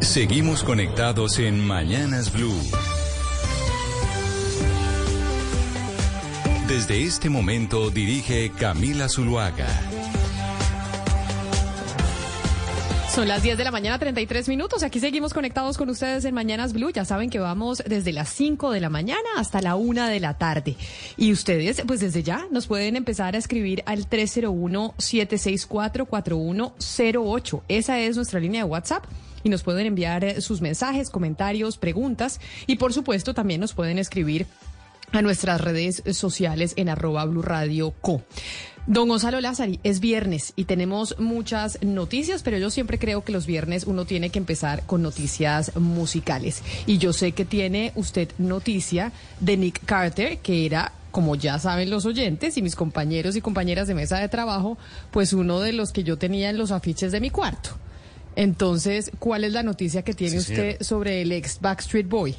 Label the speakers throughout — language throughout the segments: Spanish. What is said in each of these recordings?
Speaker 1: Seguimos conectados en Mañanas Blue. Desde este momento dirige Camila Zuluaga.
Speaker 2: Son las 10 de la mañana, 33 minutos. Aquí seguimos conectados con ustedes en Mañanas Blue. Ya saben que vamos desde las 5 de la mañana hasta la 1 de la tarde. Y ustedes, pues desde ya, nos pueden empezar a escribir al 301-764-4108. Esa es nuestra línea de WhatsApp. Y nos pueden enviar eh, sus mensajes, comentarios, preguntas. Y por supuesto, también nos pueden escribir a nuestras redes sociales en arroba Blue Radio Co. Don Gonzalo Lázari, es viernes y tenemos muchas noticias, pero yo siempre creo que los viernes uno tiene que empezar con noticias musicales. Y yo sé que tiene usted noticia de Nick Carter, que era como ya saben los oyentes y mis compañeros y compañeras de mesa de trabajo, pues uno de los que yo tenía en los afiches de mi cuarto. Entonces, ¿cuál es la noticia que tiene
Speaker 3: Sí,
Speaker 2: usted sobre el ex Backstreet Boy?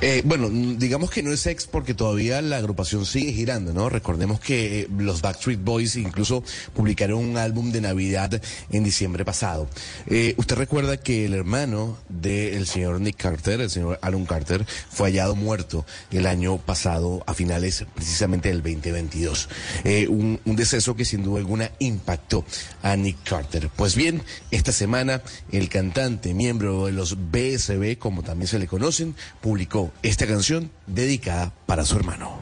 Speaker 3: Eh, bueno, digamos que no es ex porque todavía la agrupación sigue girando, ¿no? Recordemos que eh, los Backstreet Boys incluso publicaron un álbum de Navidad en diciembre pasado. Eh, usted recuerda que el hermano del señor Nick Carter, el señor Aaron Carter, fue hallado muerto el año pasado a finales precisamente del 2022. Eh, un, un deceso que sin duda alguna impactó a Nick Carter. Pues bien, esta semana el cantante, miembro de los BSB, como también se le conocen, publicó esta canción dedicada para su hermano.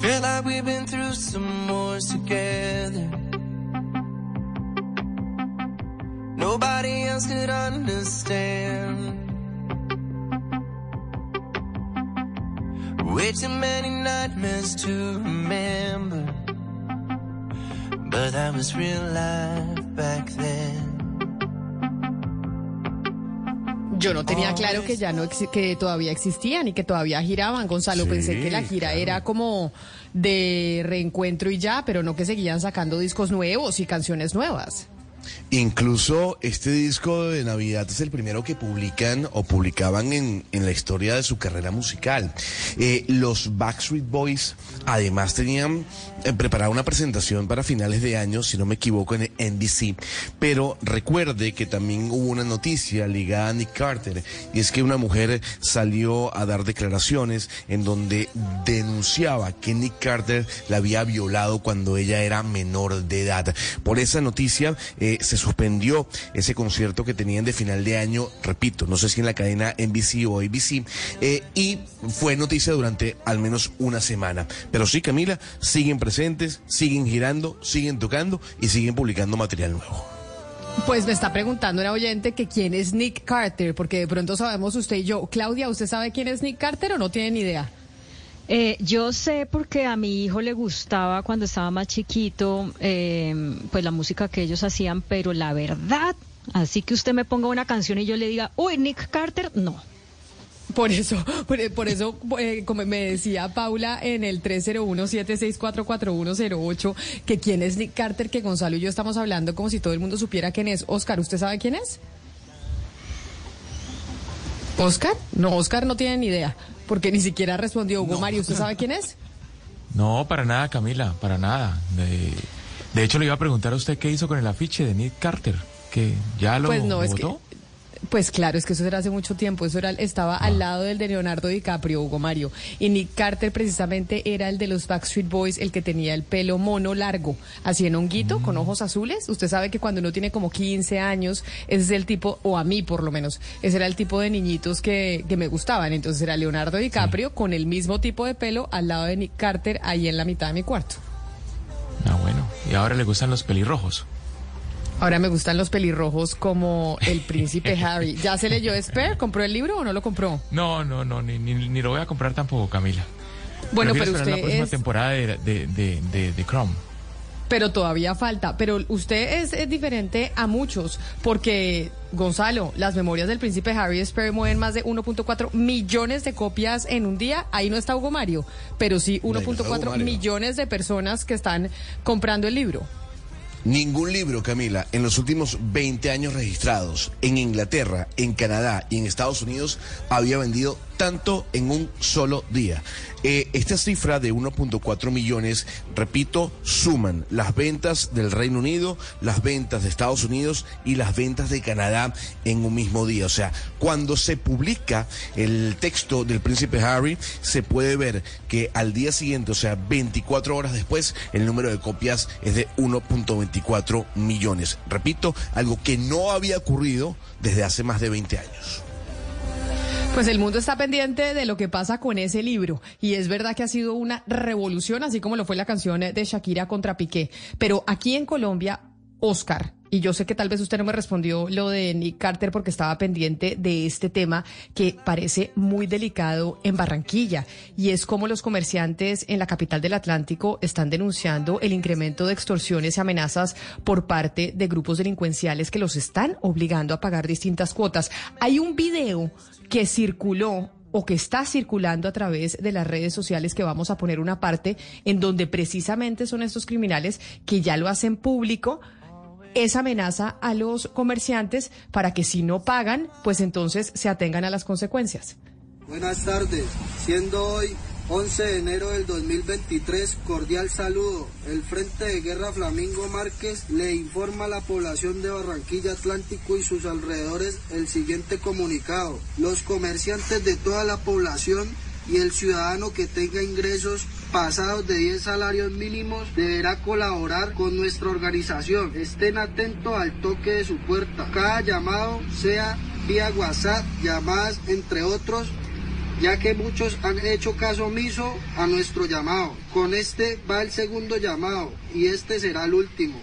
Speaker 4: Feel like we've been through some wars together. Nobody else could understand. Way too many nightmares to remember. But that was real life back then.
Speaker 2: Yo no tenía claro que ya no que todavía existían y que todavía giraban, Gonzalo.
Speaker 3: Sí,
Speaker 2: Pensé que la gira
Speaker 3: claro.
Speaker 2: era como de reencuentro y ya, pero no que seguían sacando discos nuevos y canciones nuevas.
Speaker 3: Incluso este disco de Navidad es el primero que publican o publicaban en, en la historia de su carrera musical. Eh, los Backstreet Boys además tenían eh, preparada una presentación para finales de año, si no me equivoco, en NBC. Pero recuerde que también hubo una noticia ligada a Nick Carter y es que una mujer salió a dar declaraciones en donde denunciaba que Nick Carter la había violado cuando ella era menor de edad. Por esa noticia eh, se suspendió ese concierto que tenían de final de año, repito, no sé si en la cadena NBC o ABC, eh, y fue noticia durante al menos una semana. Pero sí, Camila, siguen presentes, siguen girando, siguen tocando y siguen publicando material nuevo.
Speaker 2: Pues me está preguntando una oyente que quién es Nick Carter, porque de pronto sabemos usted y yo. Claudia, ¿usted sabe quién es Nick Carter o no tiene ni idea?
Speaker 5: Eh, yo sé porque a mi hijo le gustaba cuando estaba más chiquito, eh, pues la música que ellos hacían, pero la verdad, así que usted me ponga una canción y yo le diga, uy, Nick Carter, no.
Speaker 2: Por eso, por, por eso, eh, como me decía Paula en el 301-764-4108, que quién es Nick Carter, que Gonzalo y yo estamos hablando como si todo el mundo supiera quién es. Oscar, ¿usted sabe quién es? ¿Oscar? No, Oscar no tiene ni idea, porque ni siquiera respondió. Hugo Mario, ¿usted sabe quién es?
Speaker 6: No, para nada, Camila, para nada. De, de hecho, le iba a preguntar a usted qué hizo con el afiche de Nick Carter, que ya lo,
Speaker 2: Pues no, es que. Pues claro, es que eso era hace mucho tiempo. Eso era, estaba al lado del de Leonardo DiCaprio, Hugo Mario. Y Nick Carter precisamente era el de los Backstreet Boys, el que tenía el pelo mono largo, así en honguito, con ojos azules. Usted sabe que cuando uno tiene como 15 años, ese es el tipo, o a mí por lo menos, ese era el tipo de niñitos que, que me gustaban. Entonces era Leonardo DiCaprio con el mismo tipo de pelo al lado de Nick Carter, ahí en la mitad de mi cuarto.
Speaker 6: Ah, bueno. Y ahora le gustan los pelirrojos.
Speaker 2: Ahora me gustan los pelirrojos como el príncipe Harry. ¿Ya se leyó Spare? ¿Compró el libro o no lo compró?
Speaker 6: No, no, no, ni, ni, ni lo voy a comprar tampoco, Camila.
Speaker 2: Bueno,
Speaker 6: Prefiero
Speaker 2: pero
Speaker 6: esperar la
Speaker 2: usted
Speaker 6: próxima
Speaker 2: es-
Speaker 6: temporada de, de, de, de- de Chrome.
Speaker 2: Pero todavía falta. Pero usted es, es diferente a muchos, porque, Gonzalo, las memorias del príncipe Harry Sperry mueven más de 1.4 millones de copias en un día. Ahí no está Hugo Mario, pero sí
Speaker 3: No, ahí no está Hugo
Speaker 2: 1.4
Speaker 3: Mario.
Speaker 2: millones de personas que están comprando el libro.
Speaker 3: Ningún libro, Camila, en los últimos 20 años registrados en Inglaterra, en Canadá y en Estados Unidos había vendido tanto en un solo día. Eh, esta cifra de 1.4 millones, repito, suman las ventas del Reino Unido, las ventas de Estados Unidos y las ventas de Canadá en un mismo día. O sea, cuando se publica el texto del príncipe Harry, se puede ver que al día siguiente, o sea, 24 horas después, el número de copias es de 1.24 millones. Repito, algo que no había ocurrido desde hace más de 20 años.
Speaker 2: Pues el mundo está pendiente de lo que pasa con ese libro. Y es verdad que ha sido una revolución, así como lo fue la canción de Shakira contra Piqué. Pero aquí en Colombia, Oscar, y yo sé que tal vez usted no me respondió lo de Nick Carter porque estaba pendiente de este tema que parece muy delicado en Barranquilla. Y es como los comerciantes en la capital del Atlántico están denunciando el incremento de extorsiones y amenazas por parte de grupos delincuenciales que los están obligando a pagar distintas cuotas. Hay un video que circuló o que está circulando a través de las redes sociales que vamos a poner una parte en donde precisamente son estos criminales que ya lo hacen público esa amenaza a los comerciantes para que si no pagan, pues entonces se atengan a las consecuencias.
Speaker 7: Buenas tardes, siendo hoy 11 de enero del 2023, cordial saludo. El Frente de Guerra Flamingo Márquez le informa a la población de Barranquilla Atlántico y sus alrededores el siguiente comunicado. Los comerciantes de toda la población y el ciudadano que tenga ingresos pasados de 10 salarios mínimos deberá colaborar con nuestra organización. Estén atentos al toque de su puerta. Cada llamado sea vía WhatsApp, llamadas entre otros ya que muchos han hecho caso omiso a nuestro llamado. Con este va el segundo llamado y este será el último.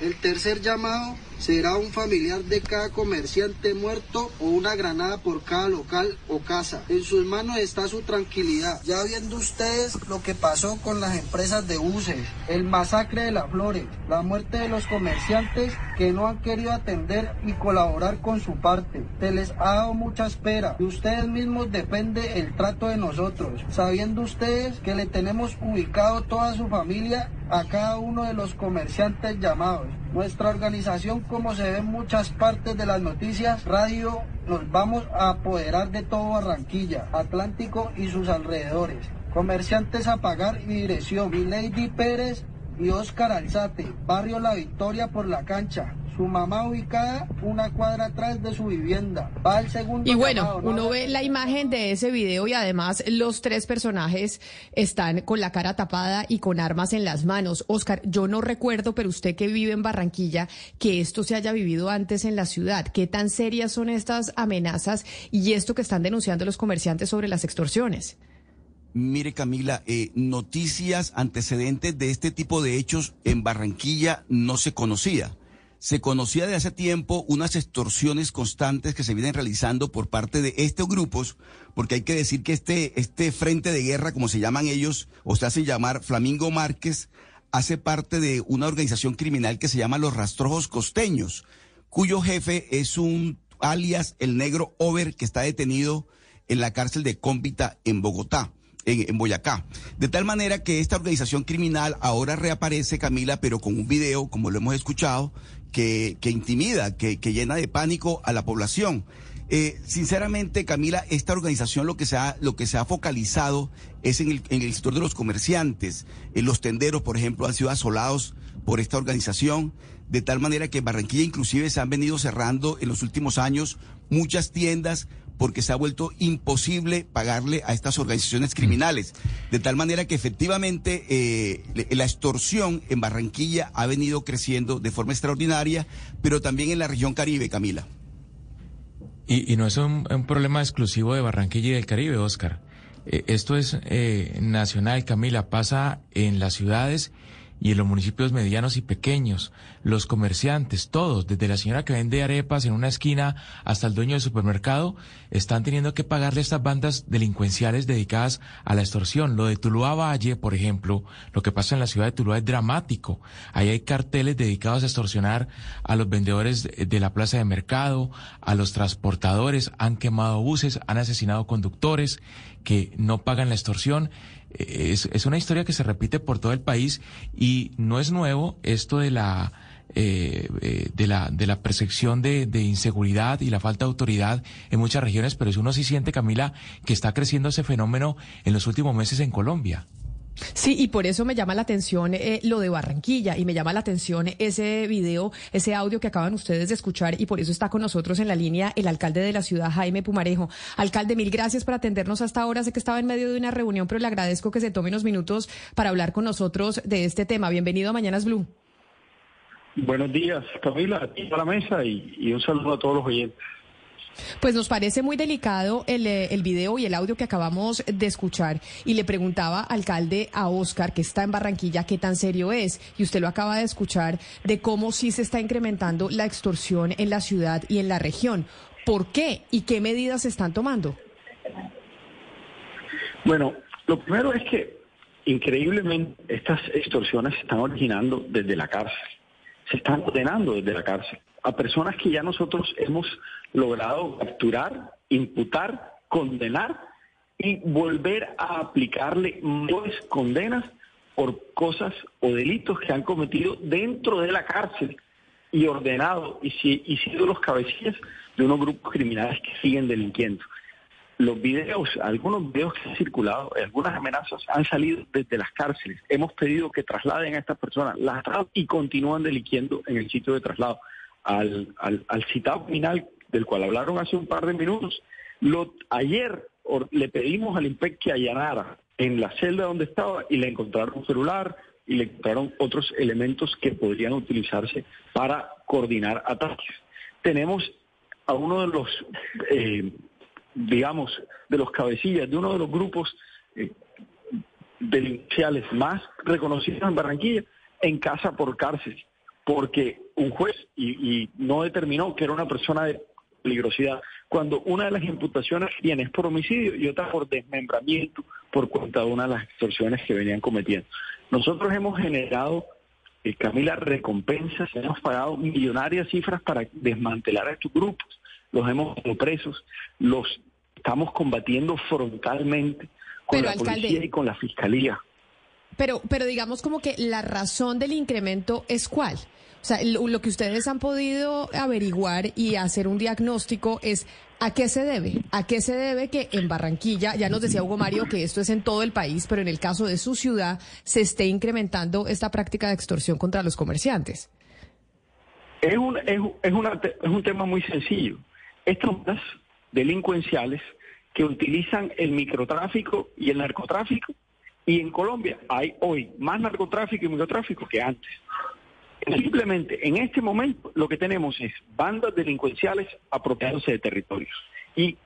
Speaker 7: El tercer llamado será un familiar de cada comerciante muerto o una granada por cada local o casa. En sus manos está su tranquilidad. Ya viendo ustedes lo que pasó con las empresas de buses, el masacre de las flores, la muerte de los comerciantes que no han querido atender y colaborar con su parte. Se les ha dado mucha espera. De ustedes mismos depende el trato de nosotros. Sabiendo ustedes que le tenemos ubicado toda su familia a cada uno de los comerciantes llamados. Nuestra organización, como se ve en muchas partes de las noticias, radio, nos vamos a apoderar de todo Barranquilla, Atlántico y sus alrededores. Comerciantes a pagar y dirección. Lady Pérez y Oscar Alzate, barrio La Victoria por la cancha. Su mamá ubicada una cuadra atrás de su vivienda. Va al segundo
Speaker 2: Y bueno,
Speaker 7: llamado, ¿no?
Speaker 2: uno ve la imagen de ese video y además los tres personajes están con la cara tapada y con armas en las manos. Oscar, yo no recuerdo, pero usted que vive en Barranquilla, que esto se haya vivido antes en la ciudad. ¿Qué tan serias son estas amenazas y esto que están denunciando los comerciantes sobre las extorsiones?
Speaker 8: Mire Camila, eh, noticias antecedentes de este tipo de hechos en Barranquilla no se conocía. Se conocía de hace tiempo unas extorsiones constantes que se vienen realizando por parte de estos grupos, porque hay que decir que este, este frente de guerra, como se llaman ellos, o se hace llamar Flamingo Márquez, hace parte de una organización criminal que se llama Los Rastrojos Costeños, cuyo jefe es un alias el negro Over que está detenido en la cárcel de Cómpita en Bogotá. En, en Boyacá. De tal manera que esta organización criminal ahora reaparece, Camila, pero con un video, como lo hemos escuchado, que, intimida, que, llena de pánico a la población. Eh, sinceramente, Camila, esta organización lo que se ha, lo que se ha focalizado es en el, sector de los comerciantes. En los tenderos, por ejemplo, han sido asolados por esta organización, de tal manera que en Barranquilla inclusive se han venido cerrando en los últimos años muchas tiendas porque se ha vuelto imposible pagarle a estas organizaciones criminales. De tal manera que efectivamente eh, la extorsión en Barranquilla ha venido creciendo de forma extraordinaria, pero también en la región Caribe, Camila.
Speaker 6: Y, y no es un, un problema exclusivo de Barranquilla y del Caribe, Oscar. Eh, esto es eh, nacional, Camila. Pasa en las ciudades y en los municipios medianos y pequeños, los comerciantes, todos, desde la señora que vende arepas en una esquina hasta el dueño del supermercado, están teniendo que pagarle a estas bandas delincuenciales dedicadas a la extorsión. Lo de Tuluá Valle, por ejemplo, lo que pasa en la ciudad de Tuluá es dramático. Ahí hay carteles dedicados a extorsionar a los vendedores de la plaza de mercado, a los transportadores, han quemado buses, han asesinado conductores que no pagan la extorsión es, es una historia que se repite por todo el país y no es nuevo esto de la eh, eh, de la de la percepción de, de, inseguridad y la falta de autoridad en muchas regiones, pero uno sí siente, Camila, que está creciendo ese fenómeno en los últimos meses en Colombia.
Speaker 2: Sí, y por eso me llama la atención eh, lo de Barranquilla y me llama la atención ese video, ese audio que acaban ustedes de escuchar y por eso está con nosotros en la línea el alcalde de la ciudad, Jaime Pumarejo. Alcalde, mil gracias por atendernos hasta ahora. Sé que estaba en medio de una reunión, pero le agradezco que se tome unos minutos para hablar con nosotros de este tema. Bienvenido a Mañanas Blue.
Speaker 9: Buenos días, Camila, a la mesa y un saludo a todos los oyentes.
Speaker 2: Pues nos parece muy delicado el, eh, el, video y el audio que acabamos de escuchar. Y le preguntaba, alcalde, a Oscar, que está en Barranquilla, qué tan serio es. Y usted lo acaba de escuchar de cómo sí se está incrementando la extorsión en la ciudad y en la región. ¿Por qué y qué medidas se están tomando?
Speaker 9: Bueno, lo primero es que increíblemente estas extorsiones se están originando desde la cárcel. Se están ordenando desde la cárcel a personas que ya nosotros hemos logrado capturar, imputar, condenar y volver a aplicarle más condenas por cosas o delitos que han cometido dentro de la cárcel y ordenado y, y sido los cabecillas de unos grupos criminales que siguen delinquiendo. Los videos, algunos videos que han circulado, algunas amenazas han salido desde las cárceles. Hemos pedido que trasladen a estas personas, las y continúan delinquiendo en el sitio de traslado al, al, citado criminal del cual hablaron hace un par de minutos. Ayer le pedimos al IMPEC que allanara en la celda donde estaba y le encontraron un celular y le encontraron otros elementos que podrían utilizarse para coordinar ataques. Tenemos a uno de los, eh, digamos, de los cabecillas de uno de los grupos eh, delincuenciales más reconocidos en Barranquilla en casa por cárcel porque un juez y, no determinó que era una persona de peligrosidad, cuando una de las imputaciones viene es por homicidio y otra por desmembramiento por cuenta de una de las extorsiones que venían cometiendo. Nosotros hemos generado, eh, Camila, recompensas, hemos pagado millonarias cifras para desmantelar a estos grupos, los hemos puesto presos, los estamos combatiendo frontalmente con la policía y con la fiscalía.
Speaker 2: Pero, pero digamos como que la razón del incremento es cuál. O sea, lo, que ustedes han podido averiguar y hacer un diagnóstico es a qué se debe. ¿A qué se debe que en Barranquilla, ya nos decía Hugo Mario que esto es en todo el país, pero en el caso de su ciudad se esté incrementando esta práctica de extorsión contra los comerciantes?
Speaker 9: Es un, es, es, una, es un tema muy sencillo. Estas delincuenciales que utilizan el microtráfico y el narcotráfico, y en Colombia hay hoy más narcotráfico y microtráfico que antes. Simplemente en este momento lo que tenemos es bandas delincuenciales apropiándose de territorios y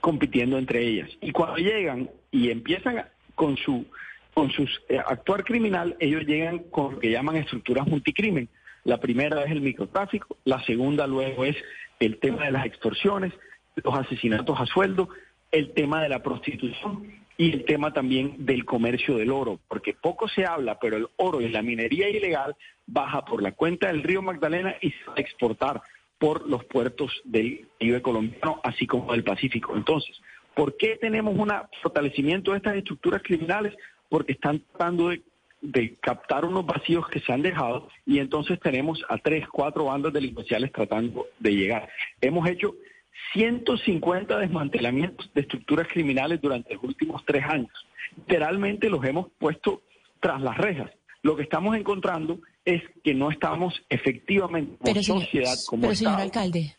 Speaker 9: compitiendo entre ellas. Y cuando llegan y empiezan con su con sus eh, actuar criminal, ellos llegan con lo que llaman estructuras multicrimen. La primera es el microtráfico, la segunda luego es el tema de las extorsiones, los asesinatos a sueldo, el tema de la prostitución y el tema también del comercio del oro, porque poco se habla, pero el oro y la minería ilegal baja por la cuenta del río Magdalena y se va a exportar por los puertos del Caribe colombiano, así como del Pacífico. Entonces, ¿por qué tenemos un fortalecimiento de estas estructuras criminales? Porque están tratando de, de, captar unos vacíos que se han dejado y entonces tenemos a tres, cuatro bandas delincuenciales tratando de llegar. Hemos hecho 150 desmantelamientos de estructuras criminales durante los últimos tres años. Literalmente los hemos puesto tras las rejas. Lo que estamos encontrando es que no estamos efectivamente como sociedad, como
Speaker 10: pero señor alcalde.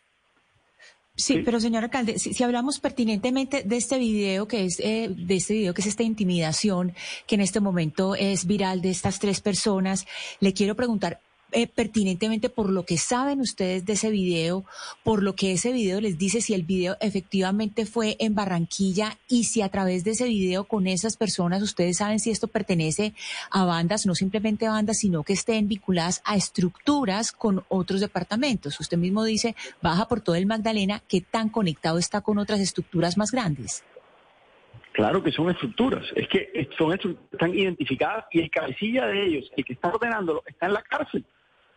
Speaker 10: Sí, pero señor alcalde, si, hablamos pertinentemente de este video que es eh, de este video que es esta intimidación que en este momento es viral de estas tres personas, le quiero preguntar eh, pertinentemente por lo que saben ustedes de ese video, por lo que ese video les dice si el video efectivamente fue en Barranquilla y si a través de ese video con esas personas ustedes saben si esto pertenece a bandas, no simplemente bandas, sino que estén vinculadas a estructuras con otros departamentos. Usted mismo dice, baja por todo el Magdalena, ¿qué tan conectado está con otras estructuras más grandes?
Speaker 9: Claro que son estructuras, es que son están identificadas y el cabecilla de ellos, el que está ordenándolo, está en la cárcel,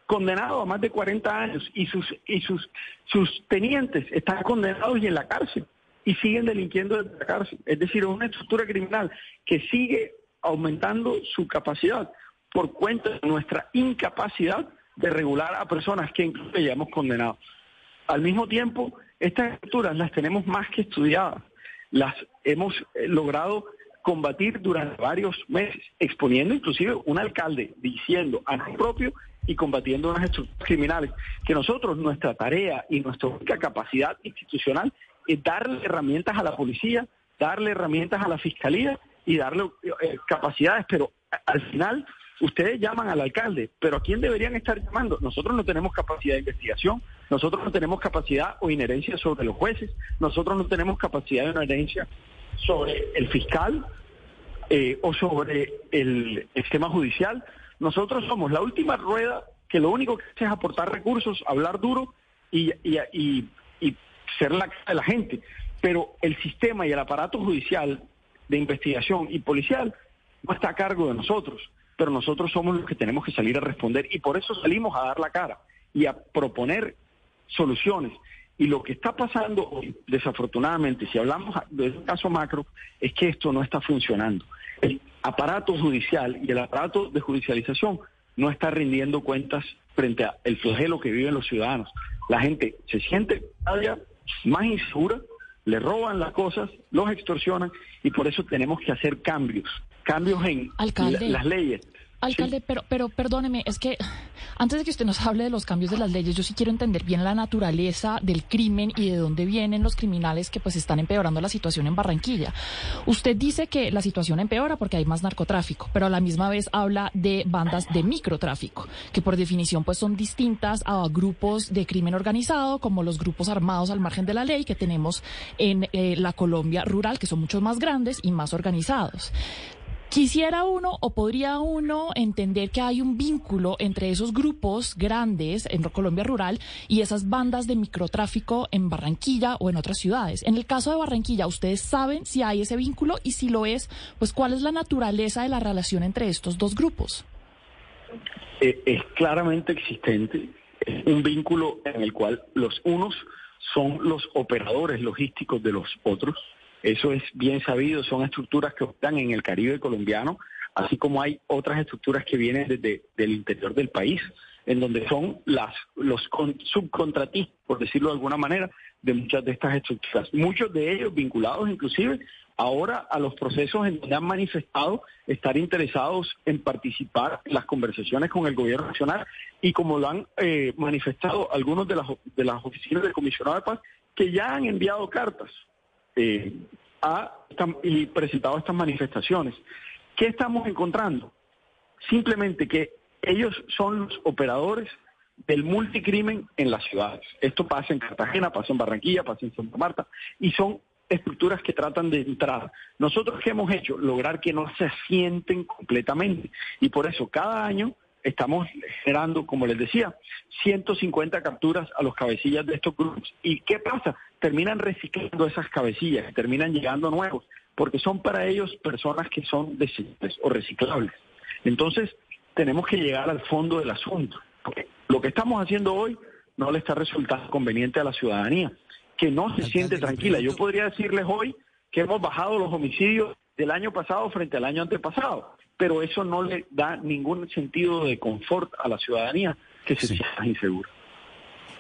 Speaker 9: condenado a más de 40 años y sus y sus sus tenientes están condenados y en la cárcel y siguen delinquiendo desde la cárcel. Es decir, es una estructura criminal que sigue aumentando su capacidad por cuenta de nuestra incapacidad de regular a personas que incluso ya hemos condenado. Al mismo tiempo, estas estructuras las tenemos más que estudiadas las hemos eh, logrado combatir durante varios meses, exponiendo inclusive un alcalde diciendo a no propio y combatiendo unas estructuras criminales, que nosotros, nuestra tarea y nuestra única capacidad institucional es darle herramientas a la policía, darle herramientas a la fiscalía y darle eh, capacidades, pero al final ustedes llaman al alcalde, pero ¿a quién deberían estar llamando? Nosotros no tenemos capacidad de investigación, nosotros no tenemos capacidad o inherencia sobre los jueces, nosotros no tenemos capacidad de inherencia sobre el fiscal eh, o sobre el esquema judicial. Nosotros somos la última rueda que lo único que hace es aportar recursos, hablar duro y, y, y ser la cara de la gente. Pero el sistema y el aparato judicial de investigación y policial no está a cargo de nosotros pero nosotros somos los que tenemos que salir a responder y por eso salimos a dar la cara y a proponer soluciones. Y lo que está pasando desafortunadamente, si hablamos de un caso macro, es que esto no está funcionando. Aparato judicial y el aparato de judicialización no está rindiendo cuentas frente al flagelo que viven los ciudadanos. La gente se siente cada día más insegura, le roban las cosas, los extorsionan y por eso tenemos que hacer cambios cambios en las leyes.
Speaker 11: Alcalde, pero, pero perdóneme, es que antes de que usted nos hable de los cambios de las leyes, yo sí quiero entender bien la naturaleza del crimen y de dónde vienen los criminales que pues están empeorando la situación en Barranquilla. Usted dice que la situación empeora porque hay más narcotráfico, pero a la misma vez habla de bandas de microtráfico, que por definición pues son distintas a grupos de crimen organizado, como los grupos armados al margen de la ley que tenemos en eh, la Colombia rural, que son mucho más grandes y más organizados. Quisiera uno o podría uno entender que hay un vínculo entre esos grupos grandes en Colombia rural y esas bandas de microtráfico en Barranquilla o en otras ciudades. En el caso de Barranquilla, ¿ustedes saben si hay ese vínculo? Y si lo es, pues ¿cuál es la naturaleza de la relación entre estos dos grupos?
Speaker 9: Eh, es claramente existente un vínculo en el cual los unos son los operadores logísticos de los otros eso es bien sabido, son estructuras que están en el Caribe colombiano, así como hay otras estructuras que vienen desde el interior del país, en donde son las los subcontratistas, por decirlo de alguna manera, de muchas de estas estructuras. Muchos de ellos vinculados inclusive ahora a los procesos en donde han manifestado estar interesados en participar las conversaciones con el gobierno nacional y como lo han eh, manifestado algunos de las, de las oficinas del comisionado de paz que ya han enviado cartas eh, y presentado estas manifestaciones. ¿Qué estamos encontrando? Simplemente que ellos son los operadores del multicrimen en las ciudades. Esto pasa en Cartagena, pasa en Barranquilla, pasa en Santa Marta, y son estructuras que tratan de entrar. Nosotros qué hemos hecho? Lograr que no se asienten completamente. Y por eso cada año estamos generando, como les decía, 150 capturas a los cabecillas de estos grupos. ¿Y qué pasa? Terminan reciclando esas cabecillas, terminan llegando nuevos, porque son para ellos personas que son desechables o reciclables. Entonces, tenemos que llegar al fondo del asunto. lo que estamos haciendo hoy no le está resultando conveniente a la ciudadanía, que no se siente tranquila. Yo podría decirles hoy que hemos bajado los homicidios del año pasado frente al año antepasado pero eso no le da ningún sentido de confort a la ciudadanía que se sienta insegura.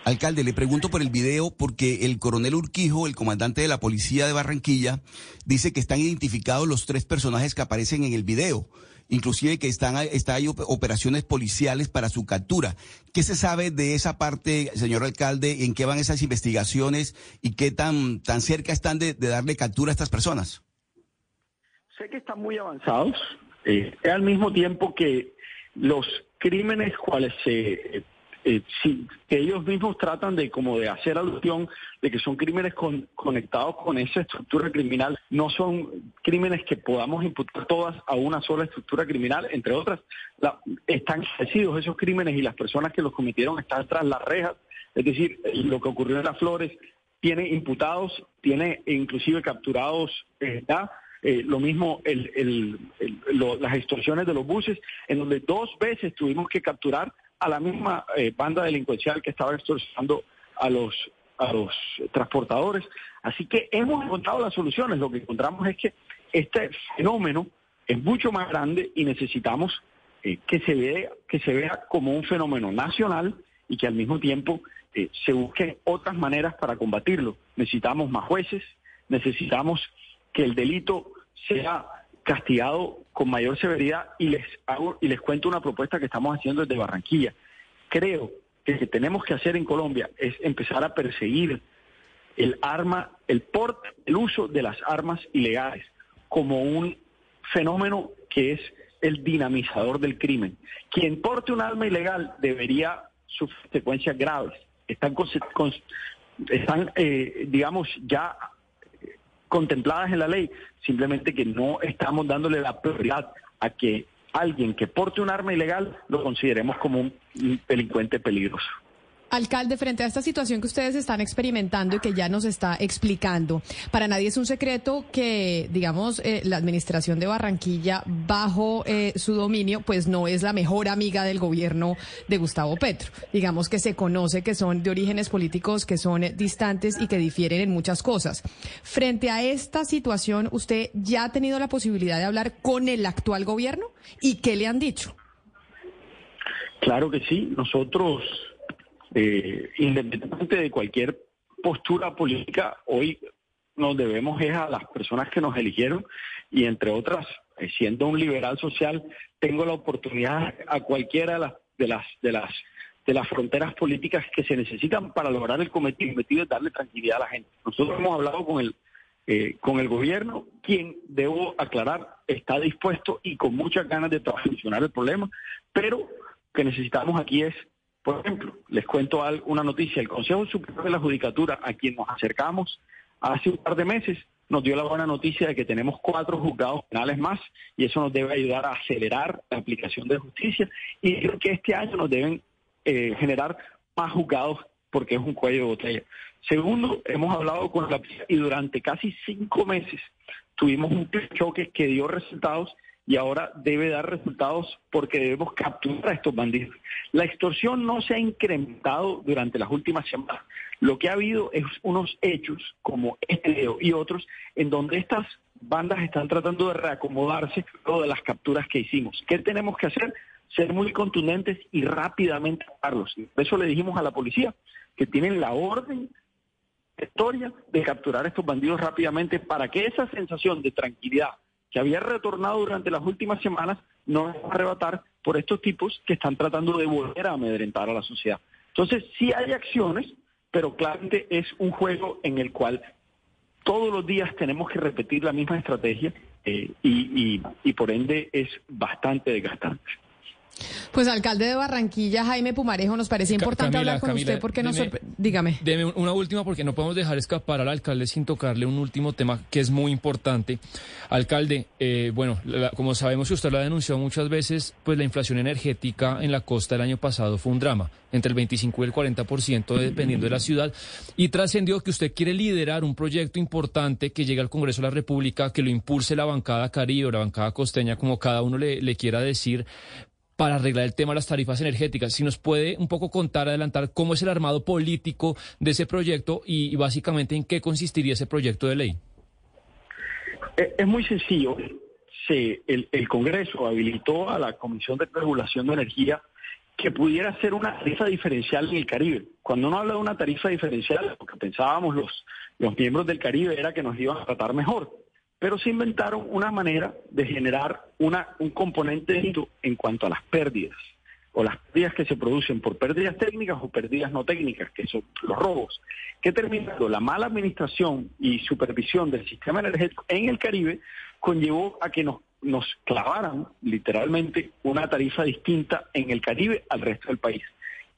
Speaker 8: Alcalde, le pregunto por el video porque el coronel Urquijo, el comandante de la policía de Barranquilla, dice que están identificados los tres personajes que aparecen en el video, inclusive que están está hay operaciones policiales para su captura. ¿Qué se sabe de esa parte, señor alcalde? ¿En qué van esas investigaciones y qué tan tan cerca están de darle captura a estas personas?
Speaker 9: Sé que están muy avanzados. Eh, al mismo tiempo que los crímenes cuales se eh, sí, que ellos mismos tratan de como de hacer alusión de que son crímenes con- conectados con esa estructura criminal, no son crímenes que podamos imputar todas a una sola estructura criminal, entre otras, la- están establecidos esos crímenes y las personas que los cometieron están tras las rejas, es decir, eh, lo que ocurrió en las Flores tiene imputados, tiene inclusive capturados eh, eh, lo mismo el- el- lo- las extorsiones de los buses, en donde dos veces tuvimos que capturar a la misma eh, banda delincuencial que estaba extorsionando a los a los transportadores. Así que hemos encontrado las soluciones. Lo que encontramos es que este fenómeno es mucho más grande y necesitamos eh, que se vea que se vea como un fenómeno nacional y que al mismo tiempo eh, se busquen otras maneras para combatirlo. Necesitamos más jueces, necesitamos que el delito sea castigado con mayor severidad y les hago y les cuento una propuesta que estamos haciendo desde Barranquilla. Creo que lo que tenemos que hacer en Colombia es empezar a perseguir el arma, el porte, el uso de las armas ilegales como un fenómeno que es el dinamizador del crimen. Quien porte un arma ilegal debería sufrir consecuencias graves. Están, están eh, digamos, ya contempladas en la ley, simplemente que no estamos dándole la prioridad a que alguien que porte un arma ilegal lo consideremos como un delincuente peligroso.
Speaker 2: Alcalde, frente a esta situación que ustedes están experimentando y que ya nos está explicando, para nadie es un secreto que, digamos, eh, la administración de Barranquilla, bajo eh, su dominio, pues no es la mejor amiga del gobierno de Gustavo Petro. Digamos que se conoce que son de orígenes políticos que son distantes y que difieren en muchas cosas. Frente a esta situación, ¿usted ya ha tenido la posibilidad de hablar con el actual gobierno? ¿Y qué le han dicho?
Speaker 9: Claro que sí, nosotros, eh, independientemente de cualquier postura política, hoy nos debemos es a las personas que nos eligieron y entre otras, eh, siendo un liberal social, tengo la oportunidad a cualquiera de las de las de las de las fronteras políticas que se necesitan para lograr el cometido, el cometido es darle tranquilidad a la gente. Nosotros hemos hablado con el eh, con el gobierno, quien, debo aclarar, está dispuesto y con muchas ganas de solucionar el problema, pero que necesitamos aquí es, por ejemplo, les cuento una noticia, el Consejo Superior de la Judicatura, a quien nos acercamos hace un par de meses, nos dio la buena noticia de que tenemos cuatro juzgados penales más y eso nos debe ayudar a acelerar la aplicación de justicia y creo que este año nos deben eh, generar más juzgados porque es un cuello de botella. Segundo, hemos hablado con la y durante casi cinco meses tuvimos un choque que dio resultados y ahora debe dar resultados porque debemos capturar a estos bandidos. La extorsión no se ha incrementado durante las últimas semanas. Lo que ha habido es unos hechos como este y otros en donde estas bandas están tratando de reacomodarse luego de las capturas que hicimos. ¿Qué tenemos que hacer? Ser muy contundentes y rápidamente atacarlos. Por eso le dijimos a la policía que tienen la orden historia de capturar a estos bandidos rápidamente para que esa sensación de tranquilidad que había retornado durante las últimas semanas no va a arrebatar por estos tipos que están tratando de volver a amedrentar a la sociedad. Entonces, sí hay acciones, pero claramente es un juego en el cual todos los días tenemos que repetir la misma estrategia eh, y por ende es bastante desgastante.
Speaker 2: Pues alcalde de Barranquilla, Jaime Pumarejo, nos parece importante
Speaker 12: Camila,
Speaker 2: hablar con
Speaker 12: Camila,
Speaker 2: usted porque nos
Speaker 12: deme-
Speaker 2: sorpre- Dígame.
Speaker 12: Deme un- una última porque no podemos dejar escapar al alcalde sin tocarle un último tema que es muy importante. Alcalde, eh, bueno, la- como sabemos y usted lo ha denunciado muchas veces, pues la inflación energética en la costa el año pasado fue un drama, entre el 25 y el 40% dependiendo de la ciudad, y trascendió que usted quiere liderar un proyecto importante que llegue al Congreso de la República, que lo impulse la bancada caribe o la bancada costeña, como cada uno le, le quiera decir, para arreglar el tema de las tarifas energéticas. Si nos puede un poco contar, adelantar cómo es el armado político de ese proyecto y, básicamente en qué consistiría ese proyecto de ley.
Speaker 9: Eh, Es muy sencillo. Se, el, el Congreso habilitó a la Comisión de Regulación de Energía que pudiera hacer una tarifa diferencial en el Caribe. Cuando uno habla de una tarifa diferencial, lo que pensábamos los, los miembros del Caribe era que nos iban a tratar mejor. Pero se inventaron una manera de generar una, un componente en cuanto a las pérdidas. o las pérdidas que se producen por pérdidas técnicas o pérdidas no técnicas, que son los robos, que terminando la mala administración y supervisión del sistema energético en el Caribe conllevó a que nos, nos clavaran literalmente una tarifa distinta en el Caribe al resto del país.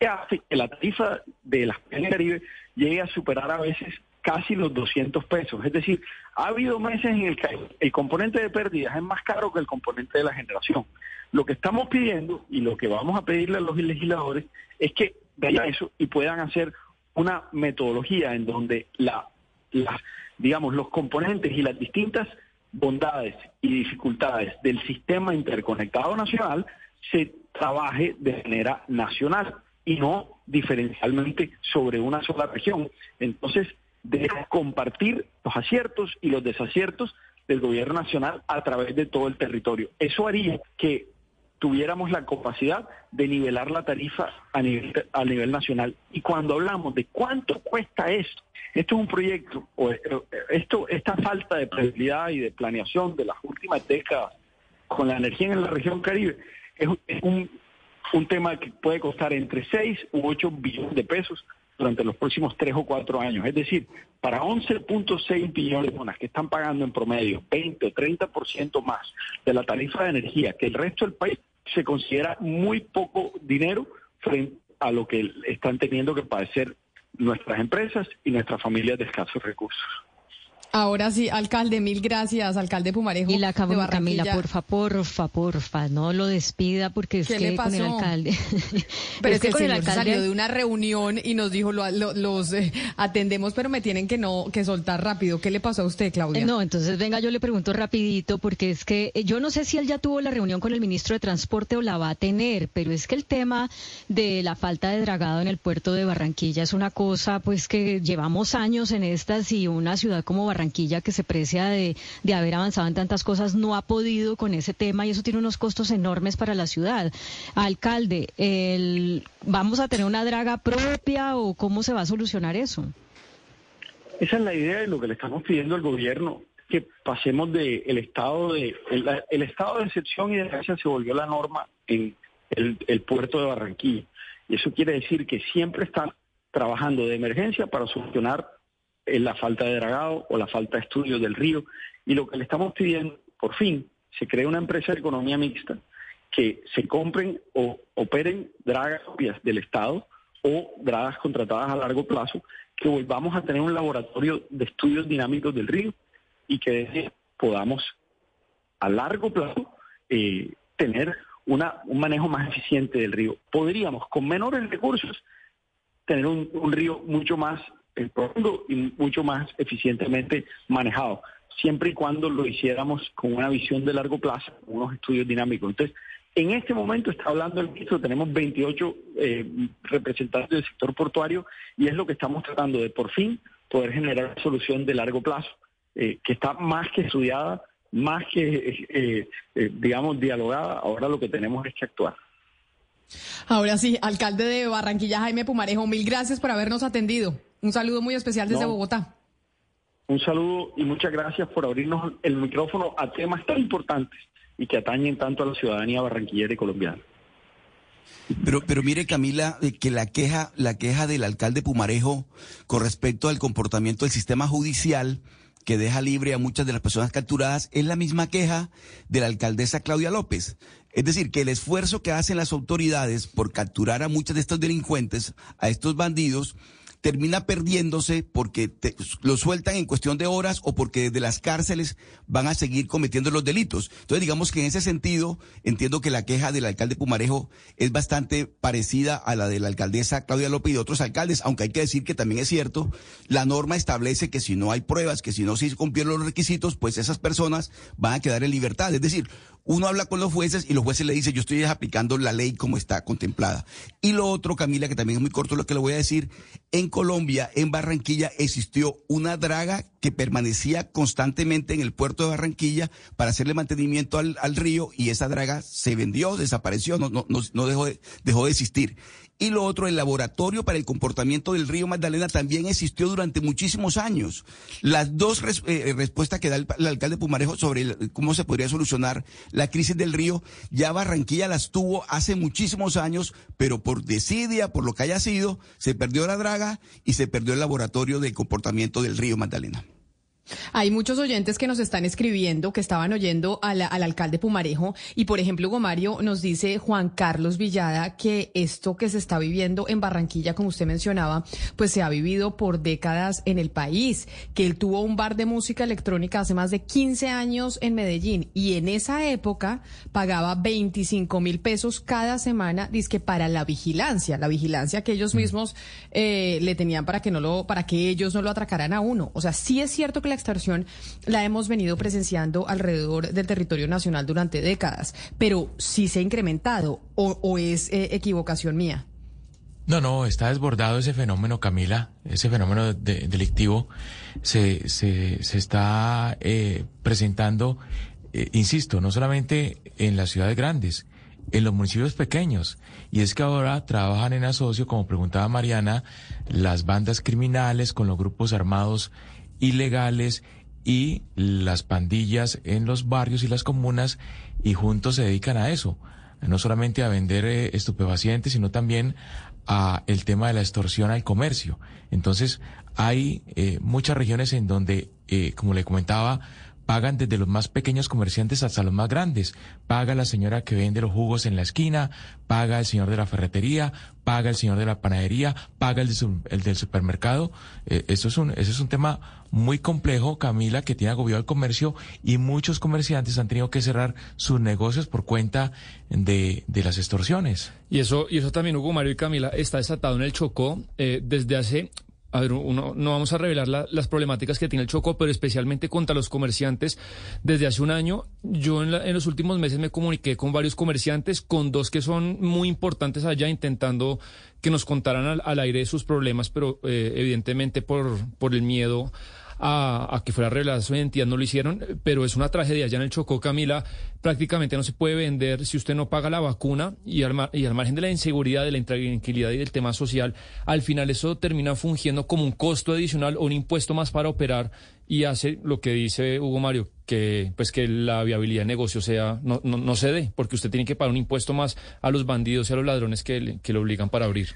Speaker 9: Que hace que la tarifa de las en Caribe llegue a superar a veces casi los 200 pesos. Es decir, ha habido meses en el que el componente de pérdidas es más caro que el componente de la generación. Lo que estamos pidiendo y lo que vamos a pedirle a los legisladores es que vean eso y puedan hacer una metodología en donde la, digamos, los componentes y las distintas bondades y dificultades del sistema interconectado nacional se trabaje de manera nacional y no diferencialmente sobre una sola región. Entonces, de compartir los aciertos y los desaciertos del gobierno nacional a través de todo el territorio. Eso haría que tuviéramos la capacidad de nivelar la tarifa a nivel, a nivel nacional. Y cuando hablamos de cuánto cuesta esto, esto es un proyecto, o esto, esta falta de previsibilidad y de planeación de las últimas décadas con la energía en la región Caribe, es, un, un tema que puede costar entre 6 u 8 billones de pesos durante los próximos 3 o 4 años. Es decir, para 11.6 billones de personas que están pagando en promedio 20 o 30% más de la tarifa de energía que el resto del país, se considera muy poco dinero frente a lo que están teniendo que padecer nuestras empresas y nuestras familias de escasos recursos.
Speaker 2: Ahora sí, alcalde, mil gracias, alcalde Pumarejo.
Speaker 5: Y la Camila, porfa, porfa, porfa, no lo despida porque es que con el alcalde.
Speaker 2: Pero es, que, con el alcalde salió de una reunión y nos dijo, los eh, atendemos, pero me tienen que no que soltar rápido. ¿Qué le pasó a usted, Claudia?
Speaker 5: No, entonces venga, yo le pregunto rapidito porque es que eh, yo no sé si él ya tuvo la reunión con el ministro de Transporte o la va a tener, pero es que el tema de la falta de dragado en el puerto de Barranquilla es una cosa pues que llevamos años en estas y una ciudad como Barranquilla Barranquilla, que se precia de, de haber avanzado en tantas cosas, no ha podido con ese tema y eso tiene unos costos enormes para la ciudad. Alcalde, el, ¿vamos a tener una draga propia o cómo se va a solucionar eso?
Speaker 9: Esa es la idea de lo que le estamos pidiendo al gobierno, que pasemos del el estado de el, estado de excepción y de gracia se volvió la norma en el, puerto de Barranquilla. Y eso quiere decir que siempre están trabajando de emergencia para solucionar la falta de dragado o la falta de estudio del río. Y lo que le estamos pidiendo, por fin, se cree una empresa de economía mixta que se compren o operen dragas del Estado o dragas contratadas a largo plazo, que volvamos a tener un laboratorio de estudios dinámicos del río y que podamos a largo plazo eh, tener una, un manejo más eficiente del río. Podríamos, con menores recursos, tener un, un río mucho más profundo y mucho más eficientemente manejado, siempre y cuando lo hiciéramos con una visión de largo plazo, unos estudios dinámicos. Entonces, en este momento está hablando el ministro, tenemos 28 eh, representantes del sector portuario y es lo que estamos tratando de por fin poder generar solución de largo plazo, eh, que está más que estudiada, más que, eh, digamos, dialogada. Ahora lo que tenemos es que actuar.
Speaker 2: Ahora sí, alcalde de Barranquilla, Jaime Pumarejo, mil gracias por habernos atendido. Un saludo muy especial desde Bogotá.
Speaker 9: Un saludo y muchas gracias por abrirnos el micrófono a temas tan importantes y que atañen tanto a la ciudadanía barranquillera y colombiana.
Speaker 8: Pero, pero mire Camila, eh, que la queja, la queja del alcalde Pumarejo con respecto al comportamiento del sistema judicial que deja libre a muchas de las personas capturadas es la misma queja de la alcaldesa Claudia López. Es decir, que el esfuerzo que hacen las autoridades por capturar a muchos de estos delincuentes, a estos bandidos, termina perdiéndose porque lo sueltan en cuestión de horas o porque desde las cárceles van a seguir cometiendo los delitos. Entonces, digamos que en ese sentido, entiendo que la queja del alcalde Pumarejo es bastante parecida a la de la alcaldesa Claudia López y de otros alcaldes, aunque hay que decir que también es cierto, la norma establece que si no hay pruebas, que si no se cumplieron los requisitos, pues esas personas van a quedar en libertad. Es decir, uno habla con los jueces y los jueces le dicen, yo estoy aplicando la ley como está contemplada. Y lo otro, Camila, que también es muy corto lo que le voy a decir, en Colombia, en Barranquilla, existió una draga que permanecía constantemente en el puerto de Barranquilla para hacerle mantenimiento al, al río y esa draga se vendió, desapareció, no, no, no, no dejó, de, dejó de existir. Y lo otro, el laboratorio para el comportamiento del río Magdalena también existió durante muchísimos años. Las dos res- eh, respuestas que da el, alcalde Pumarejo sobre cómo se podría solucionar la crisis del río, ya Barranquilla las tuvo hace muchísimos años, pero por desidia, por lo que haya sido, se perdió la draga y se perdió el laboratorio del comportamiento del río Magdalena.
Speaker 2: Hay muchos oyentes que nos están escribiendo, que estaban oyendo al, al alcalde Pumarejo. Y por ejemplo, Gomario nos dice Juan Carlos Villada que esto que se está viviendo en Barranquilla, como usted mencionaba, pues se ha vivido por décadas en el país. Que él tuvo un bar de música electrónica hace más de 15 años en Medellín. Y en esa época pagaba 25 mil pesos cada semana, dizque para la vigilancia. La vigilancia que ellos mismos eh, le tenían para que no lo, para que ellos no lo atracaran a uno. O sea, sí es cierto que la extorsión la hemos venido presenciando alrededor del territorio nacional durante décadas, pero sí se ha incrementado o, es eh, equivocación mía.
Speaker 6: No, no, está desbordado ese fenómeno, Camila, ese fenómeno de- delictivo se, se, se está eh, presentando, eh, insisto, no solamente en las ciudades grandes, en los municipios pequeños. Y es que ahora trabajan en asocio, como preguntaba Mariana, las bandas criminales con los grupos armados ilegales y las pandillas en los barrios y las comunas y juntos se dedican a eso no solamente a vender eh, estupefacientes, sino también a el tema de la extorsión al comercio. Entonces, hay eh, muchas regiones en donde, eh, como le comentaba, pagan desde los más pequeños comerciantes hasta los más grandes. Paga la señora que vende los jugos en la esquina, paga el señor de la ferretería, paga el señor de la panadería, paga el, de el del supermercado. Eh, eso, es un, eso es un tema muy complejo, Camila, que tiene agobiado el comercio y muchos comerciantes han tenido que cerrar sus negocios por cuenta de, de las extorsiones.
Speaker 12: Y eso, y eso también, Hugo Mario y Camila, está desatado en el Chocó eh, desde hace. A ver, uno, no vamos a revelar la- las problemáticas que tiene el Chocó, pero especialmente contra los comerciantes. Desde hace un año, yo en, la- en los últimos meses me comuniqué con varios comerciantes, con dos que son muy importantes allá, intentando que nos contaran al, aire sus problemas, pero eh, evidentemente por el miedo a, a que fuera revelada su identidad no lo hicieron, pero es una tragedia. Allá en el Chocó, Camila, prácticamente no se puede vender si usted no paga la vacuna y al, mar- y al margen de la inseguridad, de la intranquilidad y del tema social, al final eso termina fungiendo como un costo adicional o un impuesto más para operar y hace lo que dice Hugo Mario, que pues que la viabilidad de negocio sea no, no, no se dé, porque usted tiene que pagar un impuesto más a los bandidos y a los ladrones que, le- que lo obligan para abrir.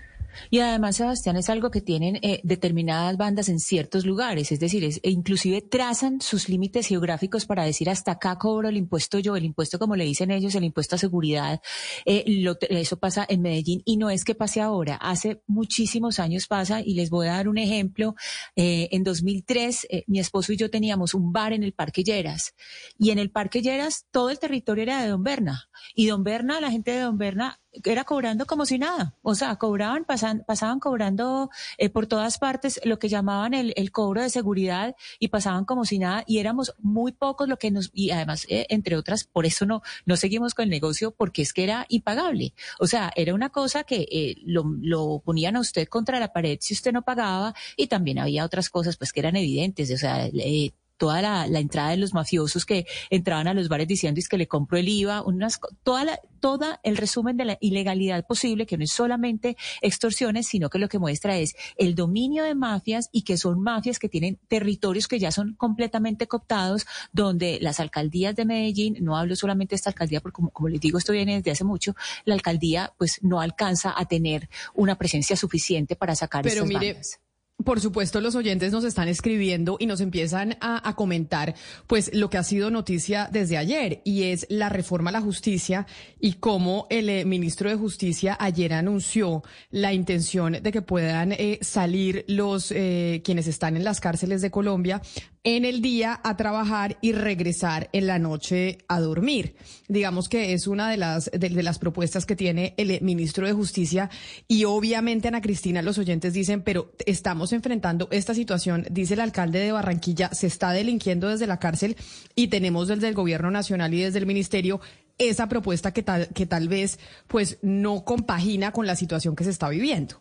Speaker 10: Y además, Sebastián, es algo que tienen eh, determinadas bandas en ciertos lugares, es decir, es- e inclusive trazan sus límites geográficos para decir hasta acá cobro el impuesto yo, el impuesto como le dicen ellos, el impuesto a seguridad. Eh, lo- eso pasa en Medellín y no es que pase ahora, hace muchísimos años pasa y les voy a dar un ejemplo. Eh, en 2003, eh, mi esposo y yo teníamos un bar en el Parque Lleras y en el Parque Lleras todo el territorio era de Don Berna y Don Berna, la gente de Don Berna era cobrando como si nada. O sea, cobraban, pasan, pasaban cobrando eh, por todas partes lo que llamaban el, el cobro de seguridad y pasaban como si nada y éramos muy pocos lo que nos, y además, eh, entre otras, por eso no, no seguimos con el negocio porque es que era impagable. O sea, era una cosa que eh, lo, lo ponían a usted contra la pared si usted no pagaba y también había otras cosas pues que eran evidentes. O sea, eh, toda la, la entrada de los mafiosos que entraban a los bares diciendo es que le compro el IVA, unas, toda la, toda el resumen de la ilegalidad posible, que no es solamente extorsiones, sino que lo que muestra es el dominio de mafias y que son mafias que tienen territorios que ya son completamente cooptados, donde las alcaldías de Medellín, no hablo solamente de esta alcaldía, porque como, como les digo, esto viene desde hace mucho, la alcaldía pues no alcanza a tener una presencia suficiente para sacar
Speaker 2: Pero
Speaker 10: estas
Speaker 2: mire,
Speaker 10: bandas.
Speaker 2: Por supuesto, los oyentes nos están escribiendo y nos empiezan a, comentar, pues, lo que ha sido noticia desde ayer y es la reforma a la justicia y cómo el eh, ministro de Justicia ayer anunció la intención de que puedan eh, salir los eh, quienes están en las cárceles de Colombia en el día a trabajar y regresar en la noche a dormir. Digamos que es una de las de, las propuestas que tiene el eh, ministro de Justicia y obviamente Ana Cristina los oyentes dicen, pero estamos enfrentando esta situación, dice el alcalde de Barranquilla, se está delinquiendo desde la cárcel y tenemos desde el gobierno nacional y desde el ministerio esa propuesta que tal que tal vez pues no compagina con la situación que se está viviendo.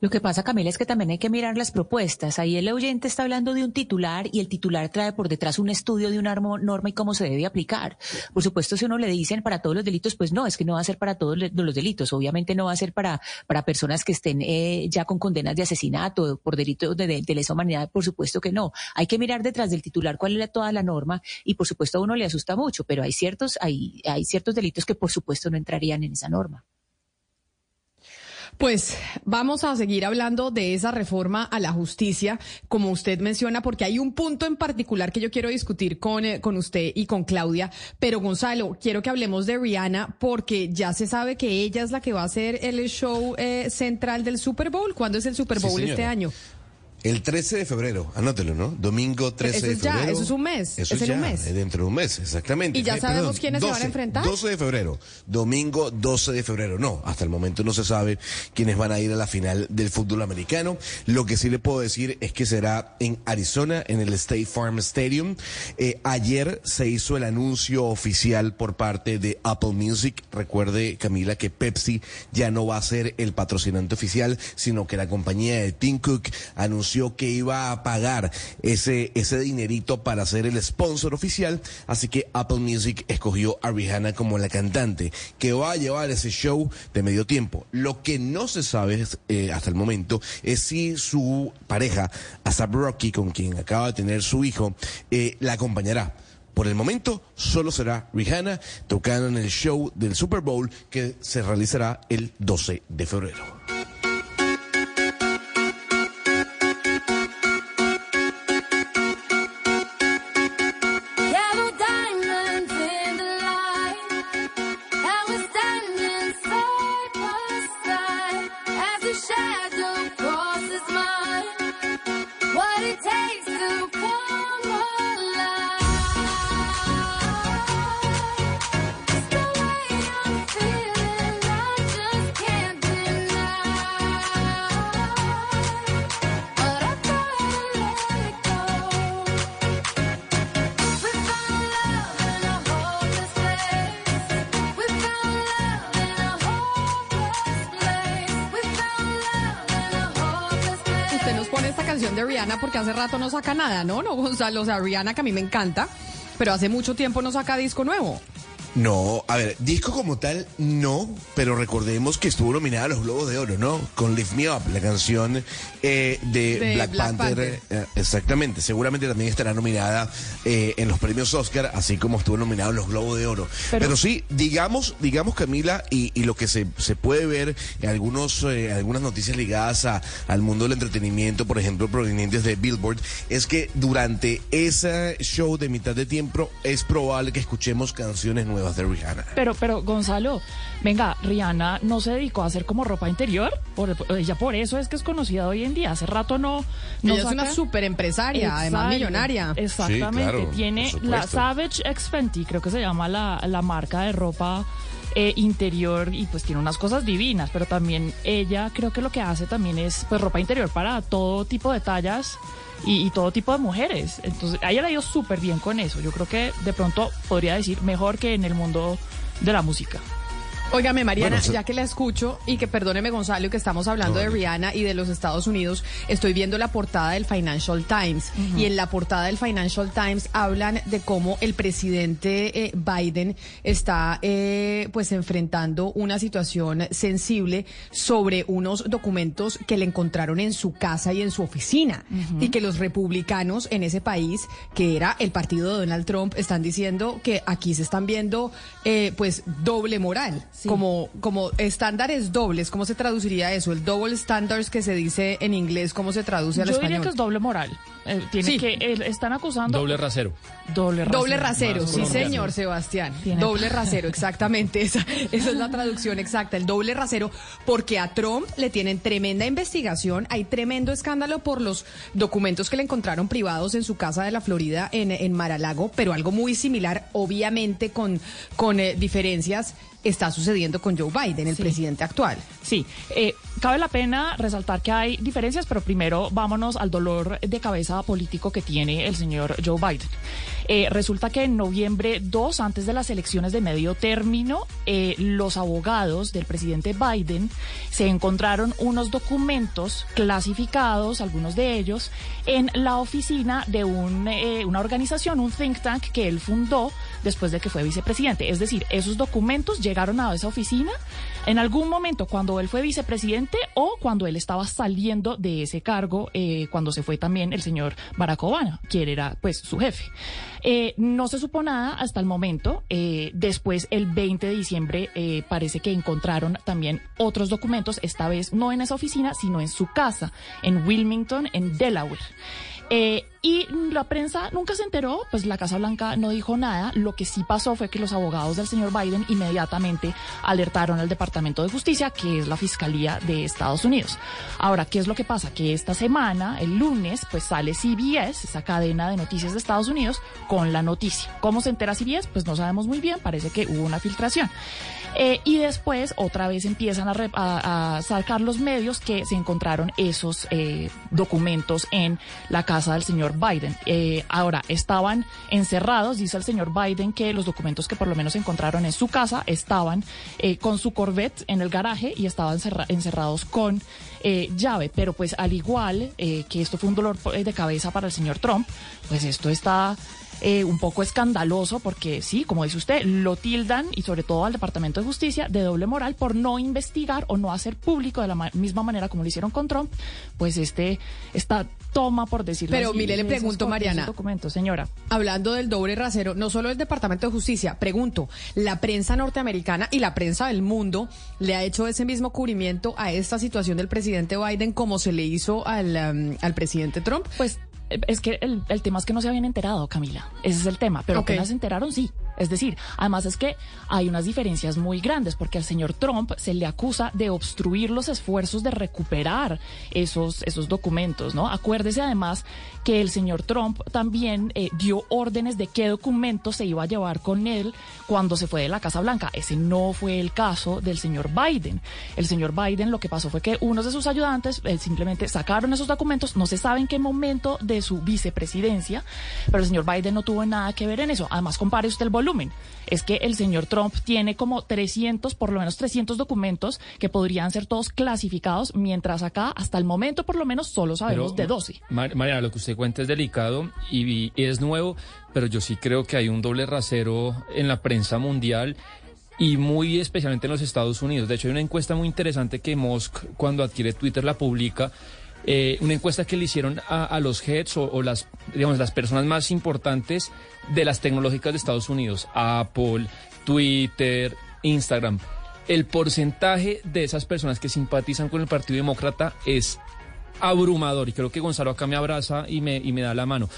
Speaker 10: Lo que pasa, Camila, es que también hay que mirar las propuestas. Ahí el oyente está hablando de un titular y el titular trae por detrás un estudio de una norma y cómo se debe aplicar. Por supuesto, si uno le dicen para todos los delitos, pues no, es que no va a ser para todos los delitos. Obviamente no va a ser para, para personas que estén eh, ya con condenas de asesinato, por delitos de, de, lesa humanidad, por supuesto que no. Hay que mirar detrás del titular cuál es toda la norma y por supuesto a uno le asusta mucho, pero hay ciertos, hay, hay ciertos delitos que por supuesto no entrarían en esa norma.
Speaker 2: Pues vamos a seguir hablando de esa reforma a la justicia, como usted menciona, porque hay un punto en particular que yo quiero discutir con, eh, con usted y con Claudia. Pero Gonzalo, quiero que hablemos de Rihanna porque ya se sabe que ella es la que va a hacer el show eh, central del Super Bowl. ¿Cuándo es el Super Bowl este año?
Speaker 3: El 13 de febrero, anótelo, ¿no? Domingo 13
Speaker 2: eso
Speaker 3: de
Speaker 2: febrero. Ya, eso es un mes.
Speaker 3: Eso
Speaker 2: es un mes.
Speaker 3: Eh, dentro de un mes, exactamente.
Speaker 2: ¿Y ya sabemos quiénes se van a enfrentar?
Speaker 3: 12 de febrero. Domingo 12 de febrero. No, hasta el momento no se sabe quiénes van a ir a la final del fútbol americano. Lo que sí le puedo decir es que será en Arizona, en el State Farm Stadium. Eh, ayer se hizo el anuncio oficial por parte de Apple Music. Recuerde, Camila, que Pepsi ya no va a ser el patrocinante oficial, sino que la compañía de Tim Cook anunció que iba a pagar ese, ese dinerito para ser el sponsor oficial. Así que Apple Music escogió a Rihanna como la cantante que va a llevar ese show de medio tiempo. Lo que no se sabe eh, hasta el momento es si su pareja, Asap Rocky, con quien acaba de tener su hijo, eh, la acompañará. Por el momento, solo será Rihanna tocando en el show del Super Bowl que se realizará el 12 de febrero.
Speaker 2: Porque hace rato no saca nada, ¿no? No, Gonzalo, o sea, Rihanna que a mí me encanta, pero hace mucho tiempo no saca disco nuevo.
Speaker 3: No, a ver, disco como tal, no, pero recordemos que estuvo nominada a los Globos de Oro, ¿no? Con Lift Me Up, la canción eh, de, Black, Panther. Eh, exactamente, seguramente también estará nominada eh, en los premios Oscar, así como estuvo nominada en los Globos de Oro. Pero, sí, digamos, digamos Camila, y, y lo que se, se, puede ver en algunos, algunas noticias ligadas a, al mundo del entretenimiento, por ejemplo, provenientes de Billboard, es que durante ese show de mitad de tiempo es probable que escuchemos canciones nuevas de Rihanna.
Speaker 11: Pero, pero Gonzalo, venga, Rihanna no se dedicó a hacer como ropa interior, por, ella por eso es que es conocida hoy en día. Hace rato no,
Speaker 2: ella es una súper empresaria, además millonaria.
Speaker 11: Exactamente, tiene la Savage X Fenty, creo que se llama la, la marca de ropa. Eh, interior y pues tiene unas cosas divinas, pero también ella creo que lo que hace también es pues ropa interior para todo tipo de tallas y, todo tipo de mujeres. Entonces, a ella le ha ido súper bien con eso. Yo creo que de pronto podría decir mejor que en el mundo de la música.
Speaker 2: Óigame, Mariana, ya que la escucho y que perdóneme Gonzalo que estamos hablando de Rihanna y de los Estados Unidos, estoy viendo la portada del Financial Times y en la portada del Financial Times hablan de cómo el presidente eh, Biden está eh, pues enfrentando una situación sensible sobre unos documentos que le encontraron en su casa y en su oficina y que los republicanos en ese país, que era el partido de Donald Trump, están diciendo que aquí se están viendo eh, pues doble moral como, como estándares dobles. ¿Cómo se traduciría eso? El double standards que se dice en inglés, ¿cómo se traduce al
Speaker 11: Yo
Speaker 2: español?
Speaker 11: Yo diría que es doble moral. Eh, tiene que, eh, están acusando.
Speaker 12: Doble rasero.
Speaker 11: Doble rasero.
Speaker 2: Doble rasero, sí, señor Sebastián. Doble rasero, exactamente. Esa, esa es la traducción exacta. El doble rasero, porque a Trump le tienen tremenda investigación. Hay tremendo escándalo por los documentos que le encontraron privados en su casa de la Florida, en, en Maralago, pero algo muy similar, obviamente con, con eh, diferencias está sucediendo con Joe Biden, el presidente actual.
Speaker 11: Sí, eh, cabe la pena resaltar que hay diferencias, pero primero vámonos al dolor de cabeza político que tiene el señor Joe Biden. Eh, resulta que en noviembre 2, antes de las elecciones de medio término, eh, los abogados del presidente Biden se encontraron unos documentos clasificados, algunos de ellos, en la oficina de un, eh, una organización, un think tank que él fundó después de que fue vicepresidente. Es decir, esos documentos llegaron a esa oficina en algún momento cuando él fue vicepresidente o cuando él estaba saliendo de ese cargo, eh, cuando se fue también el señor Barack Obama, quien era pues su jefe. Eh, no se supo nada hasta el momento. Eh, después, el 20 de diciembre, eh, parece que encontraron también otros documentos, esta vez no en esa oficina, sino en su casa, en Wilmington, en Delaware. Y la prensa nunca se enteró, pues la Casa Blanca no dijo nada. Lo que sí pasó fue que los abogados del señor Biden inmediatamente alertaron al Departamento de Justicia, que es la Fiscalía de Estados Unidos. Ahora, ¿qué es lo que pasa? Que esta semana, el lunes, pues sale CBS, esa cadena de noticias de Estados Unidos, con la noticia. ¿Cómo se entera CBS? Pues no sabemos muy bien, parece que hubo una filtración. Eh, y después otra vez empiezan a- a sacar los medios que se encontraron esos eh, documentos en la casa del señor Biden. Eh, ahora, estaban encerrados, dice el señor Biden que los documentos que por lo menos encontraron en su casa estaban eh, con su Corvette en el garaje y estaban cerra- encerrados con eh, llave. Pero pues al igual eh, que esto fue un dolor eh, de cabeza para el señor Trump, pues esto está eh, un poco escandaloso porque sí, como dice usted, lo tildan y sobre todo al Departamento de Justicia de doble moral por no investigar o no hacer público de la ma- misma manera como lo hicieron con Trump, pues este esta toma por decirlo
Speaker 2: Pero
Speaker 11: así,
Speaker 2: mire, le pregunto, Mariana.
Speaker 11: documentos, señora.
Speaker 2: Hablando del doble rasero, no solo el Departamento de Justicia, pregunto, ¿la prensa norteamericana y la prensa del mundo le ha hecho ese mismo cubrimiento a esta situación del presidente Biden como se le hizo al, um, al presidente Trump?
Speaker 11: Pues es que el, el tema es que no se habían enterado, Camila. Ese es el tema. Pero
Speaker 2: Ok.
Speaker 11: apenas se enteraron, sí. Es decir, además es que hay unas diferencias muy grandes porque al señor Trump se le acusa de obstruir los esfuerzos de recuperar esos, esos documentos, ¿no? Acuérdese además que el señor Trump también eh, dio órdenes de qué documentos se iba a llevar con él cuando se fue de la Casa Blanca. Ese no fue el caso del señor Biden. El señor Biden lo que pasó fue que unos de sus ayudantes eh, simplemente sacaron esos documentos, no se sabe en qué momento de su vicepresidencia, pero el señor Biden no tuvo nada que ver en eso. Además, compare usted el volumen. Es que el señor Trump tiene como 300, por lo menos 300 documentos que podrían ser todos clasificados, mientras acá, hasta el momento, por lo menos, solo sabemos
Speaker 12: Pero,
Speaker 11: de 12.
Speaker 12: Mar- Mariana, lo que usted cuenta es delicado y, y es nuevo, pero yo sí creo que hay un doble rasero en la prensa mundial y muy especialmente en los Estados Unidos. De hecho, hay una encuesta muy interesante que Musk, cuando adquiere Twitter, la publica. Eh, una encuesta que le hicieron a, los heads o, o las, digamos, las personas más importantes de las tecnológicas de Estados Unidos, Apple, Twitter, Instagram. El porcentaje de esas personas que simpatizan con el Partido Demócrata es abrumador y creo que Gonzalo acá me abraza y me, y me da la mano.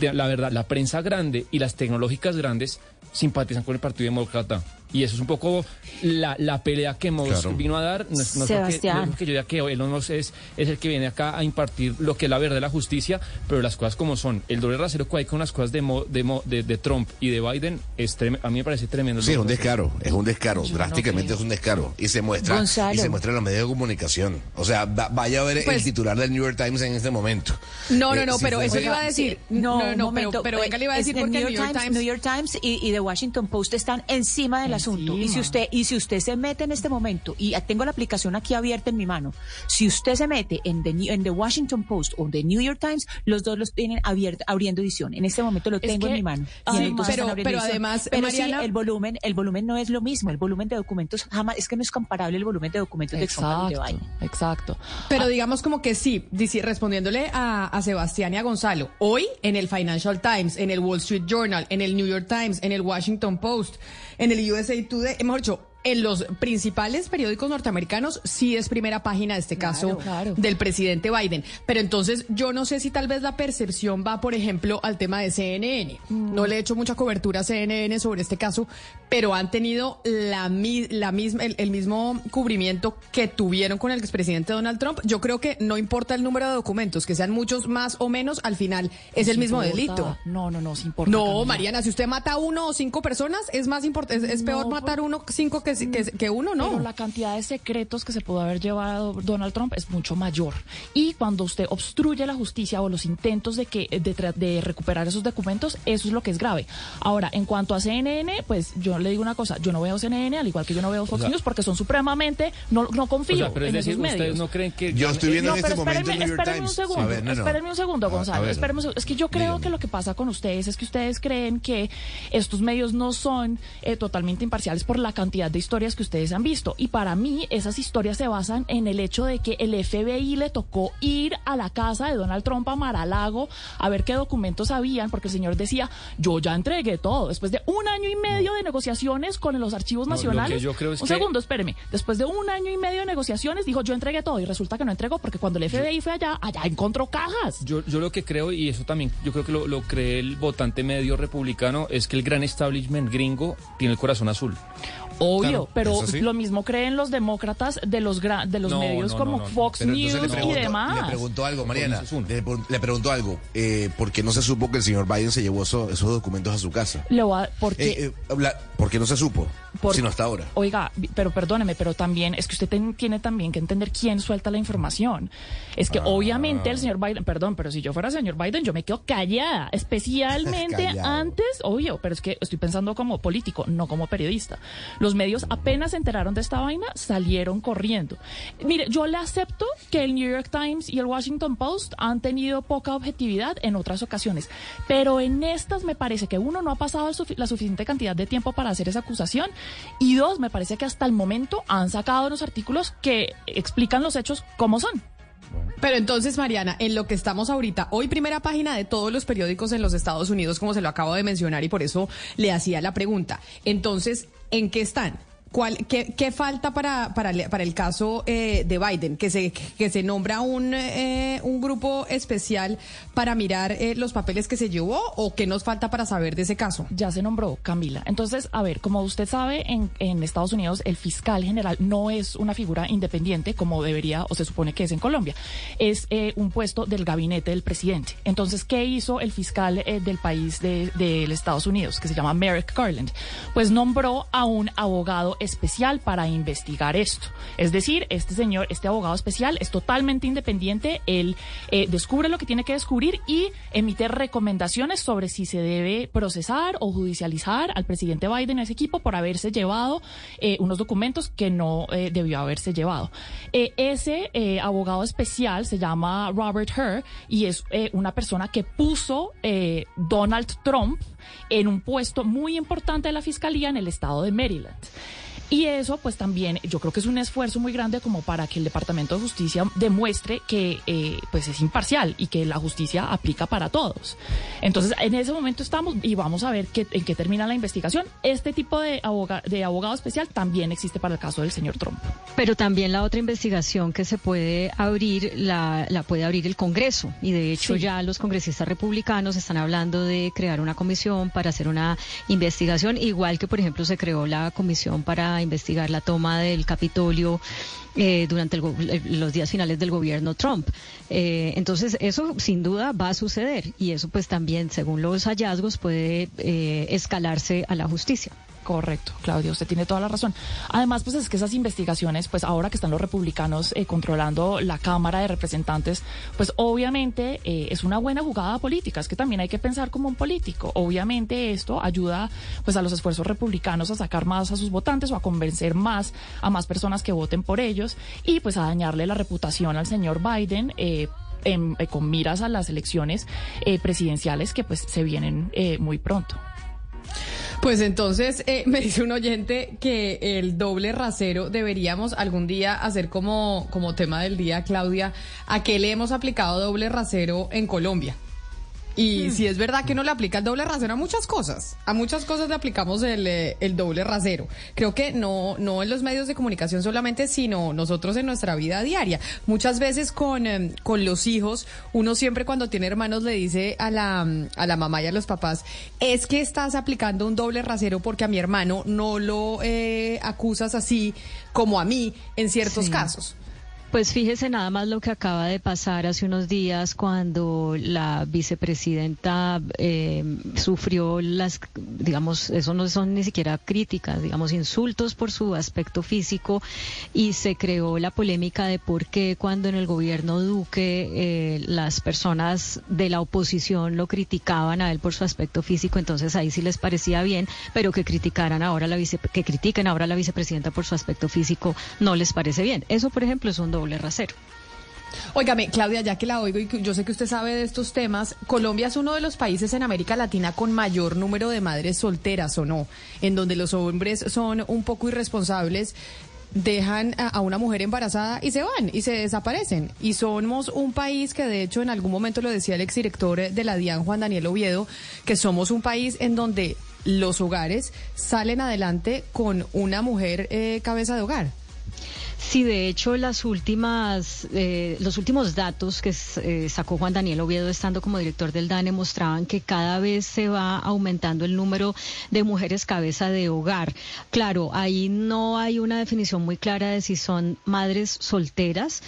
Speaker 12: La verdad, la prensa grande y las tecnológicas grandes simpatizan con el Partido Demócrata. Y eso es un poco la, la pelea que Musk
Speaker 3: Claro.
Speaker 12: vino a dar. No no
Speaker 10: Sebastián.
Speaker 12: no es porque yo diga que Elon Musk es, es el que viene acá a impartir lo que es la verdad de la justicia, pero las cosas como son. El doble rasero que hay con las cosas de, Mo- de, Mo- de, de Trump y de Biden, es trem- a mí me parece tremendo.
Speaker 3: Sí, es un descaro, es un descaro,
Speaker 12: Yo
Speaker 3: drásticamente es un descaro. Y se muestra,
Speaker 10: Gonzalo.
Speaker 3: y se muestra en los medios de comunicación. O sea, va- vaya a ver el
Speaker 2: Pues-
Speaker 3: titular del New York Times en este momento.
Speaker 2: No, no,
Speaker 3: Eh,
Speaker 2: no,
Speaker 3: si
Speaker 2: pero eso le iba a decir.
Speaker 10: No,
Speaker 2: no, no,
Speaker 10: momento.
Speaker 2: pero, pero venga, le iba a decir
Speaker 10: el
Speaker 2: porque
Speaker 10: New
Speaker 2: el
Speaker 10: York Times, New York Times y, y The Washington Post están encima del asunto. Y si usted y si usted se mete en este momento y tengo la aplicación aquí abierta en mi mano, si usted se mete en The, New- en The Washington Post o The New York Times, los dos los tienen abierto, abriendo edición. En este momento lo
Speaker 2: Es
Speaker 10: tengo en mi mano.
Speaker 2: sí,
Speaker 10: Y entonces
Speaker 2: pero- pero además,
Speaker 10: pero
Speaker 2: Mariana-
Speaker 10: sí, el volumen, el volumen no es lo mismo. El volumen de documentos jamás es que no es comparable el volumen de documentos de Trump al de
Speaker 11: Exacto, exacto.
Speaker 2: Pero digamos como que sí, dice- respondiéndole a, a Sebastián y a Gonzalo, hoy en el Financial Times, en el Wall Street Journal, en el New York Times, en el Washington Post, en el USA Today, mejor dicho, en los principales periódicos norteamericanos sí es primera página, en este caso, del presidente Biden. Pero entonces yo no sé si tal vez la percepción va, por ejemplo, al tema de CNN. No le he hecho mucha cobertura a CNN sobre este caso, pero han tenido la, la misma, el, el mismo cubrimiento que tuvieron con el expresidente Donald Trump. Yo creo que no importa el número de documentos, que sean muchos más o menos, al final es el mismo
Speaker 11: importa.
Speaker 2: delito.
Speaker 11: No, no, no, sí importa.
Speaker 2: No. Mariana, si usted mata a uno o cinco personas, es más importante, es, es peor matar uno cinco que que, que, que uno no.
Speaker 11: Pero la cantidad de secretos que se pudo haber llevado Donald Trump es mucho mayor. Y cuando usted obstruye la justicia o los intentos de que de, tra- de recuperar esos documentos, eso es lo que es grave. Ahora, en cuanto a CNN, pues yo le digo una cosa, yo no veo CNN, al igual que yo no veo Fox
Speaker 12: sea-
Speaker 11: News, porque son supremamente, no, no confío
Speaker 12: O sea, pero es
Speaker 11: en
Speaker 12: decir,
Speaker 11: esos
Speaker 12: ustedes
Speaker 11: medios.
Speaker 12: no creen que...
Speaker 3: Yo estoy viendo
Speaker 11: No,
Speaker 3: en este momento
Speaker 11: espérenme,
Speaker 3: New York
Speaker 11: espérenme un segundo,
Speaker 3: ver, no, no.
Speaker 11: espérenme un segundo, Gonzalo,
Speaker 3: ver.
Speaker 11: espérenme un segundo. Es que yo creo que lo que pasa con ustedes es que ustedes creen que estos medios no son eh, totalmente imparciales por la cantidad de historias que ustedes han visto. Y para mí, esas historias se basan en el hecho de que el FBI le tocó ir a la casa de Donald Trump a Mar-a-Lago a ver qué documentos habían, porque el señor decía, yo ya entregué todo. Después de un año y medio de negociaciones con los archivos
Speaker 12: No,
Speaker 11: nacionales.
Speaker 12: yo creo es
Speaker 11: un
Speaker 12: que-
Speaker 11: segundo, espéreme. Después de un año y medio de negociaciones, dijo, yo entregué todo. Y resulta que no entregó, porque cuando el FBI fue allá, allá encontró cajas.
Speaker 12: Yo, yo lo que creo, y eso también yo creo que lo, lo cree el votante medio republicano, es que el gran establishment gringo tiene el corazón azul.
Speaker 11: Obvio,
Speaker 12: Claro,
Speaker 11: pero
Speaker 12: sí.
Speaker 11: lo mismo creen los demócratas de los gra- de los
Speaker 12: No,
Speaker 11: medios
Speaker 12: no,
Speaker 11: como
Speaker 12: no, no.
Speaker 11: Fox
Speaker 3: Pero
Speaker 11: News
Speaker 3: pregunto,
Speaker 11: y demás.
Speaker 3: Le preguntó algo, Mariana. Le, le preguntó algo. Eh, ¿Por qué no se supo que el señor Biden se llevó eso- esos documentos a su casa?
Speaker 11: Le voy a- porque
Speaker 3: Eh, eh, la- ¿Por qué no se supo?
Speaker 11: Por-
Speaker 3: Sino hasta ahora.
Speaker 11: Oiga, pero perdóneme, pero también es que usted ten- tiene también que entender quién suelta la información. Es que obviamente el señor Biden, perdón, pero si yo fuera señor Biden, yo me quedo callada, especialmente antes, obvio, pero es que estoy pensando como político, no como periodista. Los medios apenas se enteraron de esta vaina, salieron corriendo. Mire, yo le acepto que el New York Times y el Washington Post han tenido poca objetividad en otras ocasiones, pero en estas me parece que uno no ha pasado la suficiente cantidad de tiempo para hacer esa acusación y dos, me parece que hasta el momento han sacado unos artículos que explican los hechos como son.
Speaker 2: Pero entonces, Mariana, en lo que estamos ahorita, hoy primera página de todos los periódicos en los Estados Unidos, como se lo acabo de mencionar, y por eso le hacía la pregunta. Entonces, ¿en qué están? ¿Cuál, qué, falta para, para, para el caso eh, de Biden? ¿Que se, que se nombra un, eh, un grupo especial para mirar eh, los papeles que se llevó o qué nos falta para saber de ese caso?
Speaker 11: Ya se nombró, Camila. Entonces, a ver, como usted sabe, en, en Estados Unidos el fiscal general no es una figura independiente como debería o se supone que es en Colombia. Es eh, un puesto del gabinete del presidente. Entonces, ¿qué hizo el fiscal eh, del país de, de Estados Unidos, que se llama Merrick Garland? Pues nombró a un abogado especial para investigar esto. Es decir, este señor, este abogado especial es totalmente independiente. Él eh, descubre lo que tiene que descubrir y emite recomendaciones sobre si se debe procesar o judicializar al presidente Biden y ese equipo por haberse llevado eh, unos documentos que no eh, debió haberse llevado. Ese abogado especial se llama Robert Herr y es una persona que puso Donald Trump en un puesto muy importante de la fiscalía en el estado de Maryland. Y eso, pues también, yo creo que es un esfuerzo muy grande como para que el Departamento de Justicia demuestre que, eh, pues es imparcial y que la justicia aplica para todos. Entonces, en ese momento estamos y vamos a ver qué, en qué termina la investigación. Este tipo de, aboga- de abogado especial también existe para el caso del señor Trump.
Speaker 5: Pero también la otra investigación que se puede abrir, la, la puede abrir el Congreso. Y de hecho
Speaker 11: Sí.
Speaker 5: ya los congresistas republicanos están hablando de crear una comisión para hacer una investigación, igual que por ejemplo se creó la comisión para investigar la toma del Capitolio eh, durante el eh, los días finales del gobierno Trump. Eh, entonces eso sin duda va a suceder y eso pues también según los hallazgos puede eh, escalarse a la justicia.
Speaker 11: Correcto, Claudia, usted tiene toda la razón. Además, pues es que esas investigaciones, pues ahora que están los republicanos eh, controlando la Cámara de Representantes, pues obviamente eh, es una buena jugada política, es que también hay que pensar como un político. Obviamente esto ayuda pues a los esfuerzos republicanos a sacar más a sus votantes o a convencer más a más personas que voten por ellos y pues a dañarle la reputación al señor Biden. eh, en- eh, con miras a las elecciones eh, presidenciales que pues se vienen eh, muy pronto.
Speaker 2: Pues entonces eh, me dice un oyente que el doble rasero deberíamos algún día hacer como, como tema del día, Claudia, a qué le hemos aplicado doble rasero en Colombia. Y si es verdad que no le aplica el doble rasero a muchas cosas, a muchas cosas le aplicamos el, eh, el doble rasero. Creo que no, no en los medios de comunicación solamente, sino nosotros en nuestra vida diaria. Muchas veces con, em, con los hijos, uno siempre cuando tiene hermanos le dice a la, mm, a la mamá y a los papás, es que estás aplicando un doble rasero porque a mi hermano no lo eh, acusas así como a mí en ciertos
Speaker 11: Sí.
Speaker 2: casos.
Speaker 5: Pues fíjese nada más lo que acaba de pasar hace unos días cuando la vicepresidenta eh, sufrió las, digamos, eso no son ni siquiera críticas, digamos, insultos por su aspecto físico y se creó la polémica de por qué cuando en el gobierno Duque eh, las personas de la oposición lo criticaban a él por su aspecto físico, entonces ahí sí les parecía bien, pero que criticaran ahora la vice, que critiquen ahora a la vicepresidenta por su aspecto físico no les parece bien. Eso, por ejemplo, es un rasero.
Speaker 2: Óigame, Claudia, ya que la oigo y yo sé que usted sabe de estos temas, Colombia es uno de los países en América Latina con mayor número de madres solteras, ¿o no? En donde los hombres son un poco irresponsables dejan a, una mujer embarazada y se van y se desaparecen. Y somos un país que de hecho en algún momento lo decía el exdirector de la DIAN, Juan Daniel Oviedo, que somos un país en donde los hogares salen adelante con una mujer eh, cabeza de hogar.
Speaker 5: Sí, de hecho, las últimas, eh, los últimos datos que eh, sacó Juan Daniel Oviedo estando como director del DANE mostraban que cada vez se va aumentando el número de mujeres cabeza de hogar. Claro, ahí no hay una definición muy clara de si son madres solteras,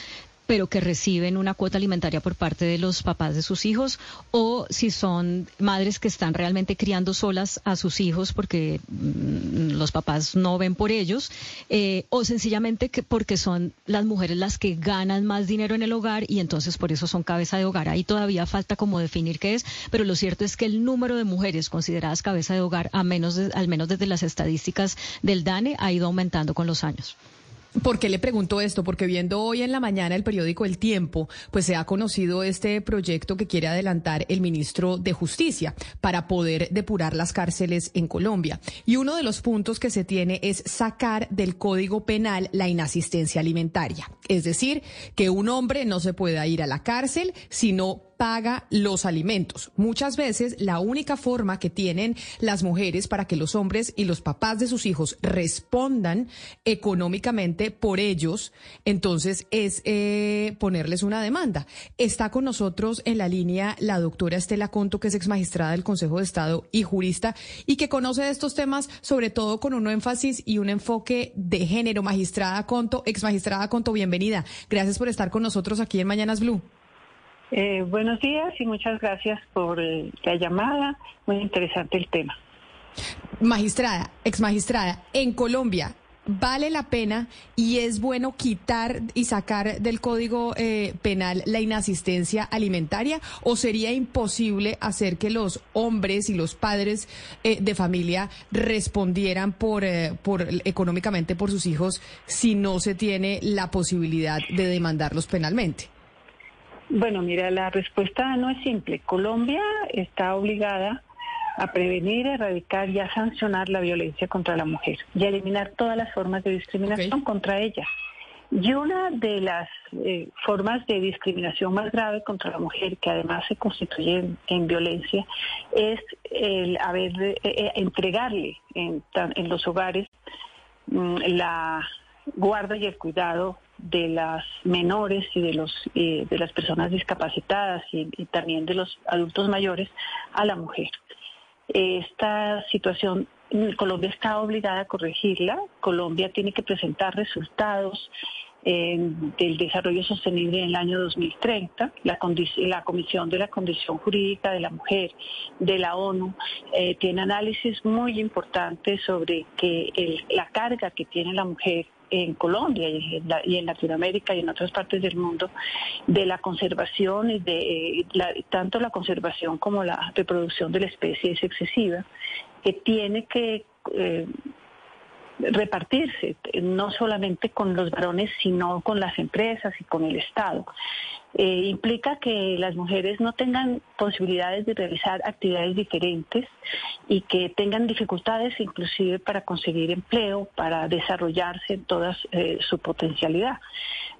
Speaker 5: pero que reciben una cuota alimentaria por parte de los papás de sus hijos, o si son madres que están realmente criando solas a sus hijos porque mm, los papás no ven por ellos, eh, o sencillamente que porque son las mujeres las que ganan más dinero en el hogar y entonces por eso son cabeza de hogar. Ahí todavía falta como definir qué es, pero lo cierto es que el número de mujeres consideradas cabeza de hogar, a menos al menos desde las estadísticas del DANE, ha ido aumentando con los años.
Speaker 2: ¿Por qué le pregunto esto? Porque viendo hoy en la mañana el periódico El Tiempo, pues se ha conocido este proyecto que quiere adelantar el ministro de Justicia para poder depurar las cárceles en Colombia. Y uno de los puntos que se tiene es sacar del Código Penal la inasistencia alimentaria. Es decir, que un hombre no se pueda ir a la cárcel si no paga los alimentos. Muchas veces la única forma que tienen las mujeres para que los hombres y los papás de sus hijos respondan económicamente por ellos, entonces es eh, ponerles una demanda. Está con nosotros en la línea la doctora Estela Conto, que es ex magistrada del Consejo de Estado y jurista y que conoce de estos temas sobre todo con un énfasis y un enfoque de género. Magistrada Conto, ex magistrada Conto, bienvenida. Gracias por estar con nosotros aquí en Mañanas Blue.
Speaker 13: Eh, buenos días y muchas gracias por eh, la llamada. Muy interesante el tema.
Speaker 2: Magistrada, ex magistrada, en Colombia, ¿vale la pena y es bueno quitar y sacar del Código eh, Penal la inasistencia alimentaria o sería imposible hacer que los hombres y los padres de familia respondieran por, por económicamente por sus hijos si no se tiene la posibilidad de demandarlos penalmente?
Speaker 13: Bueno, mira, la respuesta no es simple. Colombia está obligada a prevenir, erradicar y a sancionar la violencia contra la mujer y a eliminar todas las formas de discriminación contra ella. Y una de las eh, formas de discriminación más grave contra la mujer, que además se constituye en, violencia, es el haber eh, eh, entregarle en, los hogares mm, la guarda y el cuidado de las menores y de los eh, de las personas discapacitadas y, también de los adultos mayores a la mujer. Esta situación Colombia está obligada a corregirla. Colombia tiene que presentar resultados eh, del desarrollo sostenible en el año 2030. La, Comisión de la Condición Jurídica de la Mujer de la ONU eh, tiene análisis muy importantes sobre que la carga que tiene la mujer en Colombia y en, Latinoamérica y en otras partes del mundo de la conservación y de tanto la conservación como la reproducción de la especie es excesiva, que tiene que eh, repartirse, no solamente con los varones, sino con las empresas y con el Estado. Eh, implica que las mujeres no tengan posibilidades de realizar actividades diferentes y que tengan dificultades inclusive para conseguir empleo, para desarrollarse en toda eh, su potencialidad.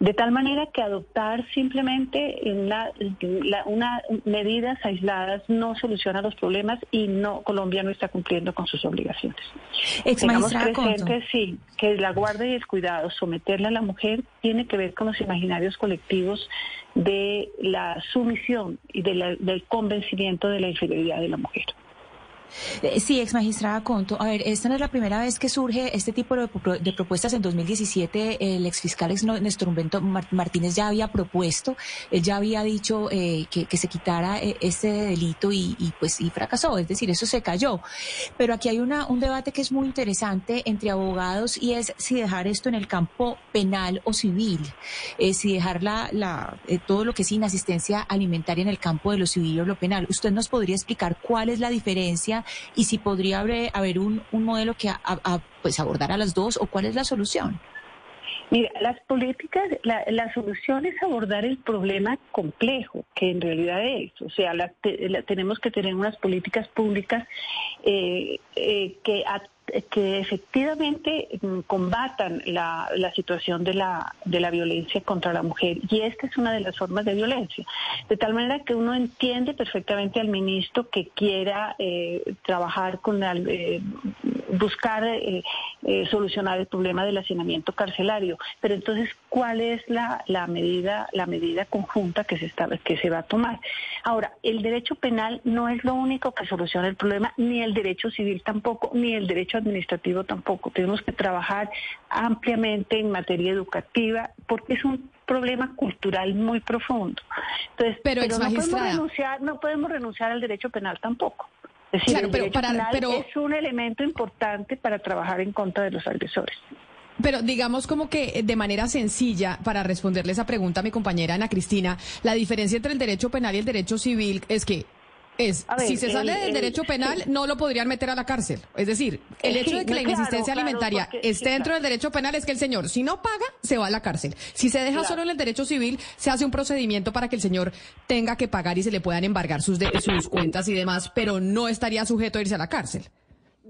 Speaker 13: De tal manera que adoptar simplemente una, medidas aisladas no soluciona los problemas y no Colombia no está cumpliendo con sus obligaciones. Tengamos presente, sí, que la guardia y el cuidado, someterle a la mujer, tiene que ver con los imaginarios colectivos de la sumisión y del convencimiento de la inferioridad de la mujer.
Speaker 10: Eh, Sí, ex magistrada Conto. A ver, esta no es la primera vez que surge este tipo de, pro- de propuestas. En 2017, el exfiscal ex Néstor Humberto Mar- Martínez ya había propuesto, él ya había dicho eh, que, se quitara eh, este delito y, pues y fracasó. Es decir, eso se cayó. Pero aquí hay una, un debate que es muy interesante entre abogados y es si dejar esto en el campo penal o civil, eh, si dejar la, la, todo lo que es inasistencia alimentaria en el campo de lo civil o lo penal. ¿Usted nos podría explicar cuál es la diferencia y si podría haber, haber un, un modelo que a- pues abordara las dos o cuál es la solución?
Speaker 13: Mira, las políticas, la, la solución es abordar el problema complejo, que en realidad es. O sea, la- la- tenemos que tener unas políticas públicas eh, eh, que, que efectivamente mm, combatan la, la situación de la, de la violencia contra la mujer. Y esta es una de las formas de violencia. De tal manera que uno entiende perfectamente al ministro que quiera eh, trabajar con la, eh, buscar eh, eh, solucionar el problema del hacinamiento carcelario. Pero entonces, ¿cuál es la, la medida la medida conjunta que se está, que se va a tomar? Ahora, el derecho penal no es lo único que soluciona el problema, ni el derecho civil tampoco, ni el derecho administrativo tampoco. Tenemos que trabajar ampliamente en materia educativa porque es un problema cultural muy profundo. Entonces,
Speaker 2: Pero,
Speaker 13: no podemos renunciar, no podemos renunciar al derecho penal tampoco. Es decir,
Speaker 2: Claro,
Speaker 13: el
Speaker 2: pero para-
Speaker 13: penal
Speaker 2: pero-
Speaker 13: es un elemento importante para trabajar en contra de los agresores.
Speaker 2: Pero digamos como que eh, de manera sencilla, para responderle esa pregunta a mi compañera Ana Cristina, la diferencia entre el derecho penal y el derecho civil es que es,
Speaker 13: ver,
Speaker 2: si se sale
Speaker 13: el-
Speaker 2: del
Speaker 13: el-
Speaker 2: derecho penal,
Speaker 13: sí.
Speaker 2: no lo podrían meter a la cárcel. Es decir, el hecho
Speaker 13: sí,
Speaker 2: de que
Speaker 13: no,
Speaker 2: la
Speaker 13: claro,
Speaker 2: inexistencia
Speaker 13: claro,
Speaker 2: alimentaria
Speaker 13: porque-
Speaker 2: esté
Speaker 13: sí,
Speaker 2: dentro
Speaker 13: claro.
Speaker 2: del derecho penal es que el señor, si no paga, se va a la cárcel. Si se deja solo en el derecho civil, se hace un procedimiento para que el señor tenga que pagar y se le puedan embargar sus, de- sus cuentas y demás, pero no estaría sujeto a irse a la cárcel.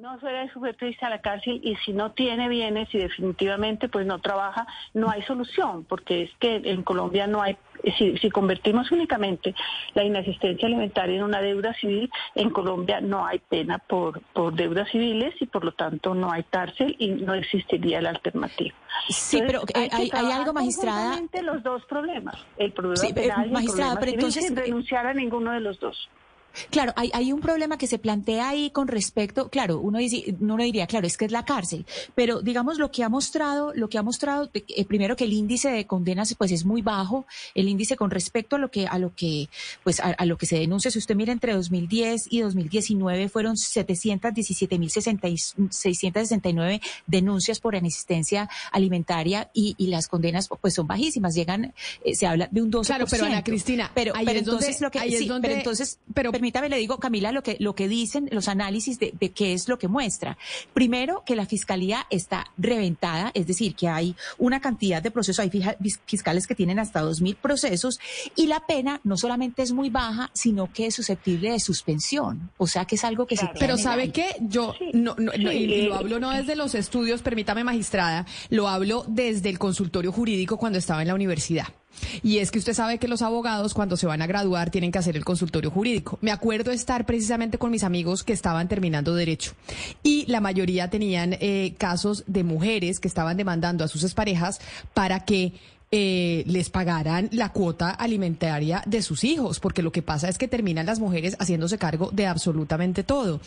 Speaker 13: No suele sujeto irse a la cárcel y si no tiene bienes y definitivamente pues no trabaja, no hay solución, porque es que en Colombia no hay, si, si convertimos únicamente la inasistencia alimentaria en una deuda civil, en Colombia no hay pena por, por deudas civiles y por lo tanto no hay cárcel y no existiría la alternativa.
Speaker 10: Sí, pero, eh, hay- hay algo, magistrada.
Speaker 13: los dos problemas, el problema
Speaker 10: Sí, eh,
Speaker 13: penal y el
Speaker 10: magistrada,
Speaker 13: problema
Speaker 10: pero
Speaker 13: civil,
Speaker 10: entonces,
Speaker 13: sin
Speaker 10: eh,
Speaker 13: renunciar a ninguno de los dos.
Speaker 10: Claro, hay, hay un problema que se plantea ahí con respecto, claro, uno, dice, uno diría, claro, es que es la cárcel, pero digamos lo que ha mostrado, lo que ha mostrado, eh, primero que el índice de condenas pues es muy bajo, el índice con respecto a lo que, a lo que, pues a, a lo que se denuncia, si usted mira entre 2010 y 2019 fueron 717.669 denuncias por inexistencia alimentaria y, y las condenas pues son bajísimas, llegan, eh, se habla de un 12%.
Speaker 2: Claro, pero Ana Cristina,
Speaker 10: pero, pero
Speaker 2: es donde-
Speaker 10: entonces lo que,
Speaker 2: ahí es
Speaker 10: sí,
Speaker 2: donde-
Speaker 10: pero entonces,
Speaker 2: pero-
Speaker 10: permítame le digo, Camila, lo que, lo que dicen los análisis de, de qué es lo que muestra. Primero, que la fiscalía está reventada, es decir, que hay una cantidad de procesos, hay fija- fiscales que tienen hasta 2.000 procesos y la pena no solamente es muy baja, sino que es susceptible de suspensión. O sea, que es algo que se
Speaker 2: Pero ¿sabe
Speaker 10: ahí.
Speaker 2: qué? Yo no, no, no, y, y lo hablo no desde los estudios, permítame magistrada, lo hablo desde el consultorio jurídico cuando estaba en la universidad. Y es que usted sabe que los abogados cuando se van a graduar tienen que hacer el consultorio jurídico. Me acuerdo estar precisamente con mis amigos que estaban terminando derecho y la mayoría tenían eh, casos de mujeres que estaban demandando a sus exparejas para que eh, les pagaran la cuota alimentaria de sus hijos, porque lo que pasa es que terminan las mujeres haciéndose cargo de absolutamente todo.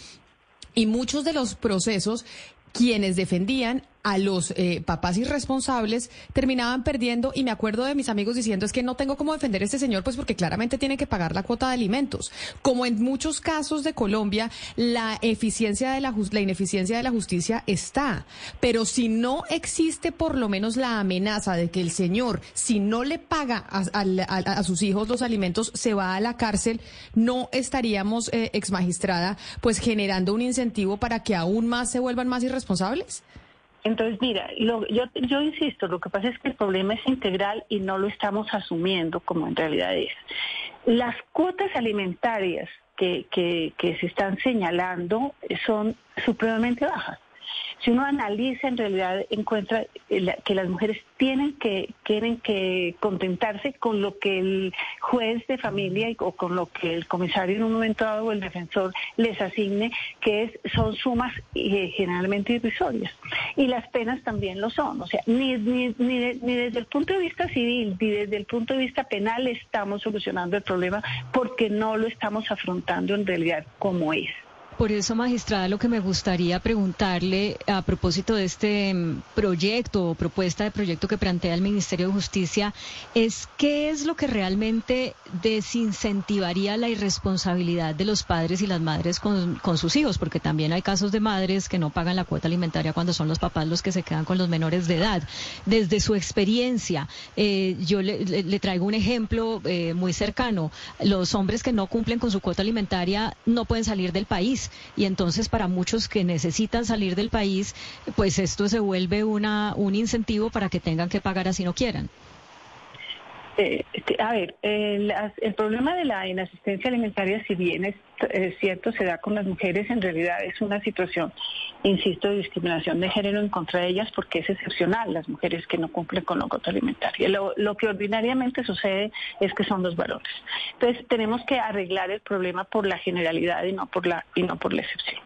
Speaker 2: Y muchos de los procesos, quienes defendían a los eh, papás irresponsables terminaban perdiendo y me acuerdo de mis amigos diciendo es que no tengo cómo defender a este señor pues porque claramente tiene que pagar la cuota de alimentos. Como en muchos casos de Colombia, la eficiencia de la, la ineficiencia de la justicia está, pero si no existe por lo menos la amenaza de que el señor, si no le paga a sus hijos los alimentos, se va a la cárcel, no estaríamos, eh, ex magistrada, pues generando un incentivo para que aún más se vuelvan más irresponsables.
Speaker 13: Entonces, mira, lo- yo, yo insisto, lo que pasa es que el problema es integral y no lo estamos asumiendo como en realidad es. Las cuotas alimentarias que, que, que se están señalando son supremamente bajas. Si uno analiza, en realidad encuentra eh, que las mujeres tienen que, tienen que contentarse con lo que el juez de familia o con lo que el comisario en un momento dado o el defensor les asigne, que es, son sumas eh, generalmente irrisorias. Y las penas también lo son. O sea, ni, ni, ni, ni desde el punto de vista civil ni desde el punto de vista penal estamos solucionando el problema porque no lo estamos afrontando en realidad como es.
Speaker 5: Por eso, magistrada, lo que me gustaría preguntarle a propósito de este mm, proyecto o propuesta de proyecto que plantea el Ministerio de Justicia es qué es lo que realmente desincentivaría la irresponsabilidad de los padres y las madres con, con sus hijos, porque también hay casos de madres que no pagan la cuota alimentaria cuando son los papás los que se quedan con los menores de edad. Desde su experiencia, eh, yo le, traigo un ejemplo eh, muy cercano. Los hombres que no cumplen con su cuota alimentaria no pueden salir del país y entonces para muchos que necesitan salir del país, pues esto se vuelve una, un incentivo para que tengan que pagar así no quieran.
Speaker 13: Eh, este, a ver, el, problema de la inasistencia alimentaria, si bien es, cierto, se da con las mujeres, en realidad es una situación, insisto, de discriminación de género en contra de ellas porque es excepcional las mujeres que no cumplen con la cuota alimentaria. Lo, que ordinariamente sucede es que son los varones. Entonces tenemos que arreglar el problema por la generalidad y no por la, y no por la excepción.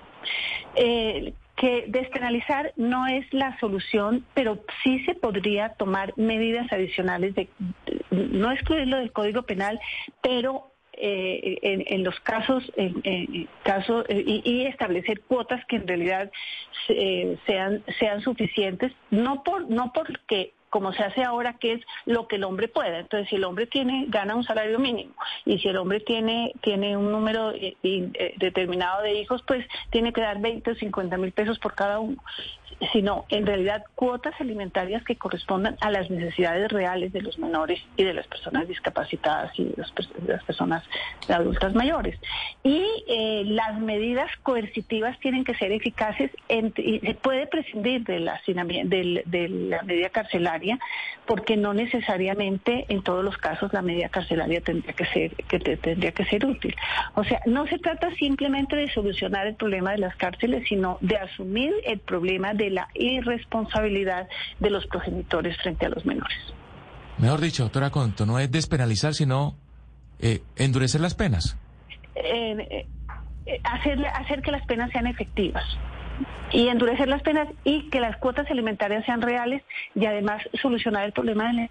Speaker 13: Eh, que despenalizar no es la solución, pero sí se podría tomar medidas adicionales de, no excluirlo del Código Penal, pero eh, en, los casos, en, caso, eh, y, establecer cuotas que en realidad eh, sean, sean suficientes, no por, no porque como se hace ahora, que es lo que el hombre pueda. Entonces, si el hombre tiene, gana un salario mínimo y si el hombre tiene, tiene un número determinado de hijos, pues tiene que dar 20 o 50 mil pesos por cada uno sino en realidad cuotas alimentarias que correspondan a las necesidades reales de los menores y de las personas discapacitadas y de, las personas adultas mayores. Y eh, las medidas coercitivas tienen que ser eficaces y se puede prescindir de la, de la medida carcelaria porque no necesariamente en todos los casos la medida carcelaria tendría que ser que tendría que ser útil. O sea, no se trata simplemente de solucionar el problema de las cárceles, sino de asumir el problema de la irresponsabilidad de los progenitores frente a los menores.
Speaker 6: Mejor dicho, doctora Conto, no es despenalizar, sino eh, endurecer las penas.
Speaker 13: Eh, eh, hacer, hacer que las penas sean efectivas y endurecer las penas y que las cuotas alimentarias sean reales y además solucionar el problema de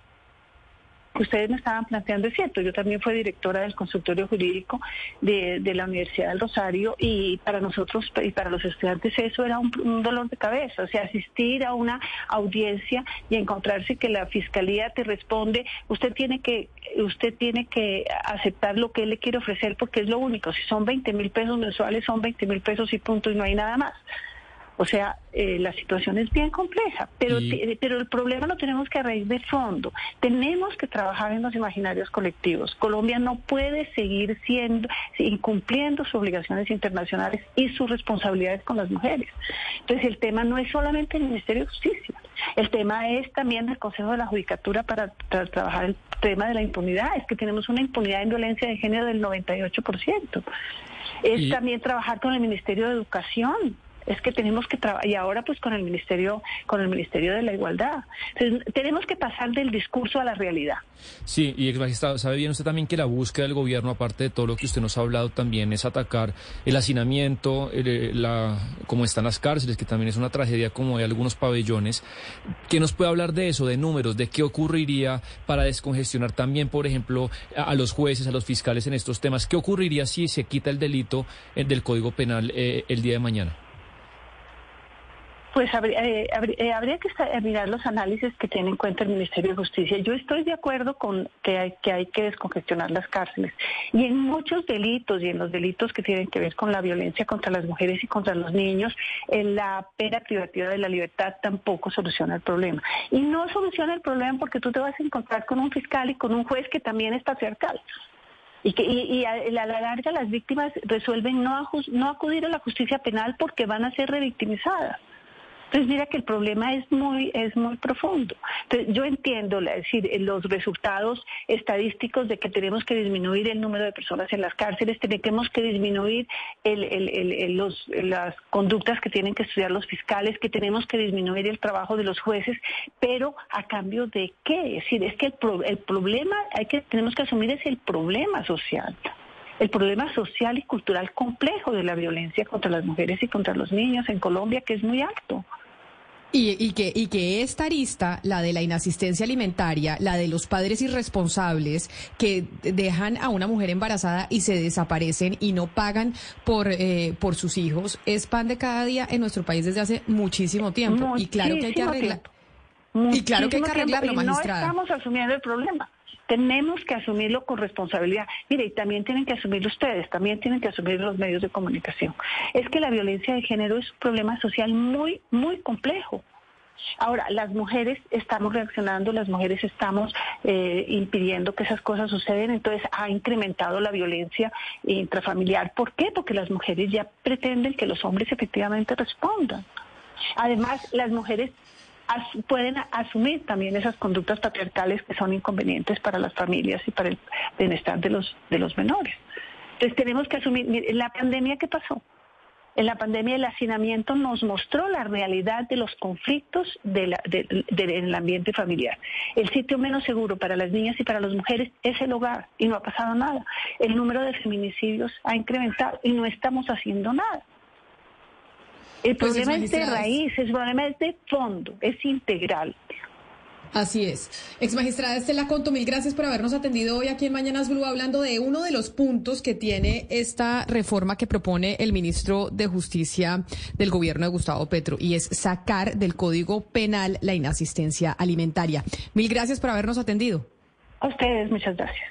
Speaker 13: que ustedes me estaban planteando es cierto. Yo también fui directora del consultorio jurídico de, la Universidad del Rosario y para nosotros y para los estudiantes eso era un, dolor de cabeza. O sea, asistir a una audiencia y encontrarse que la fiscalía te responde, usted tiene que usted tiene que aceptar lo que él le quiere ofrecer porque es lo único. Si son 20 mil pesos mensuales, son 20 mil pesos y punto y no hay nada más. O sea, eh, la situación es bien compleja, pero, pero el problema lo tenemos que raíz de fondo. Tenemos que trabajar en los imaginarios colectivos. Colombia no puede seguir siendo, incumpliendo sus obligaciones internacionales y sus responsabilidades con las mujeres. Entonces, el tema no es solamente el Ministerio de Justicia. El tema es también el Consejo de la Judicatura para, trabajar el tema de la impunidad. Es que tenemos una impunidad en violencia de género del 98%. Es también trabajar con el Ministerio de Educación es que tenemos que trabajar, y ahora pues con el Ministerio, con el Ministerio de la Igualdad. tenemos que pasar del discurso a la realidad.
Speaker 12: Sí, y ex magistrado, sabe bien usted también que la búsqueda del gobierno, aparte de todo lo que usted nos ha hablado, también es atacar el hacinamiento, eh, la, como están las cárceles, que también es una tragedia como hay algunos pabellones. ¿Qué nos puede hablar de eso, de números, de qué ocurriría para descongestionar también, por ejemplo, a, los jueces, a los fiscales en estos temas? ¿Qué ocurriría si se quita el delito eh, del Código Penal eh, el día de mañana?
Speaker 13: Pues eh, eh, habría, que mirar los análisis que tiene en cuenta el Ministerio de Justicia. Yo estoy de acuerdo con que hay, que hay que descongestionar las cárceles. Y en muchos delitos, y en los delitos que tienen que ver con la violencia contra las mujeres y contra los niños, la pena privativa de la libertad tampoco soluciona el problema. Y no soluciona el problema porque tú te vas a encontrar con un fiscal y con un juez que también es patriarcal y que y, a, la larga las víctimas resuelven no, no acudir a la justicia penal porque van a ser revictimizadas. Entonces mira que el problema es muy, es muy profundo. Entonces yo entiendo, decir, los resultados estadísticos de que tenemos que disminuir el número de personas en las cárceles, tenemos que disminuir las conductas que tienen que estudiar los fiscales, que tenemos que disminuir el trabajo de los jueces, pero a cambio de qué? Es decir, es que el, el problema hay que tenemos que asumir es el problema social el problema social y cultural complejo de la violencia contra las mujeres y contra los niños en Colombia, que es muy alto.
Speaker 2: Y, y, que, y que esta arista, la de la inasistencia alimentaria, la de los padres irresponsables que dejan a una mujer embarazada y se desaparecen y no pagan por, eh, por sus hijos, es pan de cada día en nuestro país desde hace muchísimo tiempo. y claro que hay que arreglar. Y claro que hay que arreglarlo, magistrada.
Speaker 13: No estamos asumiendo el problema. Tenemos que asumirlo con responsabilidad. Mire, y también tienen que asumirlo ustedes, también tienen que asumir los medios de comunicación. Es que la violencia de género es un problema social muy, muy complejo. Ahora, las mujeres estamos reaccionando, las mujeres estamos eh, impidiendo que esas cosas suceden, entonces ha incrementado la violencia intrafamiliar. ¿Por qué? Porque las mujeres ya pretenden que los hombres efectivamente respondan. Además, las mujeres pueden asumir también esas conductas patriarcales que son inconvenientes para las familias y para el bienestar de los, de los menores. Entonces tenemos que asumir, la pandemia, ¿qué pasó? En la pandemia el hacinamiento nos mostró la realidad de los conflictos de en el ambiente familiar. El sitio menos seguro para las niñas y para las mujeres es el hogar y no ha pasado nada. El número de feminicidios ha incrementado y no estamos haciendo nada. El pues problema es de raíz, el problema es de fondo, es integral.
Speaker 2: Así es. Ex magistrada Estela Conto, mil gracias por habernos atendido hoy aquí en Mañanas Blue hablando de uno de los puntos que tiene esta reforma que propone el ministro de Justicia del gobierno de Gustavo Petro y es sacar del Código Penal la inasistencia alimentaria. Mil gracias por habernos atendido.
Speaker 13: A ustedes, muchas gracias.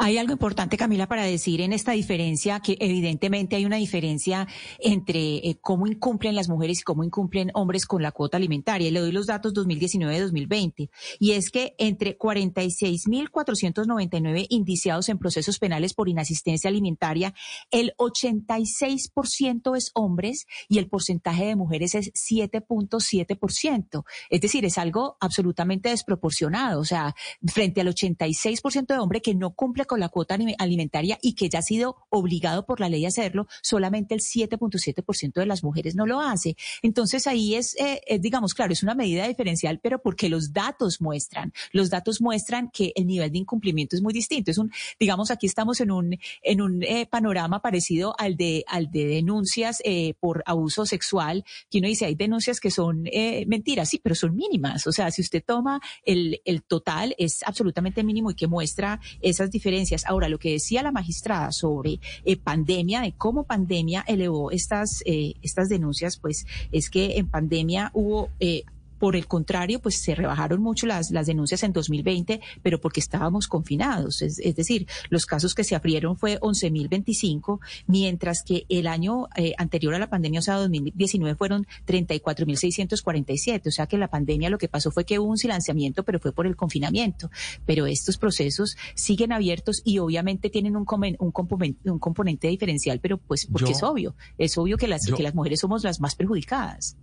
Speaker 10: Hay algo importante, Camila, para decir en esta diferencia, que evidentemente hay una diferencia entre eh, cómo incumplen las mujeres y cómo incumplen hombres con la cuota alimentaria. Le doy los datos 2019-2020. Y es que entre 46.499 indiciados en procesos penales por inasistencia alimentaria, el 86% es hombres y el porcentaje de mujeres es 7.7%. Es decir, es algo absolutamente desproporcionado. O sea, frente al 86% de hombres que no cumple con la cuota alimentaria y que ya ha sido obligado por la ley a hacerlo, solamente el 7.7% de las mujeres no lo hace. Entonces ahí es, eh, digamos, claro, es una medida diferencial, pero porque los datos muestran, los datos muestran que el nivel de incumplimiento es muy distinto. Es un, digamos, aquí estamos en un, en un eh, panorama parecido al de, al de denuncias eh, por abuso sexual, que uno dice, hay denuncias que son mentiras, sí, pero son mínimas. O sea, si usted toma el, el total, es absolutamente mínimo y que muestra esas diferencias. Ahora, lo que decía la magistrada sobre eh, pandemia, de cómo pandemia elevó estas, eh, estas denuncias, pues es que en pandemia hubo eh, por el contrario, pues se rebajaron mucho las, las denuncias en 2020, pero porque estábamos confinados. Es, decir, los casos que se abrieron fue 11.025, mientras que el año eh, anterior a la pandemia, o sea, 2019, fueron 34.647. O sea que la pandemia lo que pasó fue que hubo un silenciamiento, pero fue por el confinamiento. Pero estos procesos siguen abiertos y obviamente tienen un, un, componente, un componente diferencial, pero pues porque es obvio. Es obvio que las, que las mujeres somos las más perjudicadas.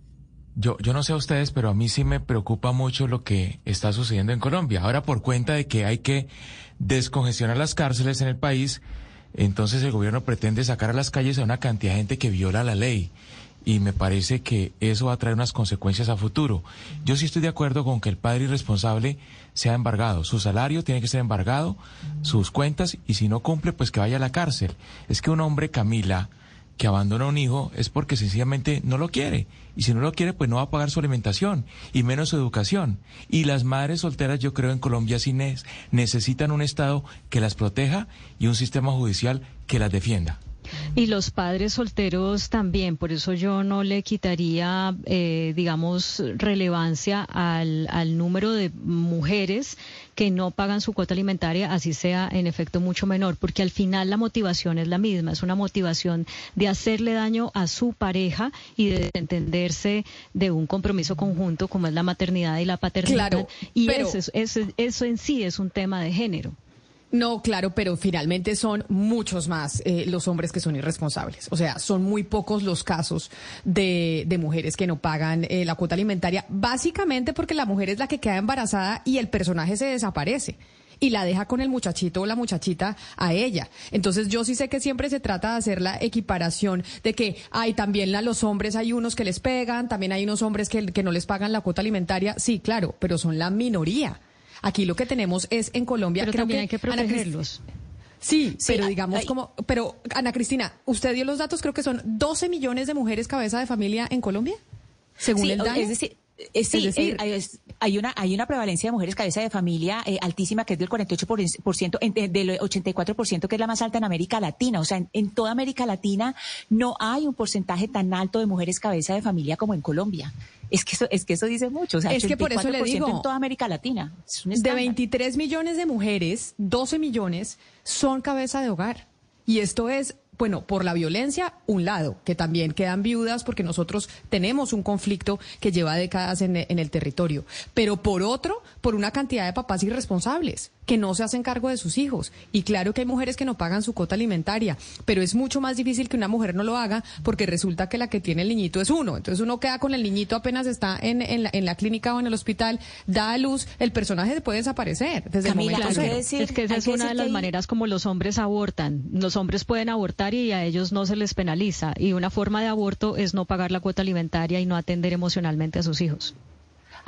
Speaker 6: Yo, yo no sé a ustedes, pero a mí sí me preocupa mucho lo que está sucediendo en Colombia. Ahora, por cuenta de que hay que descongestionar las cárceles en el país, entonces el gobierno pretende sacar a las calles a una cantidad de gente que viola la ley. Y me parece que eso va a traer unas consecuencias a futuro. Yo sí estoy de acuerdo con que el padre irresponsable sea embargado. Su salario tiene que ser embargado, sus cuentas, y si no cumple, pues que vaya a la cárcel. Es que un hombre, Camila, que abandona un hijo es porque sencillamente no lo quiere. Y si no lo quiere, pues no va a pagar su alimentación y menos su educación. Y las madres solteras, yo creo, en Colombia sí necesitan un Estado que las proteja y un sistema judicial que las defienda.
Speaker 5: Y los padres solteros también, por eso yo no le quitaría, eh, digamos, relevancia al, al número de mujeres que no pagan su cuota alimentaria, así sea en efecto mucho menor, porque al final la motivación es la misma, es una motivación de hacerle daño a su pareja y de entenderse de un compromiso conjunto como es la maternidad y la paternidad.
Speaker 2: Claro,
Speaker 5: y eso, eso, eso en sí es un tema de género.
Speaker 2: No, claro, pero finalmente son muchos más eh, los hombres que son irresponsables. O sea, son muy pocos los casos de, de mujeres que no pagan eh, la cuota alimentaria, básicamente porque la mujer es la que queda embarazada y el personaje se desaparece y la deja con el muchachito o la muchachita a ella. Entonces yo sí sé que siempre se trata de hacer la equiparación de que hay también a los hombres hay unos que les pegan, también hay unos hombres que, que no les pagan la cuota alimentaria. Sí, claro, pero son la minoría. Aquí lo que tenemos es en Colombia.
Speaker 5: Pero
Speaker 2: creo
Speaker 5: también hay que protegerlos.
Speaker 2: Sí,
Speaker 10: Sí,
Speaker 2: pero digamos como, pero Ana Cristina, usted dio los datos, creo que son 12 millones de mujeres cabeza de familia en Colombia, según
Speaker 10: Sí,
Speaker 2: el DANE.
Speaker 10: Es decir, eh, sí,
Speaker 2: Es decir-
Speaker 10: eh, es- hay una hay una prevalencia de mujeres cabeza de familia eh, altísima que es del 48%, por ciento, en- del 84% que es la más alta en América Latina. O sea, en, en toda América Latina no hay un porcentaje tan alto de mujeres cabeza de familia como en Colombia. Es que eso, es que eso dice mucho. O sea,
Speaker 2: Es que por eso le
Speaker 10: 84%
Speaker 2: digo,
Speaker 10: en toda América Latina. Es un
Speaker 2: de
Speaker 10: escándalo.
Speaker 2: 23 millones de mujeres, 12 millones son cabeza de hogar. Y esto es, bueno, por la violencia, un lado, que también quedan viudas porque nosotros tenemos un conflicto que lleva décadas en, en el territorio. Pero por otro, por una cantidad de papás irresponsables que no se hacen cargo de sus hijos. Y claro que hay mujeres que no pagan su cuota alimentaria, pero es mucho más difícil que una mujer no lo haga porque resulta que la que tiene el niñito es uno. Entonces uno queda con el niñito apenas está en, en, la, en la clínica o en el hospital, da a luz, el personaje puede desaparecer desde
Speaker 10: Camila,
Speaker 2: el momento cero.
Speaker 10: decir-
Speaker 5: es que esa es
Speaker 10: que
Speaker 5: una de las
Speaker 10: hay-
Speaker 5: maneras como los hombres abortan. Los hombres pueden abortar y a ellos no se les penaliza. Y una forma de aborto es no pagar la cuota alimentaria y no atender emocionalmente a sus hijos.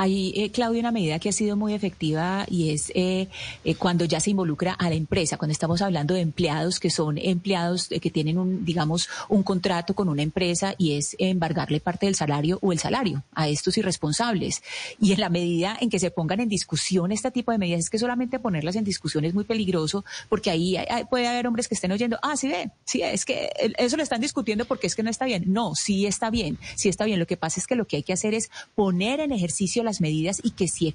Speaker 10: Hay, eh, Claudia, una medida que ha sido muy efectiva y es eh, eh, cuando ya se involucra a la empresa, cuando estamos hablando de empleados que son empleados eh, que tienen un, digamos, un contrato con una empresa y es embargarle parte del salario o el salario a estos irresponsables. Y en la medida en que se pongan en discusión este tipo de medidas, es que solamente ponerlas en discusión es muy peligroso porque ahí hay- puede haber hombres que estén oyendo, ah, sí ve, sí, es que eso lo están discutiendo porque es que no está bien. No, sí está bien, sí está bien. Lo que pasa es que lo que hay que hacer es poner en ejercicio las medidas y que si,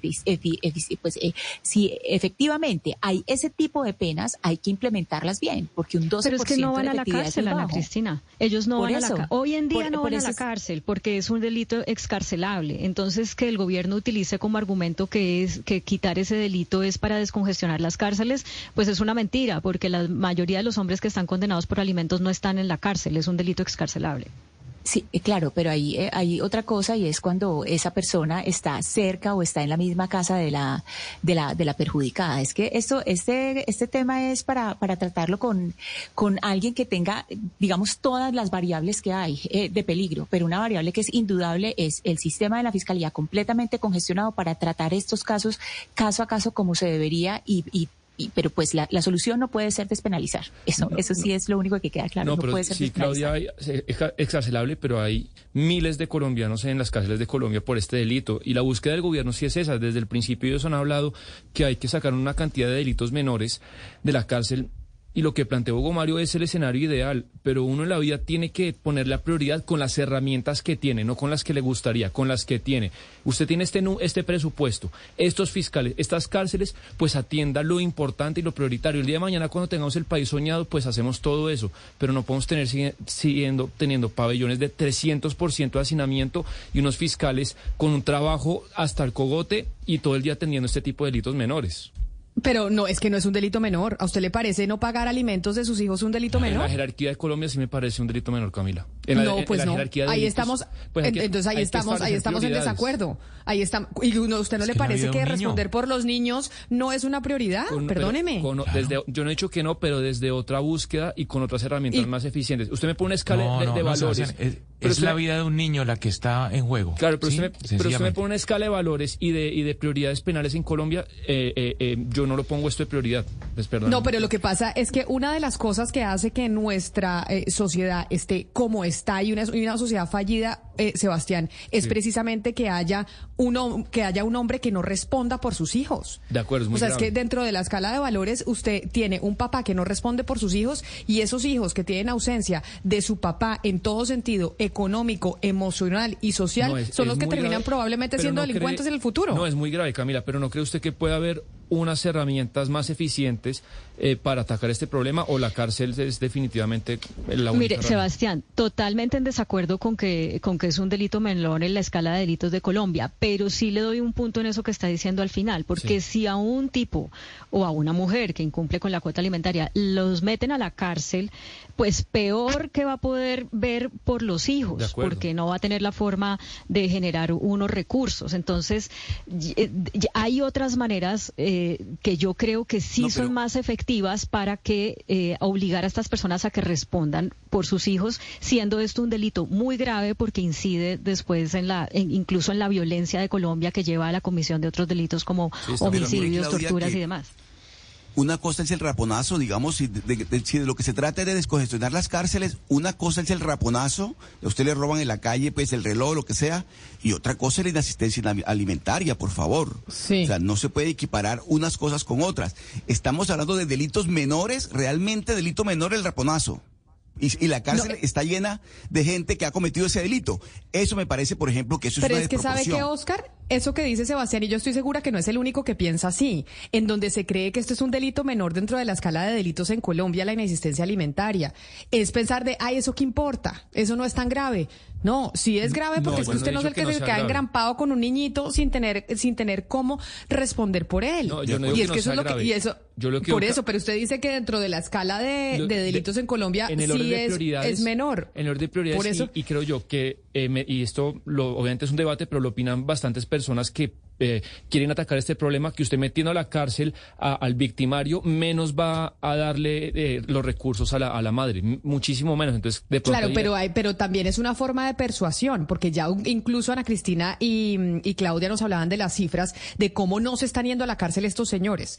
Speaker 10: pues, eh, si efectivamente hay ese tipo de penas, hay que implementarlas bien, porque un 12%
Speaker 5: Pero es que no van a la cárcel, Ana. Cristina. Ellos no
Speaker 10: Por
Speaker 5: van a la cárcel. Hoy en día
Speaker 10: Por-
Speaker 5: no van a la cárcel porque es un delito excarcelable. Entonces, que el gobierno utilice como argumento que es que quitar ese delito es para descongestionar las cárceles, pues es una mentira, porque la mayoría de los hombres que están condenados por alimentos no están en la cárcel, es un delito excarcelable.
Speaker 10: Sí, eh, claro, pero ahí eh, hay otra cosa y es cuando esa persona está cerca o está en la misma casa de la de la de la perjudicada. Es que esto este este tema es para para tratarlo con con alguien que tenga digamos todas las variables que hay eh, de peligro, pero una variable que es indudable es el sistema de la fiscalía completamente congestionado para tratar estos casos caso a caso como se debería y, y y- pero pues la, la solución no puede ser despenalizar. Eso, eso sí es lo único que queda claro.
Speaker 12: no,
Speaker 10: No,
Speaker 12: pero
Speaker 10: puede ser
Speaker 12: sí. Claudia, exa- excarcelable, pero hay miles de colombianos en las cárceles de Colombia por este delito. Y la búsqueda del gobierno sí es esa. Desde el principio ellos han hablado que hay que sacar una cantidad de delitos menores de la cárcel. Y lo que planteó Hugo Mario es el escenario ideal, pero uno en la vida tiene que poner la prioridad con las herramientas que tiene, no con las que le gustaría, con las que tiene. Usted tiene este, este presupuesto, estos fiscales, estas cárceles, pues atienda lo importante y lo prioritario. El día de mañana cuando tengamos el país soñado, pues hacemos todo eso, pero no podemos tener siguiendo teniendo pabellones de 300% de hacinamiento y unos fiscales con un trabajo hasta el cogote y todo el día atendiendo este tipo de delitos menores.
Speaker 2: Pero no, es que no es un delito menor. ¿A usted le parece no pagar alimentos de sus hijos un delito
Speaker 12: En
Speaker 2: menor?
Speaker 12: la jerarquía de Colombia sí me parece un delito menor, Camila. En la-
Speaker 2: no,
Speaker 12: en
Speaker 2: pues
Speaker 12: la
Speaker 2: no.
Speaker 12: jerarquía de
Speaker 2: Ahí
Speaker 12: delitos,
Speaker 2: estamos,
Speaker 12: pues que-
Speaker 2: entonces ahí estamos, ahí estamos en desacuerdo. Ahí está. ¿Y uno- usted no
Speaker 12: Es
Speaker 2: le
Speaker 12: que
Speaker 2: parece que
Speaker 12: niño.
Speaker 2: responder por los niños no es una prioridad?
Speaker 12: Con- pero
Speaker 2: Perdóneme.
Speaker 12: desde, yo no he dicho que no, pero desde otra búsqueda y con otras herramientas
Speaker 2: Y-
Speaker 12: más eficientes. Usted me pone una escala
Speaker 6: No,
Speaker 12: de,
Speaker 6: no,
Speaker 12: de
Speaker 6: no,
Speaker 12: valores.
Speaker 6: Sebastián, es,
Speaker 12: pero
Speaker 6: es
Speaker 12: usted
Speaker 6: la vida de un niño la que está en juego.
Speaker 12: Claro, pero,
Speaker 6: ¿sí?
Speaker 12: usted me, pero usted me pone una escala de valores y de, y de prioridades penales en Colombia. eh, eh, eh, yo no lo pongo esto de prioridad. Perdono.
Speaker 2: No, pero lo que pasa es que una de las cosas que hace que nuestra eh, sociedad esté como está y una, sociedad fallida, eh, Sebastián, es
Speaker 12: Sí.
Speaker 2: precisamente que haya, un, que haya un hombre que no responda por sus hijos.
Speaker 12: De acuerdo, es muy
Speaker 2: o sea,
Speaker 12: grave.
Speaker 2: es que dentro de la escala de valores usted tiene un papá que no responde por sus hijos y esos hijos que tienen ausencia de su papá en todo sentido, económico, emocional y social,
Speaker 12: No, es-
Speaker 2: son
Speaker 12: es
Speaker 2: los que terminan
Speaker 12: grave,
Speaker 2: probablemente siendo
Speaker 12: no
Speaker 2: delincuentes
Speaker 12: cree-
Speaker 2: en el futuro.
Speaker 12: No, es muy grave, Camila, pero ¿no cree usted que puede haber unas herramientas más eficientes eh, para atacar este problema o la cárcel es definitivamente la única
Speaker 5: Mire? Sebastián, totalmente en desacuerdo con que, con que es un delito menor en la escala de delitos de Colombia, pero sí le doy un punto en eso que está diciendo al final, porque si a un tipo o a una mujer que incumple con la cuota alimentaria los meten a la cárcel, pues peor que va a poder ver por los hijos, porque no va a tener la forma de generar unos recursos. Entonces, y- eh, y- hay otras maneras eh, que yo creo que sí
Speaker 8: No,
Speaker 5: son más efectivas para que eh, obligar a estas personas a que respondan por sus hijos, siendo esto un delito muy grave porque incide después en la, en- incluso en la violencia de Colombia que lleva a la comisión de otros delitos como
Speaker 8: Sí, bien.
Speaker 5: Homicidios,
Speaker 8: Claudia,
Speaker 5: torturas
Speaker 8: que-
Speaker 5: y demás.
Speaker 8: Una cosa es el raponazo, digamos, si de, si de lo que se trata es de descongestionar las cárceles, una cosa es el raponazo, a usted le roban en la calle, pues el reloj, lo que sea, y otra cosa es la inasistencia alimentaria, por favor.
Speaker 2: Sí.
Speaker 8: O sea, no se puede equiparar unas cosas con otras. Estamos hablando de delitos menores, realmente delito menor el raponazo. Y, la cárcel está llena de gente que ha cometido ese delito. Eso me parece, por ejemplo, que eso
Speaker 2: Pero
Speaker 8: es una
Speaker 2: es que sabe que, Oscar, eso que dice Sebastián, y yo estoy segura que no es el único que piensa así, en donde se cree que esto es un delito menor dentro de la escala de delitos en Colombia, la inexistencia alimentaria. Es pensar de, ay, ¿eso qué importa? Eso no es tan grave. No, sí es grave porque es que usted no es el que, se queda engrampado con un niñito sin tener sin tener cómo responder por él. y es que, eso es lo que y eso por eso, pero usted dice que dentro de la escala de, delitos en Colombia sí es, es, menor.
Speaker 12: En el orden de prioridades por eso, y, creo yo que eh, y esto lo, obviamente es un debate, pero lo opinan bastantes personas que eh, quieren atacar este problema, que usted metiendo a la cárcel al victimario menos va a darle eh, los recursos a la, a la madre, muchísimo menos. Entonces, de
Speaker 2: claro, pero hay, pero también es una forma de persuasión, porque ya incluso Ana Cristina y, y Claudia nos hablaban de las cifras de cómo no se están yendo a la cárcel estos señores.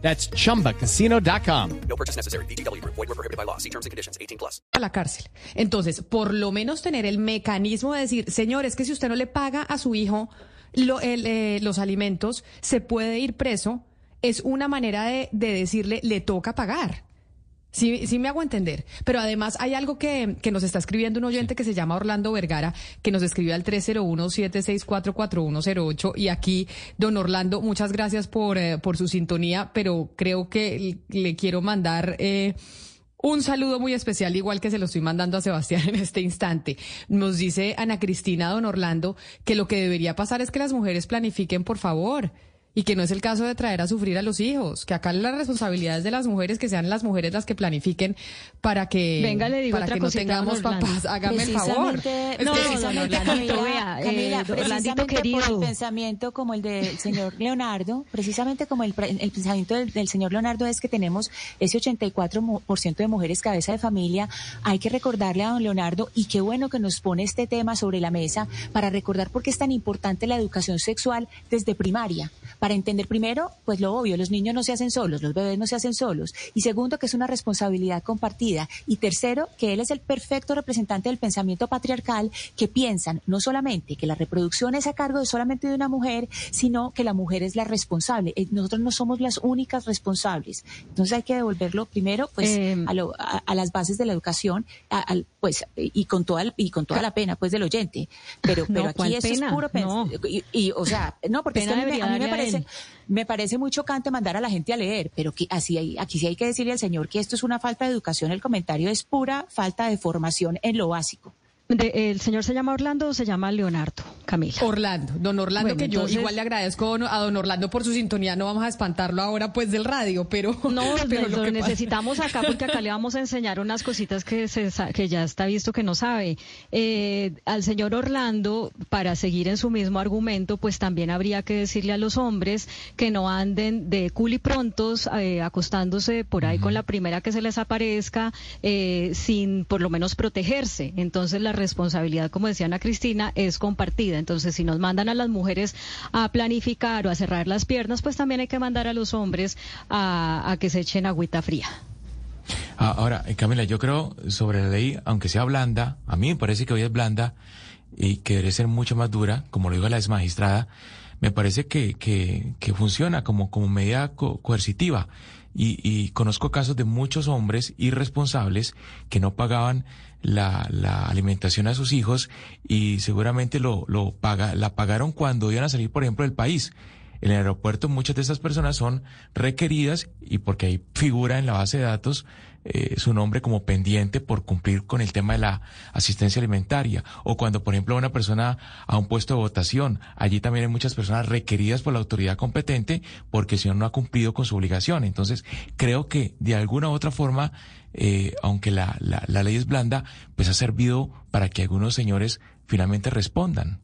Speaker 14: That's chumbacasino.com.
Speaker 15: No purchase necessary. BGW. Void were prohibited by law. See terms and conditions 18 plus.
Speaker 2: A la cárcel. Entonces, por lo menos tener el mecanismo de decir, señor, es que si usted no le paga a su hijo lo, el, eh, los alimentos, se puede ir preso es una manera de, decirle, le toca pagar. Sí, sí me hago entender. Pero además hay algo que, que nos está escribiendo un oyente que se llama Orlando Vergara, que nos escribió al 301-764-4108. Y aquí, don Orlando, muchas gracias por, eh, por su sintonía, pero creo que le quiero mandar... Eh, un saludo muy especial, igual que se lo estoy mandando a Sebastián en este instante. Nos dice Ana Cristina, don Orlando, que lo que debería pasar es que las mujeres planifiquen, por favor y que no es el caso de traer a sufrir a los hijos, que acá la responsabilidad es de las mujeres, que sean las mujeres las que planifiquen para que,
Speaker 5: Venga, le digo
Speaker 2: para que no tengamos papás. Hágame el favor.
Speaker 10: No, precisamente, Camila, Camila, precisamente querido. por el pensamiento como el del señor Leonardo, precisamente como el, el pensamiento del, del, señor Leonardo es que tenemos ese 84% de mujeres cabeza de familia, hay que recordarle a don Leonardo, y qué bueno que nos pone este tema sobre la mesa, para recordar por qué es tan importante la educación sexual desde primaria, para entender primero, pues lo obvio, los niños no se hacen solos, los bebés no se hacen solos. Y segundo, que es una responsabilidad compartida. Y tercero, que él es el perfecto representante del pensamiento patriarcal que piensan no solamente que la reproducción es a cargo de solamente de una mujer, sino que la mujer es la responsable. Eh, nosotros no somos las únicas responsables. Entonces hay que devolverlo primero pues em. a, las bases de la educación, pues y con toda y con toda la pena pues del oyente. Pero pero aquí eso es puro y, o sea, no porque a mí me parece me parece muy chocante mandar a la gente a leer, pero que así hay, aquí sí hay que decirle al señor que esto es una falta de educación. El comentario es pura falta de formación en lo básico.
Speaker 5: ¿El señor se llama Orlando o se llama Leonardo, Camila?
Speaker 2: Orlando, don Orlando, que yo igual le agradezco a don Orlando por su sintonía, no vamos a espantarlo ahora pues del radio, pero...
Speaker 5: No, pero lo, necesitamos acá porque acá le vamos a enseñar unas cositas que, se, que ya está visto que no sabe. Eh, al señor Orlando, para seguir en su mismo argumento, pues también habría que decirle a los hombres que no anden de culiprontos eh, acostándose por ahí con la primera que se les aparezca eh, sin por lo menos protegerse. Entonces la responsabilidad, como decía Ana Cristina, es compartida. Entonces, si nos mandan a las mujeres a planificar o a cerrar las piernas, pues también hay que mandar a los hombres a, que se echen agüita fría.
Speaker 6: Ah, ahora, eh, Camila, yo creo sobre la ley, aunque sea blanda, a mí me parece que hoy es blanda y que debe ser mucho más dura, como lo dijo la ex magistrada, me parece que, que, que funciona como, como medida coercitiva. Y, y conozco casos de muchos hombres irresponsables que no pagaban la, la alimentación a sus hijos y seguramente lo, lo paga, la pagaron cuando iban a salir, por ejemplo, del país. En el aeropuerto muchas de esas personas son requeridas y porque hay figura en la base de datos eh, su nombre como pendiente por cumplir con el tema de la asistencia alimentaria. O cuando, por ejemplo, una persona a un puesto de votación, allí también hay muchas personas requeridas por la autoridad competente porque el señor no ha cumplido con su obligación. Entonces, creo que de alguna u otra forma, eh, aunque la, la, la ley es blanda, pues ha servido para que algunos señores finalmente respondan.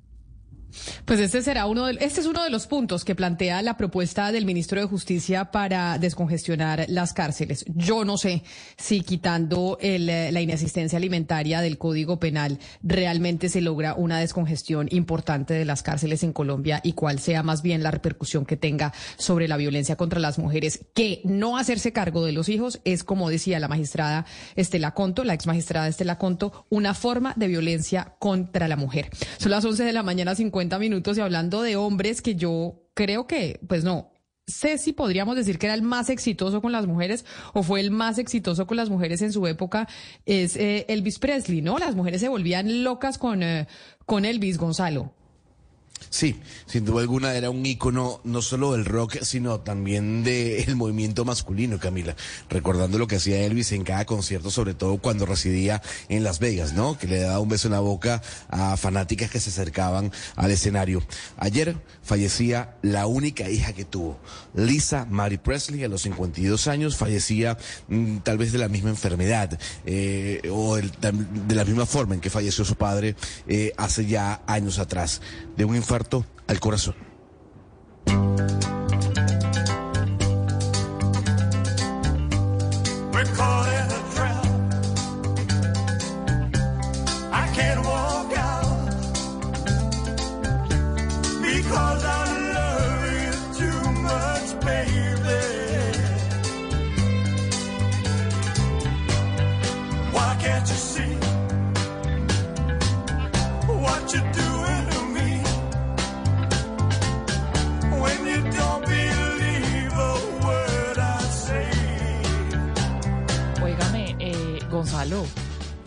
Speaker 2: Pues este será uno de, este es uno de los puntos que plantea la propuesta del ministro de Justicia para descongestionar las cárceles. Yo no sé si quitando el, eh, la inasistencia alimentaria del Código Penal realmente se logra una descongestión importante de las cárceles en Colombia y cuál sea más bien la repercusión que tenga sobre la violencia contra las mujeres, que no hacerse cargo de los hijos es, como decía la magistrada Estela Conto, la ex magistrada Estela Conto, una forma de violencia contra la mujer. Son las 11 de la mañana, 50 minutos y hablando de hombres que yo creo que, pues no, sé si podríamos decir que era el más exitoso con las mujeres o fue el más exitoso con las mujeres en su época, es eh, Elvis Presley, ¿no? Las mujeres se volvían locas con, eh, con Elvis Gonzalo.
Speaker 3: Sí, sin duda alguna era un ícono no solo del rock, sino también del movimiento masculino, Camila. Recordando lo que hacía Elvis en cada concierto, sobre todo cuando residía en Las Vegas, ¿no? Que le daba un beso en la boca a fanáticas que se acercaban al escenario. Ayer fallecía la única hija que tuvo, Lisa Mary Presley, a los 52 años, fallecía mm, tal vez de la misma enfermedad, eh, o el- de la misma forma en que falleció su padre eh, hace ya años atrás, de un infarto al corazón.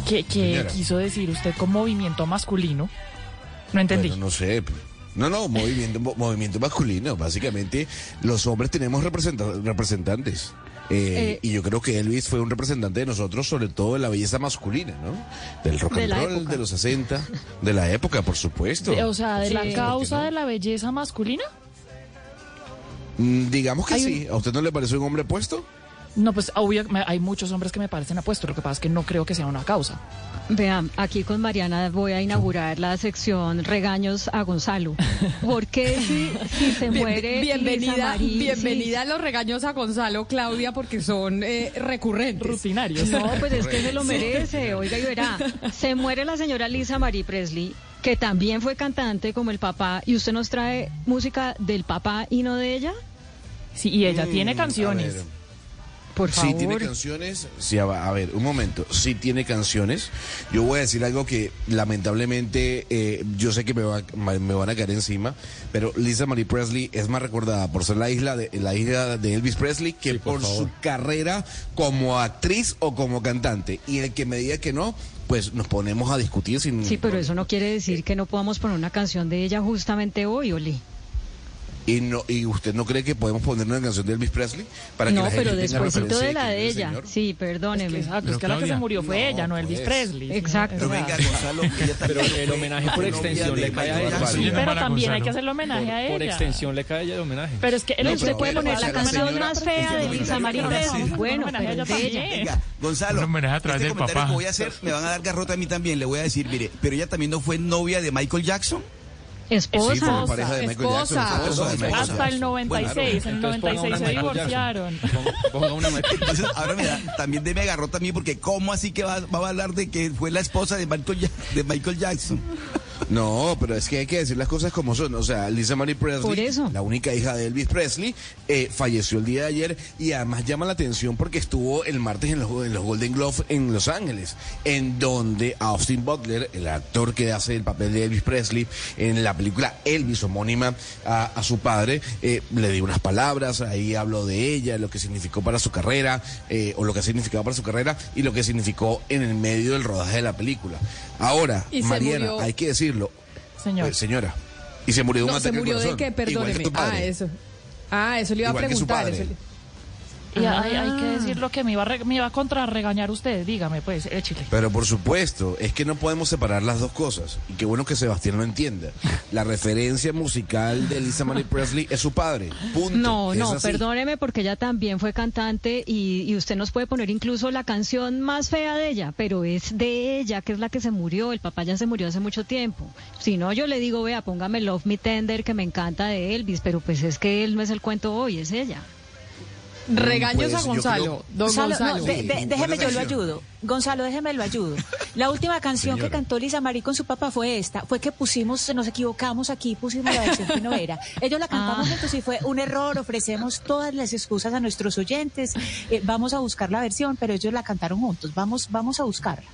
Speaker 11: ¿Qué, quiso decir usted con movimiento masculino? No entendí.
Speaker 3: Bueno, no sé. No, no, movimiento, mo- movimiento masculino. Básicamente, los hombres tenemos representa- representantes. Eh,
Speaker 5: Eh,
Speaker 3: y yo creo que Elvis fue un representante de nosotros, sobre todo de la belleza masculina, ¿no? Del rock
Speaker 11: De
Speaker 3: and roll,
Speaker 11: época.
Speaker 3: de los 60, de la época, por supuesto.
Speaker 11: De- o sea, de la causa de la belleza masculina.
Speaker 3: Mm, digamos que
Speaker 11: Hay un-
Speaker 3: sí. ¿A usted no le parece un hombre puesto?
Speaker 11: No, pues obvio, hay muchos hombres que me parecen apuestos. Lo que pasa es que no creo que sea una causa.
Speaker 5: Vean, aquí con Mariana voy a inaugurar la sección regaños a Gonzalo. ¿Por qué si, si se
Speaker 2: Bien-
Speaker 5: muere
Speaker 2: bienvenida,
Speaker 5: Lisa Marie-
Speaker 2: bienvenida a los regaños a Gonzalo, Claudia, porque son eh, recurrentes.
Speaker 11: Rutinarios.
Speaker 5: No, pues es que se lo merece. Oiga, y verá, se muere la señora Lisa Marie Presley, que también fue cantante como el papá, y usted nos trae música del papá y no de ella.
Speaker 11: Sí, y ella
Speaker 3: Mm,
Speaker 11: tiene
Speaker 3: a
Speaker 11: canciones.
Speaker 5: Por favor.
Speaker 3: tiene canciones. Sí, a, a ver, un momento. Sí tiene canciones. Yo voy a decir algo que lamentablemente eh, yo sé que me, va- me van a caer encima, pero Lisa Marie Presley es más recordada por ser la isla de la hija de Elvis Presley que por, su carrera como actriz o como cantante. Y el que me diga que no, pues nos ponemos a discutir sin
Speaker 5: Sí, pero eso no quiere decir que no podamos poner una canción de ella justamente hoy, Oli.
Speaker 3: Y no y usted no cree que podemos poner una canción de Elvis Presley para que
Speaker 5: No,
Speaker 3: la gente
Speaker 5: pero despuésito de la de
Speaker 3: es el
Speaker 5: ella. Sí, perdóneme.
Speaker 11: Exacto, es que la que se murió fue ella, no Elvis Presley.
Speaker 5: Exacto.
Speaker 8: Pero venga, Gonzalo, ella
Speaker 12: Pero el homenaje por extensión le cae a ella.
Speaker 8: Jackson.
Speaker 11: Pero también hay que hacerle homenaje
Speaker 12: por,
Speaker 11: a ella.
Speaker 12: por extensión le cae a ella el homenaje.
Speaker 11: Pero es que
Speaker 5: No,
Speaker 11: él
Speaker 5: se puede poner la canción más fea de Lisa Presley. Bueno, pero es ella.
Speaker 8: Gonzalo,
Speaker 6: Un homenaje a través
Speaker 8: este
Speaker 6: del
Speaker 8: comentario
Speaker 6: papá.
Speaker 8: que voy a hacer me van a dar garrota a mí también. Le voy a decir, mire, pero ella también no fue novia de Michael Jackson.
Speaker 5: Esposa.
Speaker 3: Sí, fue pareja de Michael Jackson,
Speaker 2: Esposa.
Speaker 11: Hasta el
Speaker 3: Jackson.
Speaker 11: 96, en el
Speaker 8: Entonces ponga
Speaker 11: 96
Speaker 8: una
Speaker 11: se divorciaron.
Speaker 8: Ponga una Michael- Entonces, ahora me da, también deme garrota a mí porque ¿cómo así que va, va a hablar de que fue la esposa de Michael, Ja- de Michael Jackson?
Speaker 3: No, pero es que hay que decir las cosas como son. O sea, Lisa Marie Presley, la única hija de Elvis Presley, eh, falleció el día de ayer y además llama la atención porque estuvo el martes en los, en los Golden Glove en Los Ángeles, en donde Austin Butler, el actor que hace el papel de Elvis Presley en la película Elvis homónima a, a su padre, eh, le dio unas palabras, ahí habló de ella, lo que significó para su carrera, eh, o lo que ha significado para su carrera y lo que significó en el medio del rodaje de la película. Ahora, Mariana,
Speaker 2: murió-
Speaker 3: hay que decirlo,
Speaker 11: Señor.
Speaker 3: eh, señora. Y se murió de un
Speaker 2: No, se
Speaker 3: ataque
Speaker 2: murió de
Speaker 3: corazón,
Speaker 2: que perdóneme. Ah, eso. Ah, eso le iba
Speaker 3: Igual
Speaker 2: a
Speaker 3: que su
Speaker 2: preguntar.
Speaker 3: padre.
Speaker 2: eso le-
Speaker 11: Y hay, hay que
Speaker 2: Ah.
Speaker 11: decir lo que me iba a, re- me iba a contrarregañar usted. Dígame, pues, échale.
Speaker 3: Pero por supuesto, es que no podemos separar las dos cosas. Y qué bueno que Sebastián lo entienda. La referencia musical de Lisa Marie Presley es su padre. Punto.
Speaker 5: No,
Speaker 3: Es
Speaker 5: no,
Speaker 3: así.
Speaker 5: perdóneme porque ella también fue cantante y, y usted nos puede poner incluso la canción más fea de ella, pero es de ella, que es la que se murió. El papá ya se murió hace mucho tiempo. Si no, yo le digo, vea, póngame Love Me Tender, que me encanta de Elvis, pero pues es que él no es el cuento hoy, es ella.
Speaker 2: Regaños
Speaker 3: Pues,
Speaker 2: a Gonzalo.
Speaker 3: creo-
Speaker 2: Don
Speaker 10: Gonzalo,
Speaker 2: Gonzalo.
Speaker 10: no, de- de-
Speaker 3: Sí,
Speaker 10: déjeme, yo lo ayudo. Gonzalo, déjeme lo ayudo. La última canción que cantó Lisa Marie con su papá fue esta. Fue que pusimos, nos equivocamos aquí, pusimos la versión que no era. Ellos la cantamos
Speaker 5: Ah.
Speaker 10: juntos y fue un error. Ofrecemos todas las excusas a nuestros oyentes. Eh, vamos a buscar la versión, pero ellos la cantaron juntos. Vamos, vamos a buscarla.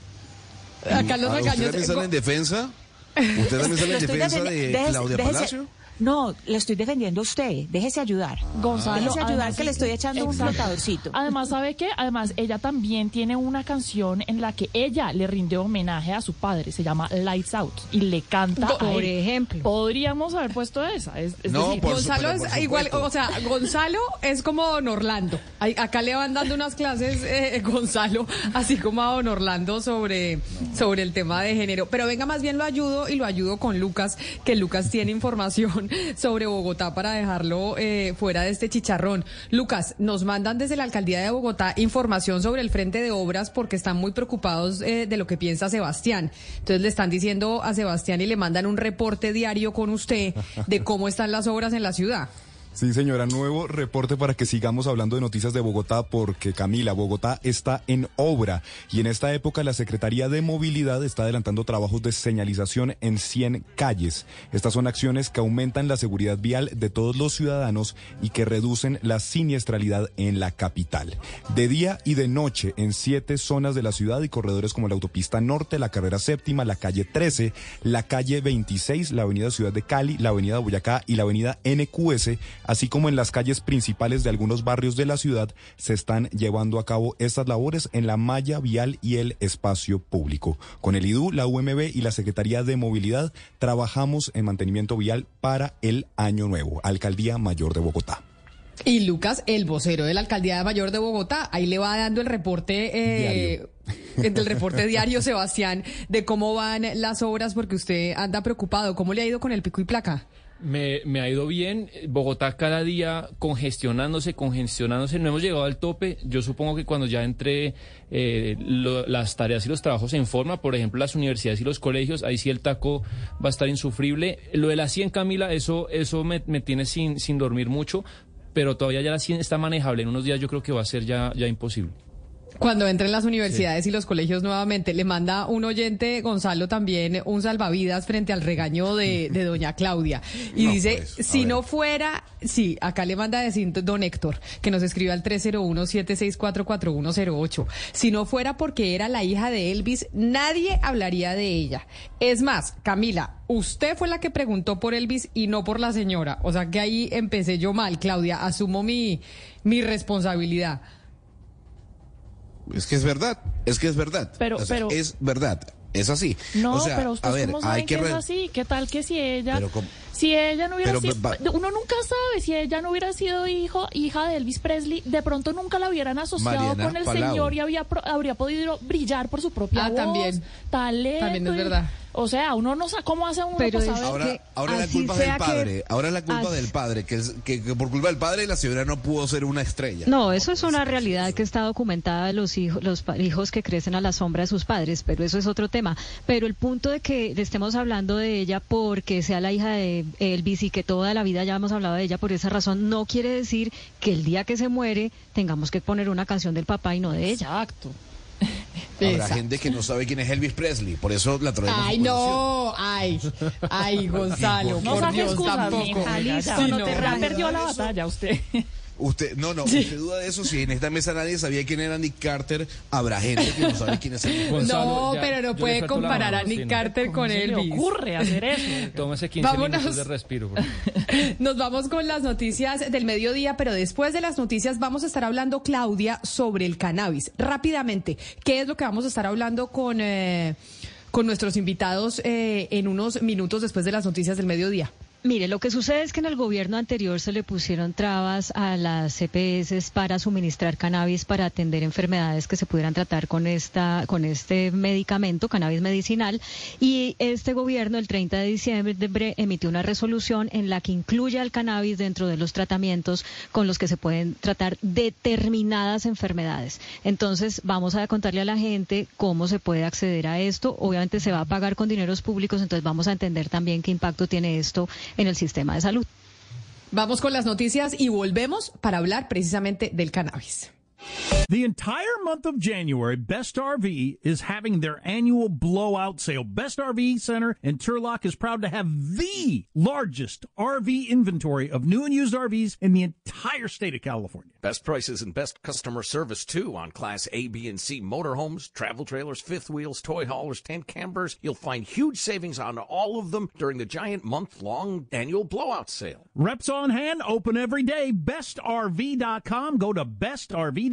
Speaker 2: Acá los
Speaker 3: Ah, ¿Usted
Speaker 2: regaños.
Speaker 3: también sale en defensa? ¿Usted también sale en defensa de
Speaker 10: déjese-
Speaker 3: Claudia
Speaker 10: déjese-
Speaker 3: Palacio?
Speaker 10: No, le estoy defendiendo a usted. Déjese ayudar.
Speaker 11: Gonzalo,
Speaker 10: Déjese ayudar
Speaker 11: además,
Speaker 10: que le estoy echando un flotadorcito.
Speaker 11: Además, ¿sabe qué? Además, ella también tiene una canción en la que ella le rinde homenaje a su padre. Se llama Lights Out. Y le canta a
Speaker 5: Por
Speaker 11: él.
Speaker 5: ejemplo.
Speaker 11: Podríamos haber puesto esa. Es, es
Speaker 3: No,
Speaker 11: decir,
Speaker 3: por
Speaker 2: Gonzalo
Speaker 3: su-
Speaker 2: es
Speaker 3: por
Speaker 2: igual, o sea, Gonzalo es como Don Orlando. Ay, Acá le van dando unas clases, eh, Gonzalo, así como a Don Orlando sobre, sobre el tema de género. Pero venga, más bien lo ayudo y lo ayudo con Lucas, que Lucas tiene información sobre Bogotá para dejarlo eh, fuera de este chicharrón. Lucas, nos mandan desde la alcaldía de Bogotá información sobre el frente de obras porque están muy preocupados eh, de lo que piensa Sebastián. Entonces le están diciendo a Sebastián y le mandan un reporte diario con usted de cómo están las obras en la ciudad.
Speaker 16: Sí, señora, nuevo reporte para que sigamos hablando de noticias de Bogotá porque Camila, Bogotá está en obra y en esta época la Secretaría de Movilidad está adelantando trabajos de señalización en 100 calles. Estas son acciones que aumentan la seguridad vial de todos los ciudadanos y que reducen la siniestralidad en la capital. De día y de noche en siete zonas de la ciudad y corredores como la autopista norte, la carrera séptima, la calle 13, la calle 26, la avenida Ciudad de Cali, la avenida Boyacá y la avenida NQS, así como en las calles principales de algunos barrios de la ciudad, se están llevando a cabo estas labores en la malla vial y el espacio público. Con el IDU, la UMB y la Secretaría de Movilidad trabajamos en mantenimiento vial para el año nuevo. Alcaldía Mayor de Bogotá.
Speaker 2: Y Lucas, el vocero de la alcaldía mayor de Bogotá, ahí le va dando el reporte, eh, el reporte diario, Sebastián, de cómo van las obras, porque usted anda preocupado. ¿Cómo le ha ido con el pico y placa?
Speaker 12: Me, me ha ido bien. Bogotá cada día congestionándose, congestionándose. No hemos llegado al tope. Yo supongo que cuando ya entre eh, las tareas y los trabajos en forma, por ejemplo, las universidades y los colegios, ahí sí el taco va a estar insufrible. Lo de la 100, Camila, eso, eso me, me tiene sin, sin dormir mucho, pero todavía ya la 100 está manejable. En unos días yo creo que va a ser ya, ya imposible.
Speaker 2: Cuando entren las universidades y los colegios nuevamente, le manda un oyente, Gonzalo, también un salvavidas frente al regaño de, de doña Claudia. Y
Speaker 3: No,
Speaker 2: dice,
Speaker 3: pues,
Speaker 2: si
Speaker 3: ver.
Speaker 2: no fuera, sí, acá le manda a decir don Héctor, que nos escribe al 301-764-4108. Si no fuera porque era la hija de Elvis, nadie hablaría de ella. Es más, Camila, usted fue la que preguntó por Elvis y no por la señora. O sea que ahí empecé yo mal, Claudia, asumo mi, mi responsabilidad.
Speaker 3: Es que es verdad, es que es verdad.
Speaker 11: Pero-
Speaker 3: O sea,
Speaker 11: pero-
Speaker 3: es verdad, es así.
Speaker 11: No,
Speaker 3: o sea,
Speaker 11: pero
Speaker 3: a
Speaker 11: ustedes
Speaker 3: ver,
Speaker 11: cómo saben
Speaker 3: hay
Speaker 11: que,
Speaker 3: que
Speaker 11: es así. ¿Qué tal que si ella, si ella no hubiera
Speaker 3: Pero,
Speaker 11: sido,
Speaker 3: va-
Speaker 11: uno nunca sabe si ella no hubiera sido hijo, hija de Elvis Presley, de pronto nunca la hubieran asociado
Speaker 3: Mariana
Speaker 11: con el
Speaker 3: Palau.
Speaker 11: señor y había pro- habría podido brillar por su propia
Speaker 2: Ah,
Speaker 11: voz,
Speaker 2: también.
Speaker 11: talento.
Speaker 2: También es
Speaker 11: y-
Speaker 2: verdad.
Speaker 11: O sea, uno no sabe cómo hace uno
Speaker 5: Pero.
Speaker 3: Ahora,
Speaker 5: que
Speaker 3: ahora la culpa del
Speaker 5: sea que-
Speaker 3: padre. Ahora la culpa
Speaker 5: así-
Speaker 3: del padre, que, es- que, que por culpa del padre la señora no pudo ser una estrella.
Speaker 5: No, eso es una realidad que está documentada de los hijos, los hijos que crecen a la sombra de sus padres, pero eso es otro tema. Pero el punto de que le estemos hablando de ella porque sea la hija de Elvis y que toda la vida ya hemos hablado de ella por esa razón, no quiere decir que el día que se muere tengamos que poner una canción del papá y no de ella.
Speaker 11: Exacto.
Speaker 3: Habrá
Speaker 2: Exacto.
Speaker 3: gente que no sabe quién es Elvis Presley, por eso la traemos.
Speaker 2: Ay, no, ay, ay, Gonzalo,
Speaker 11: No
Speaker 2: por Dios,
Speaker 11: excusas,
Speaker 2: tampoco.
Speaker 11: mija, ya, ya.
Speaker 2: Sí,
Speaker 11: no
Speaker 2: no.
Speaker 11: te ya perdió la batalla usted.
Speaker 3: Usted, no, no, usted duda de eso. Si en esta mesa nadie sabía quién era Nick Carter, habrá gente que no sabe quién es Presley.
Speaker 12: Gonzalo,
Speaker 2: No,
Speaker 12: ya,
Speaker 2: pero no puede comparar
Speaker 12: mano,
Speaker 2: a Nick
Speaker 12: sí.
Speaker 2: Carter con
Speaker 11: ¿Cómo se le ocurre hacer eso?
Speaker 12: Tómese 15
Speaker 2: Vámonos.
Speaker 12: minutos de respiro.
Speaker 2: Nos vamos con las noticias del mediodía, pero después de las noticias vamos a estar hablando, Claudia, sobre el cannabis. Rápidamente, ¿qué es lo que vamos a estar hablando con, eh, con nuestros invitados eh, en unos minutos después de las noticias del mediodía?
Speaker 5: Mire, lo que sucede es que en el gobierno anterior se le pusieron trabas a las CPS para suministrar cannabis para atender enfermedades que se pudieran tratar con esta con este medicamento, cannabis medicinal, y este gobierno el 30 de diciembre emitió una resolución en la que incluye al cannabis dentro de los tratamientos con los que se pueden tratar determinadas enfermedades. Entonces, vamos a contarle a la gente cómo se puede acceder a esto. Obviamente se va a pagar con dineros públicos, entonces vamos a entender también qué impacto tiene esto en el sistema de salud.
Speaker 2: Vamos con las noticias y volvemos para hablar precisamente del cannabis.
Speaker 17: The entire month of January, Best RV is having their annual blowout sale. Best RV Center in Turlock is proud to have the largest RV inventory of new and used RVs in the entire state of California.
Speaker 18: Best prices and best customer service too on Class A, B, and C motorhomes, travel trailers, fifth wheels, toy haulers, tent campers. You'll find huge savings on all of them during the giant month-long annual blowout sale.
Speaker 17: Reps on hand, open every day. BestRV.com. Go to BestRV.com.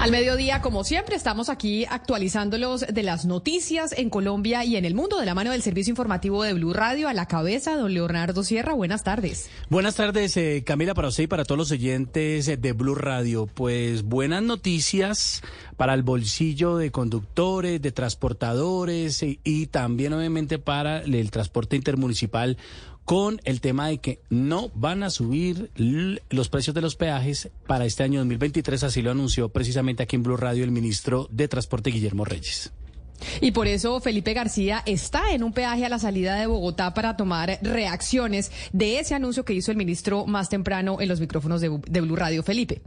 Speaker 2: Al mediodía, como siempre, estamos aquí actualizándolos de las noticias en Colombia y en el mundo de la mano del servicio informativo de Blue Radio. A la cabeza, don Leonardo Sierra, buenas tardes.
Speaker 19: Buenas tardes, eh, Camila, para usted y para todos los oyentes de Blue Radio. Pues buenas noticias para el bolsillo de conductores, de transportadores y, y también obviamente para el transporte intermunicipal con el tema de que no van a subir los precios de los peajes para este año 2023, así lo anunció precisamente aquí en Blue Radio el ministro de Transporte Guillermo Reyes.
Speaker 2: Y por eso Felipe García está en un peaje a la salida de Bogotá para tomar reacciones de ese anuncio que hizo el ministro más temprano en los micrófonos de, Blue Radio. Felipe.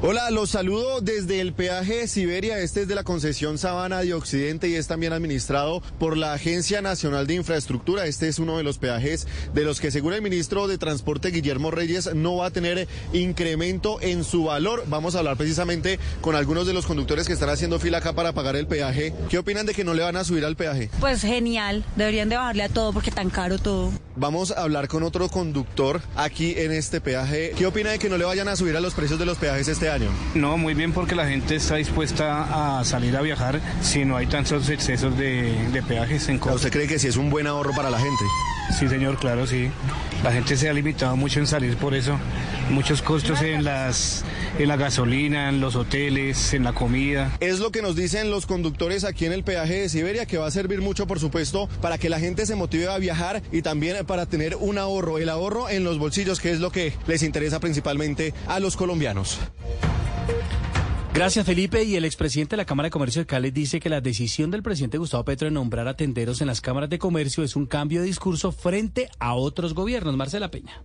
Speaker 20: Hola, los saludo desde el peaje de Siberia. Este es de la concesión Sabana de Occidente y es también administrado por la Agencia Nacional de Infraestructura. Este es uno de los peajes de los que según el ministro de Transporte Guillermo Reyes no va a tener incremento en su valor. Vamos a hablar precisamente con algunos de los conductores que están haciendo fila acá para pagar el peaje. ¿Qué opinan de que no le van a subir al peaje?
Speaker 21: Pues genial, deberían de bajarle a todo porque tan caro todo.
Speaker 20: Vamos a hablar con otro conductor aquí en este peaje. ¿Qué opina de que no le vayan a subir a los precios de los peajes este año?
Speaker 22: No, muy bien porque la gente está dispuesta a salir a viajar si no hay tantos excesos de, de peajes en
Speaker 20: ¿Usted cree que sí es un buen ahorro para la gente?
Speaker 22: Sí, señor, claro, sí. La gente se ha limitado mucho en salir por eso. Muchos costos en las en la gasolina, en los hoteles, en la comida.
Speaker 20: Es lo que nos dicen los conductores aquí en el peaje de Siberia, que va a servir mucho, por supuesto, para que la gente se motive a viajar y también para tener un ahorro, el ahorro en los bolsillos, que es lo que les interesa principalmente a los colombianos.
Speaker 19: Gracias, Felipe. Y el expresidente de la Cámara de Comercio de Cali dice que la decisión del presidente Gustavo Petro de nombrar a tenderos en las cámaras de comercio es un cambio de discurso frente a otros gobiernos. Marcela Peña.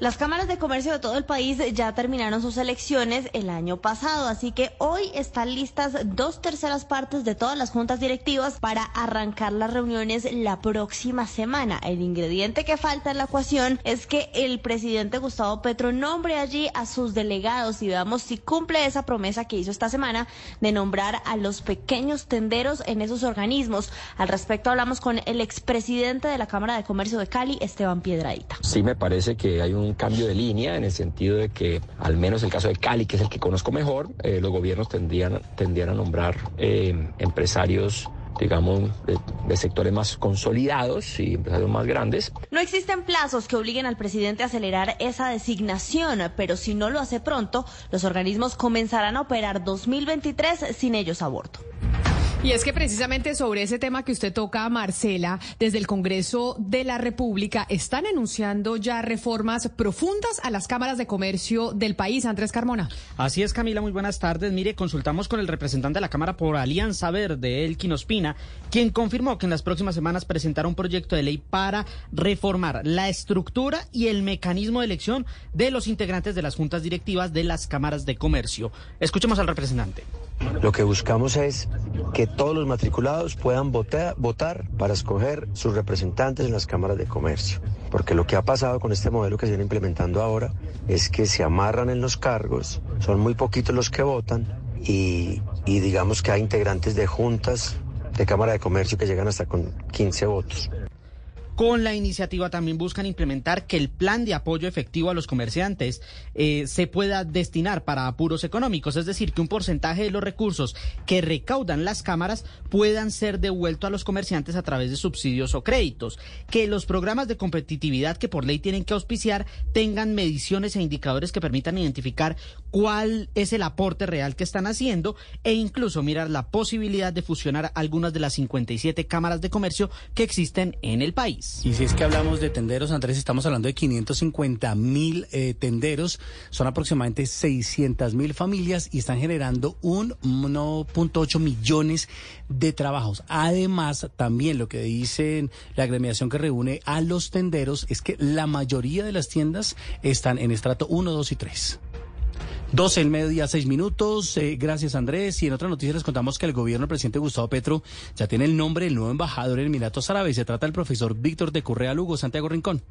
Speaker 23: Las cámaras de comercio de todo el país ya terminaron sus elecciones el año pasado, así que hoy están listas dos terceras partes de todas las juntas directivas para arrancar las reuniones la próxima semana. El ingrediente que falta en la ecuación es que el presidente Gustavo Petro nombre allí a sus delegados y veamos si cumple esa promesa que hizo esta semana de nombrar a los pequeños tenderos en esos organismos. Al respecto hablamos con el expresidente de la Cámara de Comercio de Cali, Esteban Piedradita.
Speaker 24: Sí me parece que hay un cambio de línea en el sentido de que, al menos el caso de Cali, que es el que conozco mejor, eh, los gobiernos tendrían, tendrían a nombrar eh, empresarios digamos, de, de, sectores más consolidados y empresarios más grandes.
Speaker 23: No existen plazos que obliguen al presidente a acelerar esa designación, pero si no lo hace pronto, los organismos comenzarán a operar 2023 sin ellos a bordo.
Speaker 2: Y es que precisamente sobre ese tema que usted toca, Marcela, desde el Congreso de la República están anunciando ya reformas profundas a las cámaras de comercio del país. Andrés Carmona.
Speaker 25: Así es, Camila, muy buenas tardes. Mire, consultamos con el representante de la Cámara por Alianza Verde, Elkin Ospina, quien confirmó que en las próximas semanas presentará un proyecto de ley para reformar la estructura y el mecanismo de elección de los integrantes de las juntas directivas de las cámaras de comercio. Escuchemos al representante.
Speaker 26: Lo que buscamos es que todos los matriculados puedan votar, para escoger sus representantes en las cámaras de comercio. Porque lo que ha pasado con este modelo que se viene implementando ahora es que se amarran en los cargos, son muy poquitos los que votan y, y digamos que hay integrantes de juntas de Cámara de Comercio que llegan hasta con 15 votos.
Speaker 25: Con la iniciativa también buscan implementar que el plan de apoyo efectivo a los comerciantes eh, se pueda destinar para apuros económicos, es decir, que un porcentaje de los recursos que recaudan las cámaras puedan ser devueltos a los comerciantes a través de subsidios o créditos, que los programas de competitividad que por ley tienen que auspiciar tengan mediciones e indicadores que permitan identificar cuál es el aporte real que están haciendo e incluso mirar la posibilidad de fusionar algunas de las 57 cámaras de comercio que existen en el país.
Speaker 19: Y si es que hablamos de tenderos, Andrés, estamos hablando de 550 mil eh, tenderos, son aproximadamente 600 mil familias y están generando un 1.8 millones de trabajos. Además, también lo que dicen la agremiación que reúne a los tenderos es que la mayoría de las tiendas están en estrato 1, 2 y 3. 12 el mediodía, 6 minutos. Eh, gracias, Andrés. Y en otra noticia les contamos que el gobierno del presidente Gustavo Petro ya tiene el nombre del nuevo embajador en Emiratos Árabes. Se trata del profesor Víctor de Correa Lugo, Santiago Rincón.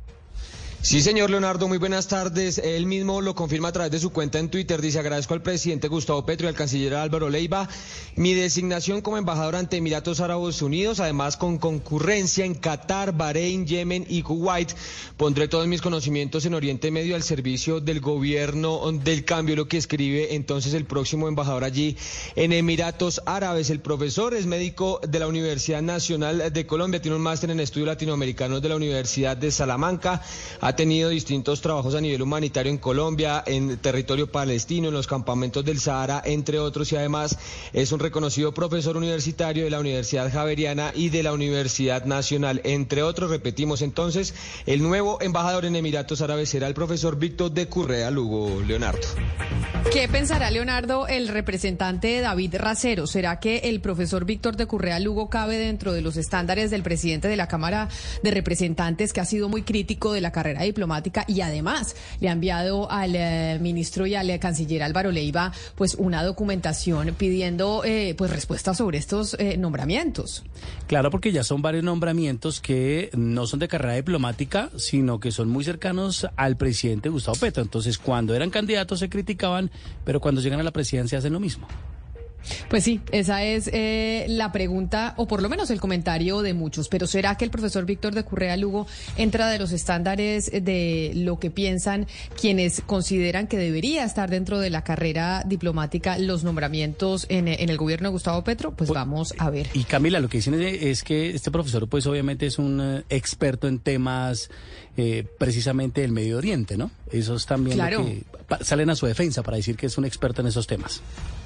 Speaker 27: Sí, señor Leonardo, muy buenas tardes. Él mismo lo confirma a través de su cuenta en Twitter. Dice, agradezco al presidente Gustavo Petro y al canciller Álvaro Leiva mi designación como embajador ante Emiratos Árabes Unidos, además con concurrencia en Qatar, Bahrein, Yemen y Kuwait. Pondré todos mis conocimientos en Oriente Medio al servicio del gobierno del cambio, lo que escribe entonces el próximo embajador allí en Emiratos Árabes. El profesor es médico de la Universidad Nacional de Colombia, tiene un máster en estudios latinoamericanos de la Universidad de Salamanca ha tenido distintos trabajos a nivel humanitario en Colombia, en territorio palestino, en los campamentos del Sahara, entre otros, y además es un reconocido profesor universitario de la Universidad Javeriana y de la Universidad Nacional, entre otros. Repetimos entonces, el nuevo embajador en Emiratos Árabes será el profesor Víctor de Currea Lugo, Leonardo.
Speaker 2: ¿Qué pensará Leonardo, el representante David Racero? ¿Será que el profesor Víctor de Currea Lugo cabe dentro de los estándares del presidente de la Cámara de Representantes, que ha sido muy crítico de la carrera diplomática y además le ha enviado al eh, ministro y al canciller Álvaro Leiva pues una documentación pidiendo eh, pues respuestas sobre estos eh, nombramientos.
Speaker 19: Claro, porque ya son varios nombramientos que no son de carrera diplomática, sino que son muy cercanos al presidente Gustavo Petro. Entonces, cuando eran candidatos se criticaban, pero cuando llegan a la presidencia hacen lo mismo.
Speaker 2: Pues sí, esa es eh, la pregunta, o por lo menos el comentario de muchos. Pero ¿será que el profesor Víctor de Currea Lugo entra de los estándares de lo que piensan quienes consideran que debería estar dentro de la carrera diplomática los nombramientos en, el gobierno de Gustavo Petro? Pues, pues vamos a ver.
Speaker 19: Y Camila, lo que dicen es que este profesor, pues obviamente es un eh, experto en temas eh, precisamente del Medio Oriente, ¿no? Esos también que salen a su defensa para decir que es un experto en esos temas.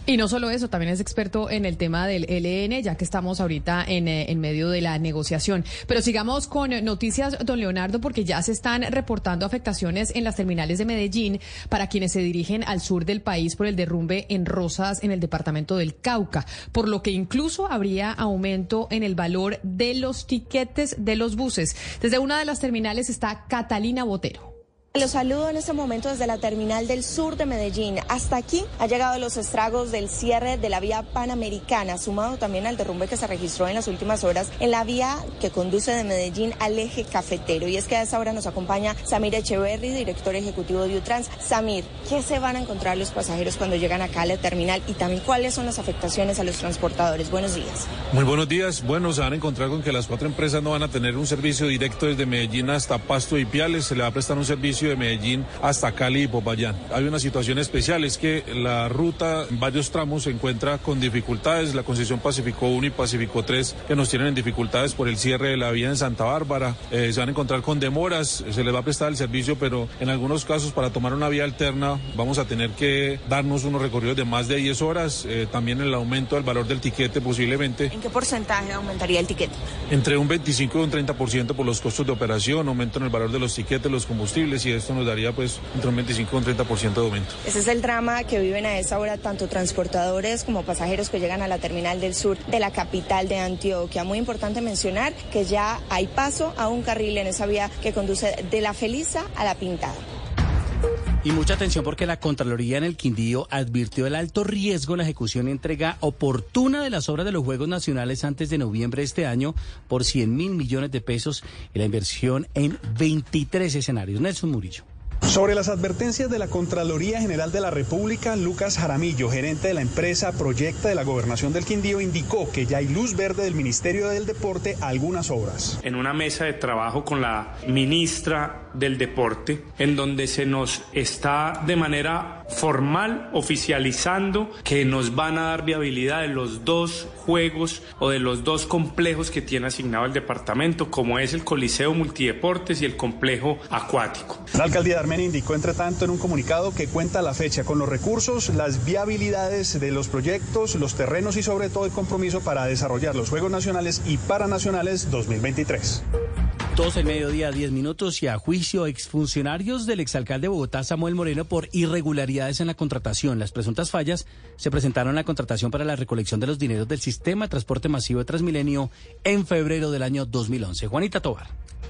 Speaker 2: Y no solo eso, también es experto en el tema del LN, ya que estamos ahorita en, eh, en, medio de la negociación. Pero sigamos con noticias, don Leonardo, porque ya se están reportando afectaciones en las terminales de Medellín para quienes se dirigen al sur del país por el derrumbe en Rosas, en el departamento del Cauca, por lo que incluso habría aumento en el valor de los tiquetes de los buses. Desde una de las terminales está Catalina Botero.
Speaker 28: Los saludo en este momento desde la terminal del sur de Medellín. Hasta aquí ha llegado los estragos del cierre de la vía panamericana, sumado también al derrumbe que se registró en las últimas horas en la vía que conduce de Medellín al eje cafetero. Y es que a esa hora nos acompaña Samir Echeverry, director ejecutivo de Utrans. Samir, ¿qué se van a encontrar los pasajeros cuando llegan acá a la terminal y también cuáles son las afectaciones a los transportadores? Buenos días.
Speaker 29: Muy buenos días. Bueno, se van a encontrar con que las cuatro empresas no van a tener un servicio directo desde Medellín hasta Pasto y Piales. Se le va a prestar un servicio de Medellín hasta Cali y Popayán. Hay una situación especial, es que la ruta en varios tramos se encuentra con dificultades, la concesión Pacífico 1 y Pacífico 3 que nos tienen en dificultades por el cierre de la vía en Santa Bárbara, eh, se van a encontrar con demoras, se les va a prestar el servicio, pero en algunos casos para tomar una vía alterna vamos a tener que darnos unos recorridos de más de 10 horas, eh, también el aumento del valor del tiquete posiblemente.
Speaker 28: ¿En qué porcentaje aumentaría el tiquete?
Speaker 29: Entre un 25 y un 30% por los costos de operación, aumento en el valor de los tiquetes, los combustibles y esto nos daría pues entre un 25 y un 30% de aumento.
Speaker 28: Ese es el drama que viven a esa hora tanto transportadores como pasajeros que llegan a la terminal del sur de la capital de Antioquia. Muy importante mencionar que ya hay paso a un carril en esa vía que conduce de la Felisa a la Pintada.
Speaker 19: Y mucha atención porque la Contraloría en el Quindío advirtió el alto riesgo en la ejecución y entrega oportuna de las obras de los Juegos Nacionales antes de noviembre de este año por 100 mil millones de pesos y la inversión en 23 escenarios. Nelson Murillo.
Speaker 30: Sobre las advertencias de la Contraloría General de la República, Lucas Jaramillo, gerente de la empresa Proyecta de la Gobernación del Quindío, indicó que ya hay luz verde del Ministerio del Deporte a algunas obras.
Speaker 31: En una mesa de trabajo con la ministra del Deporte, en donde se nos está de manera formal oficializando que nos van a dar viabilidad de los dos juegos o de los dos complejos que tiene asignado el departamento, como es el Coliseo Multideportes y el complejo acuático.
Speaker 30: La alcaldía de Armenia indicó, entre tanto, en un comunicado que cuenta la fecha con los recursos, las viabilidades de los proyectos, los terrenos y sobre todo el compromiso para desarrollar los Juegos Nacionales y Paranacionales 2023.
Speaker 19: 12 el mediodía, 10 minutos y a juicio exfuncionarios del exalcalde de Bogotá, Samuel Moreno, por irregularidades en la contratación. Las presuntas fallas se presentaron en la contratación para la recolección de los dineros del sistema de transporte masivo de Transmilenio en febrero del año 2011. Juanita Tobar.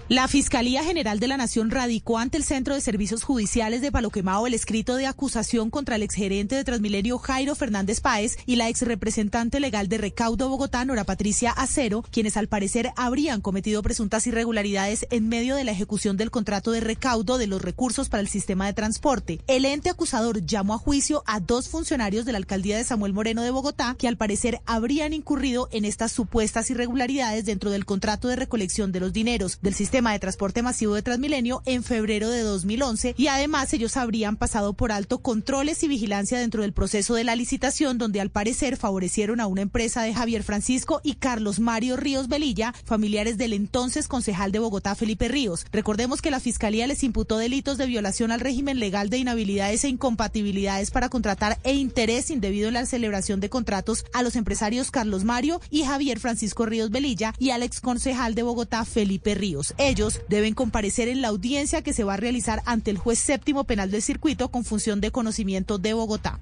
Speaker 32: La Fiscalía General de la Nación radicó ante el Centro de Servicios Judiciales de Paloquemao el escrito de acusación contra el exgerente de Transmilenio Jairo Fernández Páez y la exrepresentante legal de Recaudo Bogotá, Nora Patricia Acero, quienes al parecer habrían cometido presuntas irregularidades en medio de la ejecución del contrato de recaudo de los recursos para el sistema de transporte. El ente acusador llamó a juicio a dos funcionarios de la alcaldía de Samuel Moreno de Bogotá que al parecer habrían incurrido en estas supuestas irregularidades dentro del contrato de recolección de los dineros del sistema de transporte masivo de Transmilenio en febrero de 2011 y además ellos habrían pasado por alto controles y vigilancia dentro del proceso de la licitación donde al parecer favorecieron a una empresa de Javier Francisco y Carlos Mario Ríos Velilla, familiares del entonces concejal de Bogotá Felipe Ríos. Recordemos que la Fiscalía les imputó delitos de violación al régimen legal de inhabilidades e incompatibilidades para contratar e interés indebido en la celebración de contratos a los empresarios Carlos Mario y Javier Francisco Ríos Velilla y al exconcejal de Bogotá Felipe Ríos. Ellos deben comparecer en la audiencia que se va a realizar ante el juez séptimo penal del circuito con función de conocimiento de Bogotá.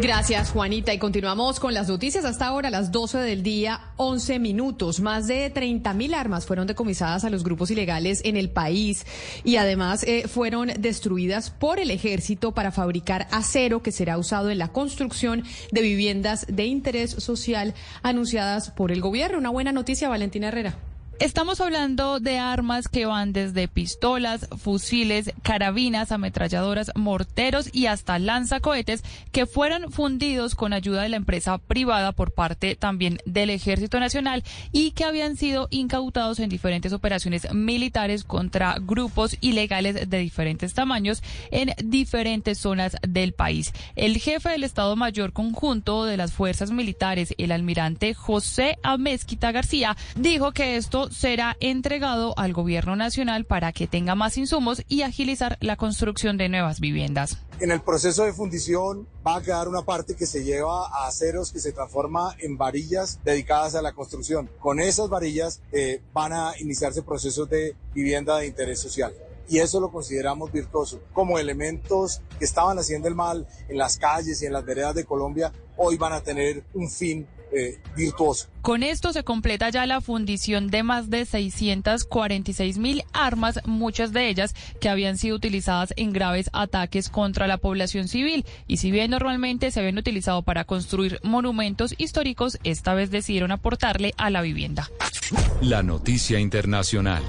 Speaker 2: Gracias, Juanita. Y continuamos con las noticias. Hasta ahora, las 12 del día, 11 minutos. Más de 30 mil armas fueron decomisadas a los grupos ilegales en el país y además eh, fueron destruidas por el ejército para fabricar acero que será usado en la construcción de viviendas de interés social anunciadas por el gobierno. Una buena noticia, Valentina Herrera.
Speaker 33: Estamos hablando de armas que van desde pistolas, fusiles, carabinas, ametralladoras, morteros y hasta lanzacohetes que fueron fundidos con ayuda de la empresa privada por parte también del Ejército Nacional y que habían sido incautados en diferentes operaciones militares contra grupos ilegales de diferentes tamaños en diferentes zonas del país. El jefe del Estado Mayor Conjunto de las Fuerzas Militares, el almirante José Amezquita García, dijo que esto será entregado al gobierno nacional para que tenga más insumos y agilizar la construcción de nuevas viviendas.
Speaker 34: En el proceso de fundición va a quedar una parte que se lleva a aceros que se transforma en varillas dedicadas a la construcción. Con esas varillas eh, van a iniciarse procesos de vivienda de interés social y eso lo consideramos virtuoso. Como elementos que estaban haciendo el mal en las calles y en las veredas de Colombia, hoy van a tener un fin eh, virtuoso.
Speaker 33: Con esto se completa ya la fundición de más de 646 mil armas, muchas de ellas que habían sido utilizadas en graves ataques contra la población civil. Y si bien normalmente se habían utilizado para construir monumentos históricos, esta vez decidieron aportarle a la vivienda.
Speaker 1: La noticia internacional.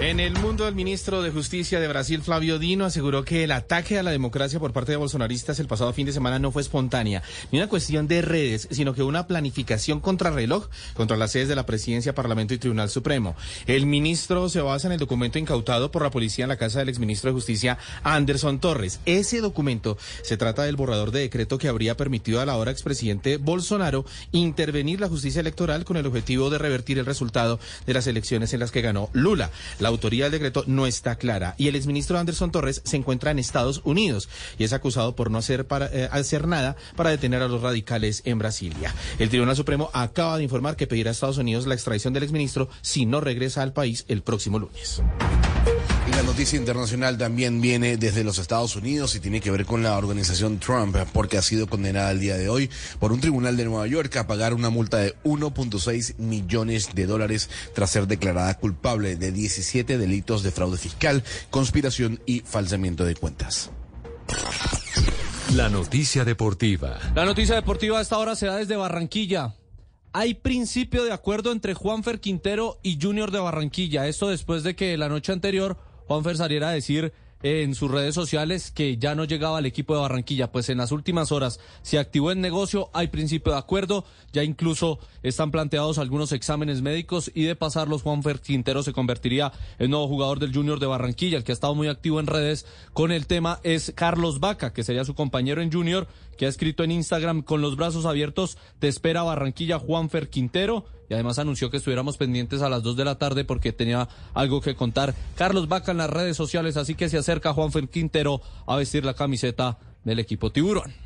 Speaker 35: En el mundo, el ministro de Justicia de Brasil, Flavio Dino, aseguró que el ataque a la democracia por parte de bolsonaristas el pasado fin de semana no fue espontánea, ni una cuestión de redes, sino que una planificación contra reloj contra las sedes de la Presidencia, Parlamento y Tribunal Supremo. El ministro se basa en el documento incautado por la policía en la casa del exministro de Justicia, Anderson Torres. Ese documento se trata del borrador de decreto que habría permitido a la ahora expresidente Bolsonaro intervenir la justicia electoral con el objetivo de revertir el resultado de las elecciones en las que ganó Lula. La autoría del decreto no está clara y el exministro Anderson Torres se encuentra en Estados Unidos y es acusado por no hacer, eh, hacer nada para detener a los radicales en Brasilia. El Tribunal Supremo acaba de informar que pedirá a Estados Unidos la extradición del exministro si no regresa al país el próximo lunes.
Speaker 3: Y la noticia internacional también viene desde los Estados Unidos y tiene que ver con la organización Trump, porque ha sido condenada el día de hoy por un tribunal de Nueva York a pagar una multa de 1.6 millones de dólares tras ser declarada culpable de 17 delitos de fraude fiscal, conspiración y falsamiento de cuentas.
Speaker 1: La noticia deportiva.
Speaker 36: La noticia deportiva a esta hora se da desde Barranquilla. Hay principio de acuerdo entre Juanfer Quintero y Junior de Barranquilla. Esto después de que la noche anterior Juanfer saliera a decir
Speaker 12: en sus redes sociales que ya no llegaba al equipo de Barranquilla. Pues en las últimas horas se activó el negocio, hay principio de acuerdo, ya incluso están planteados algunos exámenes médicos y de pasarlos Juanfer Quintero se convertiría en nuevo jugador del Junior de Barranquilla. El que ha estado muy activo en redes con el tema es Carlos Vaca, que sería su compañero en Junior, que ha escrito en Instagram con los brazos abiertos, te espera Barranquilla Juanfer Quintero y además anunció que estuviéramos pendientes a las 2 de la tarde porque tenía algo que contar. Carlos Vaca en las redes sociales, así que se acerca Juanfer Quintero a vestir la camiseta del equipo Tiburón.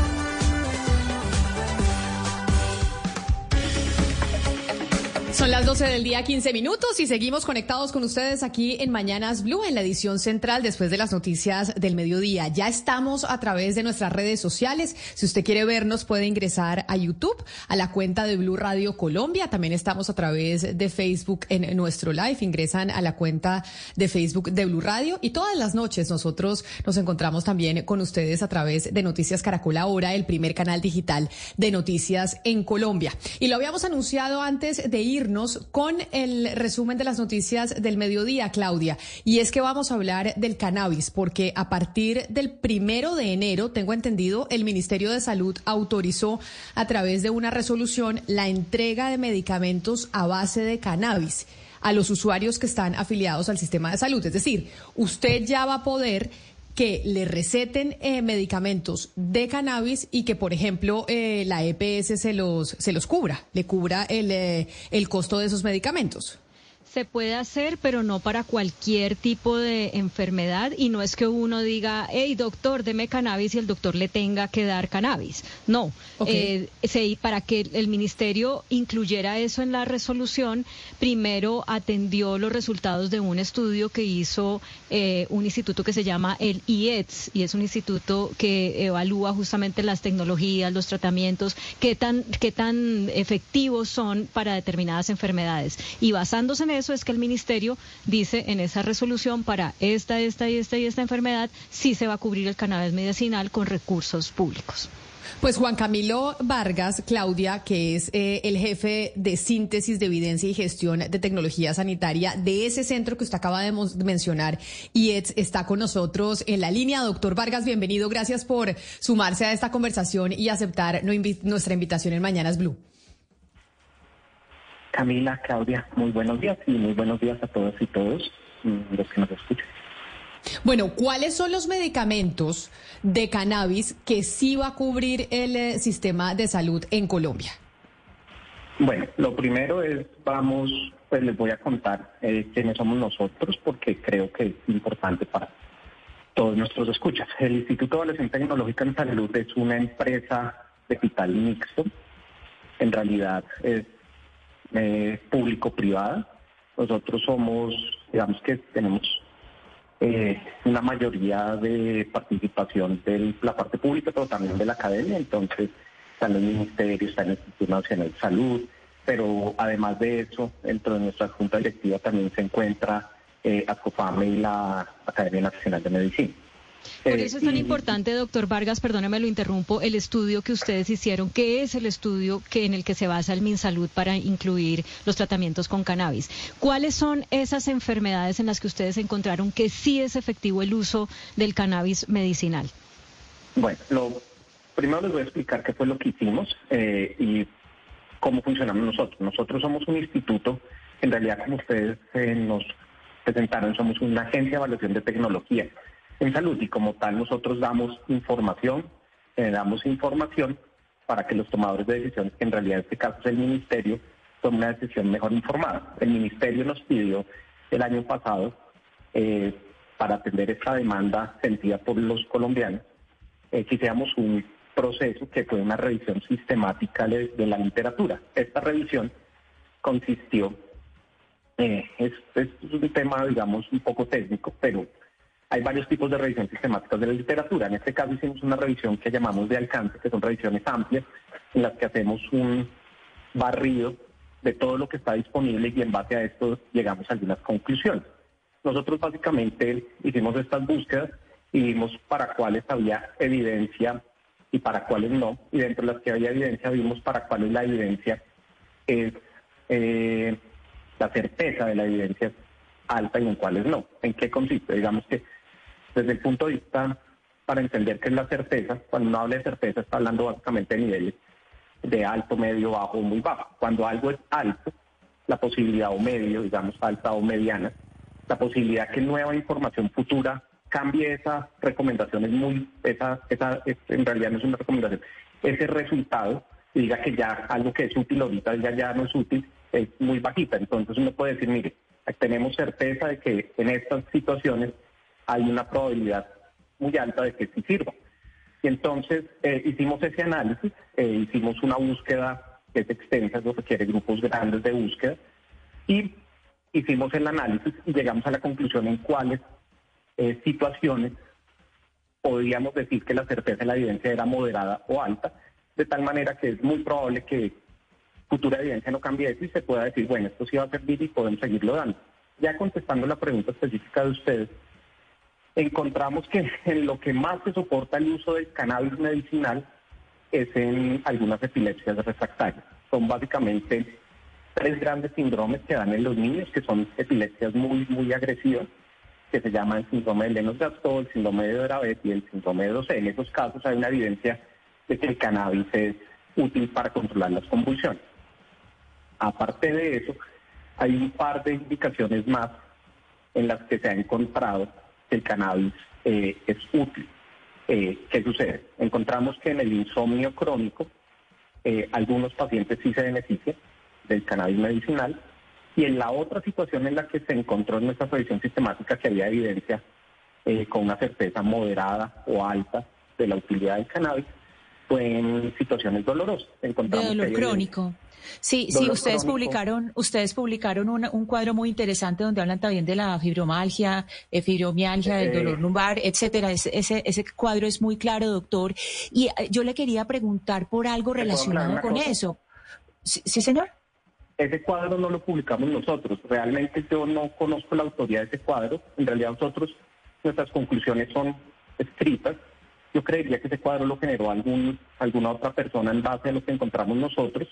Speaker 2: Son las 12 del día, 15 minutos y seguimos conectados con ustedes aquí en Mañanas Blue, en la edición central después de las noticias del mediodía. Ya estamos a través de nuestras redes sociales. Si usted quiere vernos, puede ingresar a YouTube, a la cuenta de Blue Radio Colombia. También estamos a través de Facebook en nuestro live. Ingresan a la cuenta de Facebook de Blue Radio y todas las noches nosotros nos encontramos también con ustedes a través de Noticias Caracol Ahora, el primer canal digital de noticias en Colombia. Y lo habíamos anunciado antes de irnos con el resumen de las noticias del mediodía, Claudia. Y es que vamos a hablar del cannabis, porque a partir del primero de enero, tengo entendido, el Ministerio de Salud autorizó a través de una resolución la entrega de medicamentos a base de cannabis a los usuarios que están afiliados al sistema de salud. Es decir, usted ya va a poder que le receten eh, medicamentos de cannabis y que, por ejemplo, eh, la EPS se los, se los cubra, le cubra el, eh, el costo de esos medicamentos.
Speaker 5: Se puede hacer, pero no para cualquier tipo de enfermedad y no es que uno diga, hey doctor, deme cannabis y el doctor le tenga que dar cannabis. No, eh, para que el ministerio incluyera eso en la resolución, primero atendió los resultados de un estudio que hizo eh, un instituto que se llama el IETS y es un instituto que evalúa justamente las tecnologías, los tratamientos, qué tan, qué tan efectivos son para determinadas enfermedades. Y basándose en eso, eso es que el ministerio dice en esa resolución para esta, esta y esta y esta enfermedad sí se va a cubrir el cannabis medicinal con recursos públicos.
Speaker 2: Pues Juan Camilo Vargas, Claudia, que es eh, el jefe de síntesis de evidencia y gestión de tecnología sanitaria de ese centro que usted acaba de mencionar, y está con nosotros en la línea. Doctor Vargas, bienvenido. Gracias por sumarse a esta conversación y aceptar nuestra invitación en Mañanas Blue.
Speaker 37: Camila, Claudia, muy buenos días y muy buenos días a todos y todos mm, los que nos escuchan.
Speaker 2: Bueno, ¿cuáles son los medicamentos de cannabis que sí va a cubrir el eh, sistema de salud en Colombia?
Speaker 37: Bueno, lo primero es, vamos, pues les voy a contar eh, quiénes somos nosotros porque creo que es importante para todos nuestros escuchas. El Instituto de Evaluación Tecnológica en Salud es una empresa digital mixto. En realidad es eh, público-privada. Nosotros somos, digamos que tenemos eh, una mayoría de participación de la parte pública, pero también de la academia. Entonces, están los ministerios, está el Instituto Nacional de Salud, pero además de eso, dentro de nuestra junta directiva también se encuentra eh, ASCOFAME y la Academia Nacional de Medicina.
Speaker 5: Por eso es tan importante, doctor Vargas, perdóneme, lo interrumpo, el estudio que ustedes hicieron. ¿Qué es el estudio que en el que se basa el MinSalud para incluir los tratamientos con cannabis? ¿Cuáles son esas enfermedades en las que ustedes encontraron que sí es efectivo el uso del cannabis medicinal?
Speaker 37: Bueno, lo primero les voy a explicar qué fue lo que hicimos eh, y cómo funcionamos nosotros. Nosotros somos un instituto, en realidad como ustedes eh, nos presentaron, somos una agencia de evaluación de tecnología en salud y como tal nosotros damos información, damos información para que los tomadores de decisiones, que en realidad en este caso es el ministerio, tomen una decisión mejor informada. El ministerio nos pidió el año pasado eh, para atender esta demanda sentida por los colombianos, eh, que hiciéramos un proceso que fue una revisión sistemática de, la literatura. Esta revisión consistió, eh, es un tema, digamos, un poco técnico, pero hay varios tipos de revisiones sistemáticas de la literatura. En este caso hicimos una revisión que llamamos de alcance, que son revisiones amplias, en las que hacemos un barrido de todo lo que está disponible y en base a esto llegamos a algunas conclusiones. nosotros básicamente hicimos estas búsquedas y vimos para cuáles había evidencia y para cuáles no. Y dentro de las que había evidencia vimos para cuáles la evidencia es, eh, la certeza de la evidencia alta y en cuáles no. ¿En qué consiste? Digamos que desde el punto de vista para entender qué es la certeza, cuando uno habla de certeza está hablando básicamente de niveles de alto, medio, bajo o muy bajo. Cuando algo es alto, la posibilidad o medio, digamos alta o mediana, la posibilidad que nueva información futura cambie esas recomendaciones muy, esa, esa, en realidad no es una recomendación, ese resultado y diga que ya algo que es útil ahorita ya, ya no es útil, es muy bajita. Entonces uno puede decir, mire, tenemos certeza de que en estas situaciones hay una probabilidad muy alta de que sí sirva. Y entonces eh, hicimos ese análisis, eh, hicimos una búsqueda que es extensa, eso requiere grupos grandes de búsqueda, y hicimos el análisis y llegamos a la conclusión en cuáles eh, situaciones podríamos decir que la certeza de la evidencia era moderada o alta, de tal manera que es muy probable que futura evidencia no cambie eso y se pueda decir, bueno, esto sí va a servir y podemos seguirlo dando. Ya contestando la pregunta específica de ustedes, encontramos que en lo que más se soporta el uso del cannabis medicinal es en algunas epilepsias refractarias. Son básicamente tres grandes síndromes que dan en los niños, que son epilepsias muy, muy agresivas, que se llaman síndrome de Lennox-Gastaut, el síndrome de Dravet y el síndrome de Dosé. En esos casos hay una evidencia de que el cannabis es útil para controlar las convulsiones. Aparte de eso, hay un par de indicaciones más en las que se ha encontrado el cannabis eh, es útil. Eh, ¿Qué sucede? Encontramos que en el insomnio crónico eh, algunos pacientes sí se benefician del cannabis medicinal y en la otra situación en la que se encontró en nuestra revisión sistemática que había evidencia con una certeza moderada o alta de la utilidad del cannabis fue en situaciones dolorosas.
Speaker 10: Encontramos de dolor crónico. Sí, sí, ustedes publicaron, ustedes publicaron un cuadro muy interesante donde hablan también de la fibromalgia, eh, fibromialgia, del dolor lumbar, etcétera. Ese, ese, cuadro es muy claro, doctor. Y eh, yo le quería preguntar por algo relacionado con eso. ¿Sí, señor?
Speaker 37: Ese cuadro no lo publicamos nosotros. Realmente yo no conozco la autoría de ese cuadro. En realidad nosotros, nuestras conclusiones son escritas. Yo creería que ese cuadro lo generó algún, alguna otra persona en base a lo que encontramos nosotros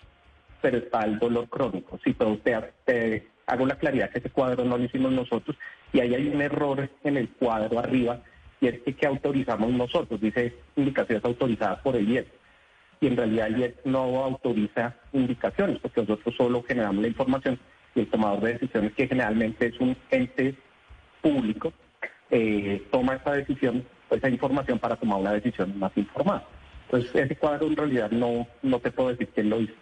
Speaker 37: pero está el dolor crónico. Sí, pero usted, te hago la claridad que ese cuadro no lo hicimos nosotros y ahí hay un error en el cuadro arriba y es que, autorizamos nosotros, dice indicaciones autorizadas por el IES. Y en realidad el IES no autoriza indicaciones porque nosotros solo generamos la información y el tomador de decisiones, que generalmente es un ente público, eh, toma esa decisión, esa información para tomar una decisión más informada. Entonces ese cuadro en realidad no, no te puedo decir quién lo hizo.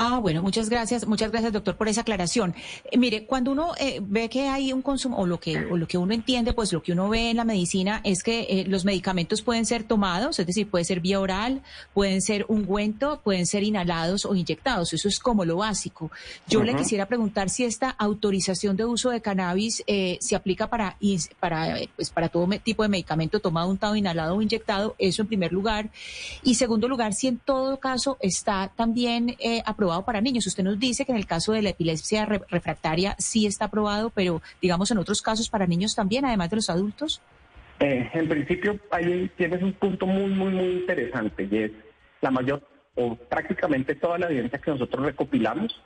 Speaker 10: Ah, bueno, muchas gracias, muchas gracias, doctor, por esa aclaración. Eh, mire, cuando uno eh, ve que hay un consumo, o lo que, o lo que uno entiende, pues lo que uno ve en la medicina es que eh, los medicamentos pueden ser tomados, es decir, puede ser vía oral, pueden ser ungüento, pueden ser inhalados o inyectados. Eso es como lo básico. Yo le quisiera preguntar si esta autorización de uso de cannabis se aplica para, para, pues, para todo tipo de medicamento tomado, untado, inhalado o inyectado. Eso en primer lugar. Y segundo lugar, si en todo caso está también aprobado para niños. Usted nos dice que en el caso de la epilepsia refractaria sí está aprobado, pero digamos en otros casos para niños también, además de los adultos.
Speaker 37: Eh, en principio, ahí tienes un punto muy, muy, muy interesante y es la mayor o prácticamente toda la evidencia que nosotros recopilamos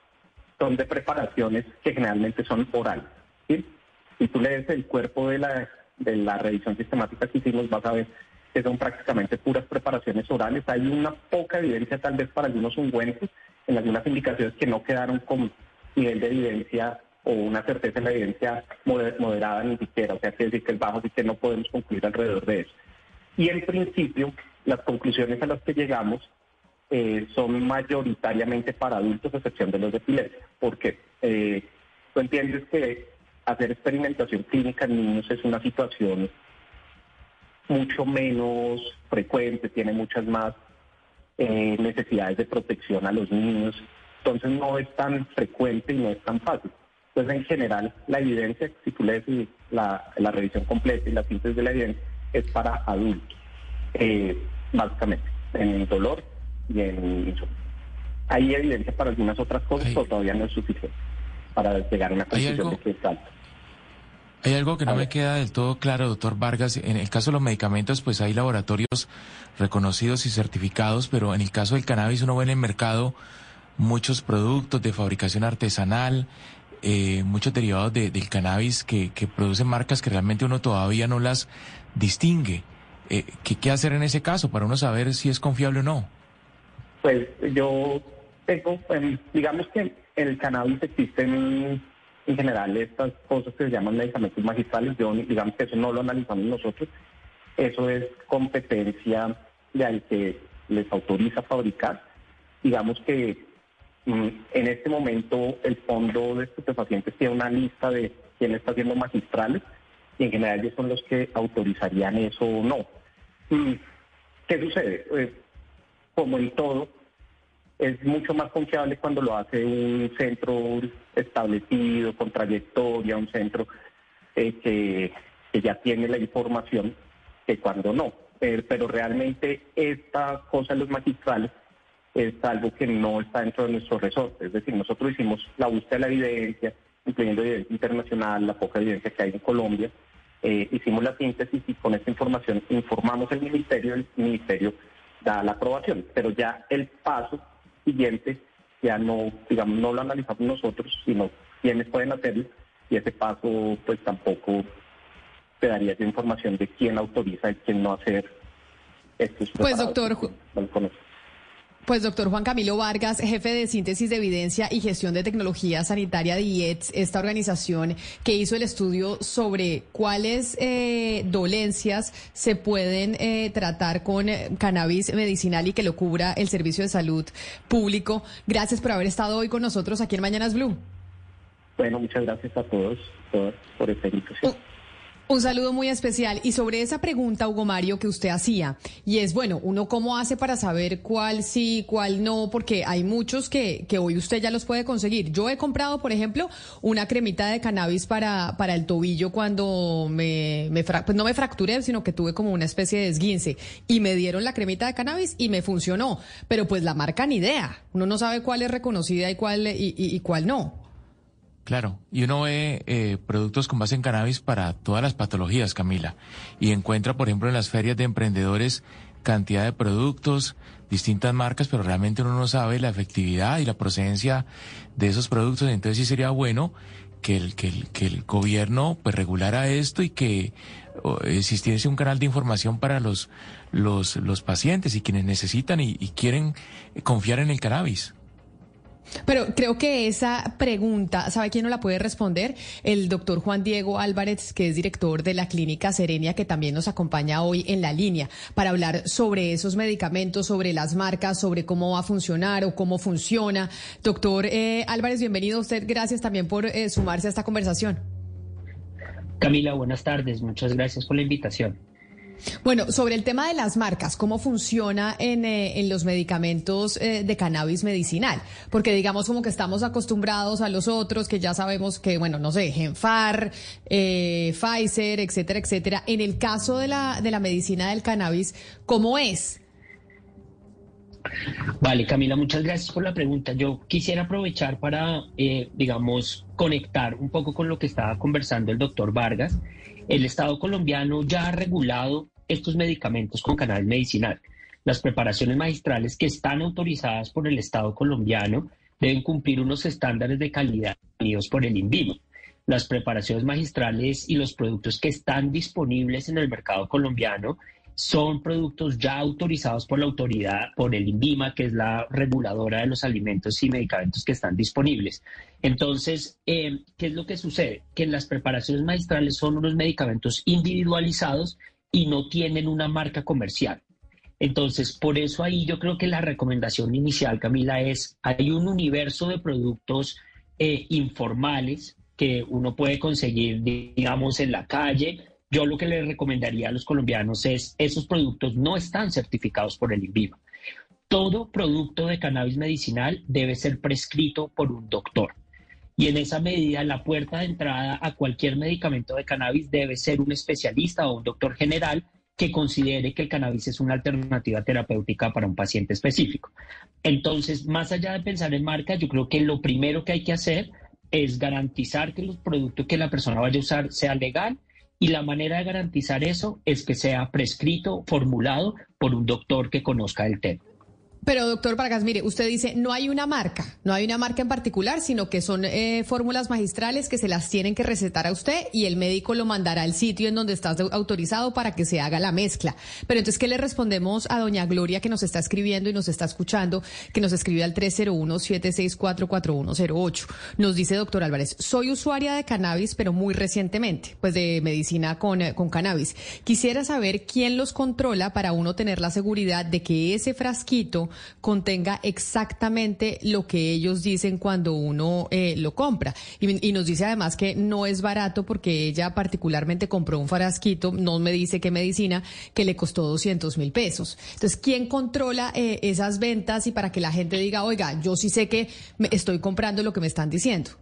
Speaker 37: son de preparaciones que generalmente son orales. Si tú lees el cuerpo de la, de la revisión sistemática que hicimos, vas a ver que son prácticamente puras preparaciones orales. Hay una poca evidencia tal vez para algunos ungüentos en algunas indicaciones que no quedaron con nivel de evidencia o una certeza en la evidencia moderada ni siquiera, o sea, quiere decir que es bajo, así que no podemos concluir alrededor de eso. Y en principio, las conclusiones a las que llegamos eh, son mayoritariamente para adultos, a excepción de los de epilepsia, porque eh, tú entiendes que hacer experimentación clínica en niños es una situación mucho menos frecuente, tiene muchas más eh, necesidades de protección a los niños. Entonces no es tan frecuente y no es tan fácil. Entonces en general la evidencia, si tú lees la, la revisión completa y la síntesis de la evidencia, es para adultos, eh, básicamente, en el dolor y en Hay evidencia para algunas otras cosas, pero todavía no es suficiente para llegar a una conclusión de que es alto.
Speaker 38: Hay algo que no me queda del todo claro, doctor Vargas. En el caso de los medicamentos, pues hay laboratorios reconocidos y certificados, pero en el caso del cannabis uno ve en el mercado muchos productos de fabricación artesanal, eh, muchos derivados del cannabis que, que, producen marcas que realmente uno todavía no las distingue. Eh, ¿qué, ¿Qué hacer en ese caso para uno saber si es confiable o no?
Speaker 37: Pues yo tengo, pues, digamos que en el cannabis existen en general estas cosas que se llaman medicamentos magistrales, digamos que eso no lo analizamos nosotros, eso es competencia de al que les autoriza fabricar. Digamos que mm, en este momento el fondo de estupefacientes tiene una lista de quién está haciendo magistrales y en general ellos son los que autorizarían eso o no. Mm, ¿Qué sucede? Pues, como en todo, es mucho más confiable cuando lo hace un centro establecido, con trayectoria, un centro eh, que, ya tiene la información, que cuando no. pero realmente esta cosa de los magistrales es algo que no está dentro de nuestro resorte. Es decir, nosotros hicimos la búsqueda de la evidencia, incluyendo evidencia internacional, la poca evidencia que hay en Colombia, eh, hicimos la síntesis y con esta información informamos al ministerio, el ministerio da la aprobación, pero ya el paso siguiente ya no, digamos, no lo analizamos nosotros, sino quienes pueden hacerlo y ese paso pues tampoco te daría esa información de quién autoriza y quién no hacer estos
Speaker 2: Pues doctor, pues doctor Juan Camilo Vargas, jefe de síntesis de evidencia y gestión de tecnología sanitaria de IETS, esta organización que hizo el estudio sobre cuáles eh, dolencias se pueden eh, tratar con eh, cannabis medicinal y que lo cubra el Servicio de Salud Público. Gracias por haber estado hoy con nosotros aquí en Mañanas Blue.
Speaker 37: Bueno, muchas gracias a todos, por esta invitación.
Speaker 2: Un saludo muy especial. Y sobre esa pregunta, Hugo Mario, que usted hacía, y es, bueno, uno cómo hace para saber cuál sí, cuál no, porque hay muchos que, que hoy usted ya los puede conseguir. Yo he comprado, por ejemplo, una cremita de cannabis para, para el tobillo cuando me, me pues no me fracturé, sino que tuve como una especie de esguince. Y me dieron la cremita de cannabis y me funcionó. Pero pues la marca ni idea. Uno no sabe cuál es reconocida y cuál, y, y cuál no.
Speaker 38: Claro, y uno ve eh, productos con base en cannabis para todas las patologías, Camila, y encuentra, por ejemplo, en las ferias de emprendedores cantidad de productos, distintas marcas, pero realmente uno no sabe la efectividad y la procedencia de esos productos, entonces sí sería bueno que el, que el, que el gobierno pues regulara esto y que existiese un canal de información para los, los, los pacientes y quienes necesitan y quieren confiar en el cannabis.
Speaker 2: Pero creo que esa pregunta, ¿sabe quién no la puede responder? El doctor Juan Diego Álvarez, que es director de la Clínica Serenia, que también nos acompaña hoy en la línea para hablar sobre esos medicamentos, sobre las marcas, sobre cómo va a funcionar o cómo funciona. Doctor eh, Álvarez, bienvenido a usted. Gracias también por eh, sumarse a esta conversación.
Speaker 39: Camila, buenas tardes. Muchas gracias por la invitación.
Speaker 2: Bueno, sobre el tema de las marcas, ¿cómo funciona en, eh, en los medicamentos eh, de cannabis medicinal? Porque digamos como que estamos acostumbrados a los otros, que ya sabemos que, bueno, no sé, Genfar, eh, Pfizer, etcétera, etcétera. En el caso de la, de la medicina del cannabis, ¿cómo es?
Speaker 39: Vale, Camila, muchas gracias por la pregunta. Yo quisiera aprovechar para, digamos, conectar un poco con lo que estaba conversando el doctor Vargas. El Estado colombiano ya ha regulado estos medicamentos con cannabis medicinal. Las preparaciones magistrales que están autorizadas por el Estado colombiano deben cumplir unos estándares de calidad definidos por el INVIMA. Las preparaciones magistrales y los productos que están disponibles en el mercado colombiano son productos ya autorizados por la autoridad, por el INVIMA, que es la reguladora de los alimentos y medicamentos que están disponibles. Entonces, eh, ¿qué es lo que sucede? Que las preparaciones magistrales son unos medicamentos individualizados y no tienen una marca comercial. Entonces, por eso ahí yo creo que la recomendación inicial, Camila, es, hay un universo de productos eh, informales que uno puede conseguir, digamos, en la calle. Yo lo que le recomendaría a los colombianos es, esos productos no están certificados por el INVIMA. Todo producto de cannabis medicinal debe ser prescrito por un doctor. Y en esa medida, la puerta de entrada a cualquier medicamento de cannabis debe ser un especialista o un doctor general que considere que el cannabis es una alternativa terapéutica para un paciente específico. Entonces, más allá de pensar en marca, yo creo que lo primero que hay que hacer es garantizar que el producto que la persona vaya a usar sea legal y la manera de garantizar eso es que sea prescrito, formulado por un doctor que conozca el tema.
Speaker 2: Pero doctor Vargas, mire, usted dice, no hay una marca, no hay una marca en particular, sino que son eh, fórmulas magistrales que se las tienen que recetar a usted y el médico lo mandará al sitio en donde está autorizado para que se haga la mezcla. Pero entonces, ¿qué le respondemos a doña Gloria que nos está escribiendo y nos está escuchando, que nos escribe al 301-764-4108? Nos dice, doctor Álvarez, soy usuaria de cannabis, pero muy recientemente, pues de medicina con, eh, con cannabis. Quisiera saber quién los controla para uno tener la seguridad de que ese frasquito contenga exactamente lo que ellos dicen cuando uno eh, lo compra. Y, nos dice además que no es barato porque ella particularmente compró un frasquito, no me dice qué medicina, que le costó 200 mil pesos. Entonces, ¿quién controla eh, esas ventas y para que la gente diga, oiga, yo sí sé que me estoy comprando lo que me están diciendo?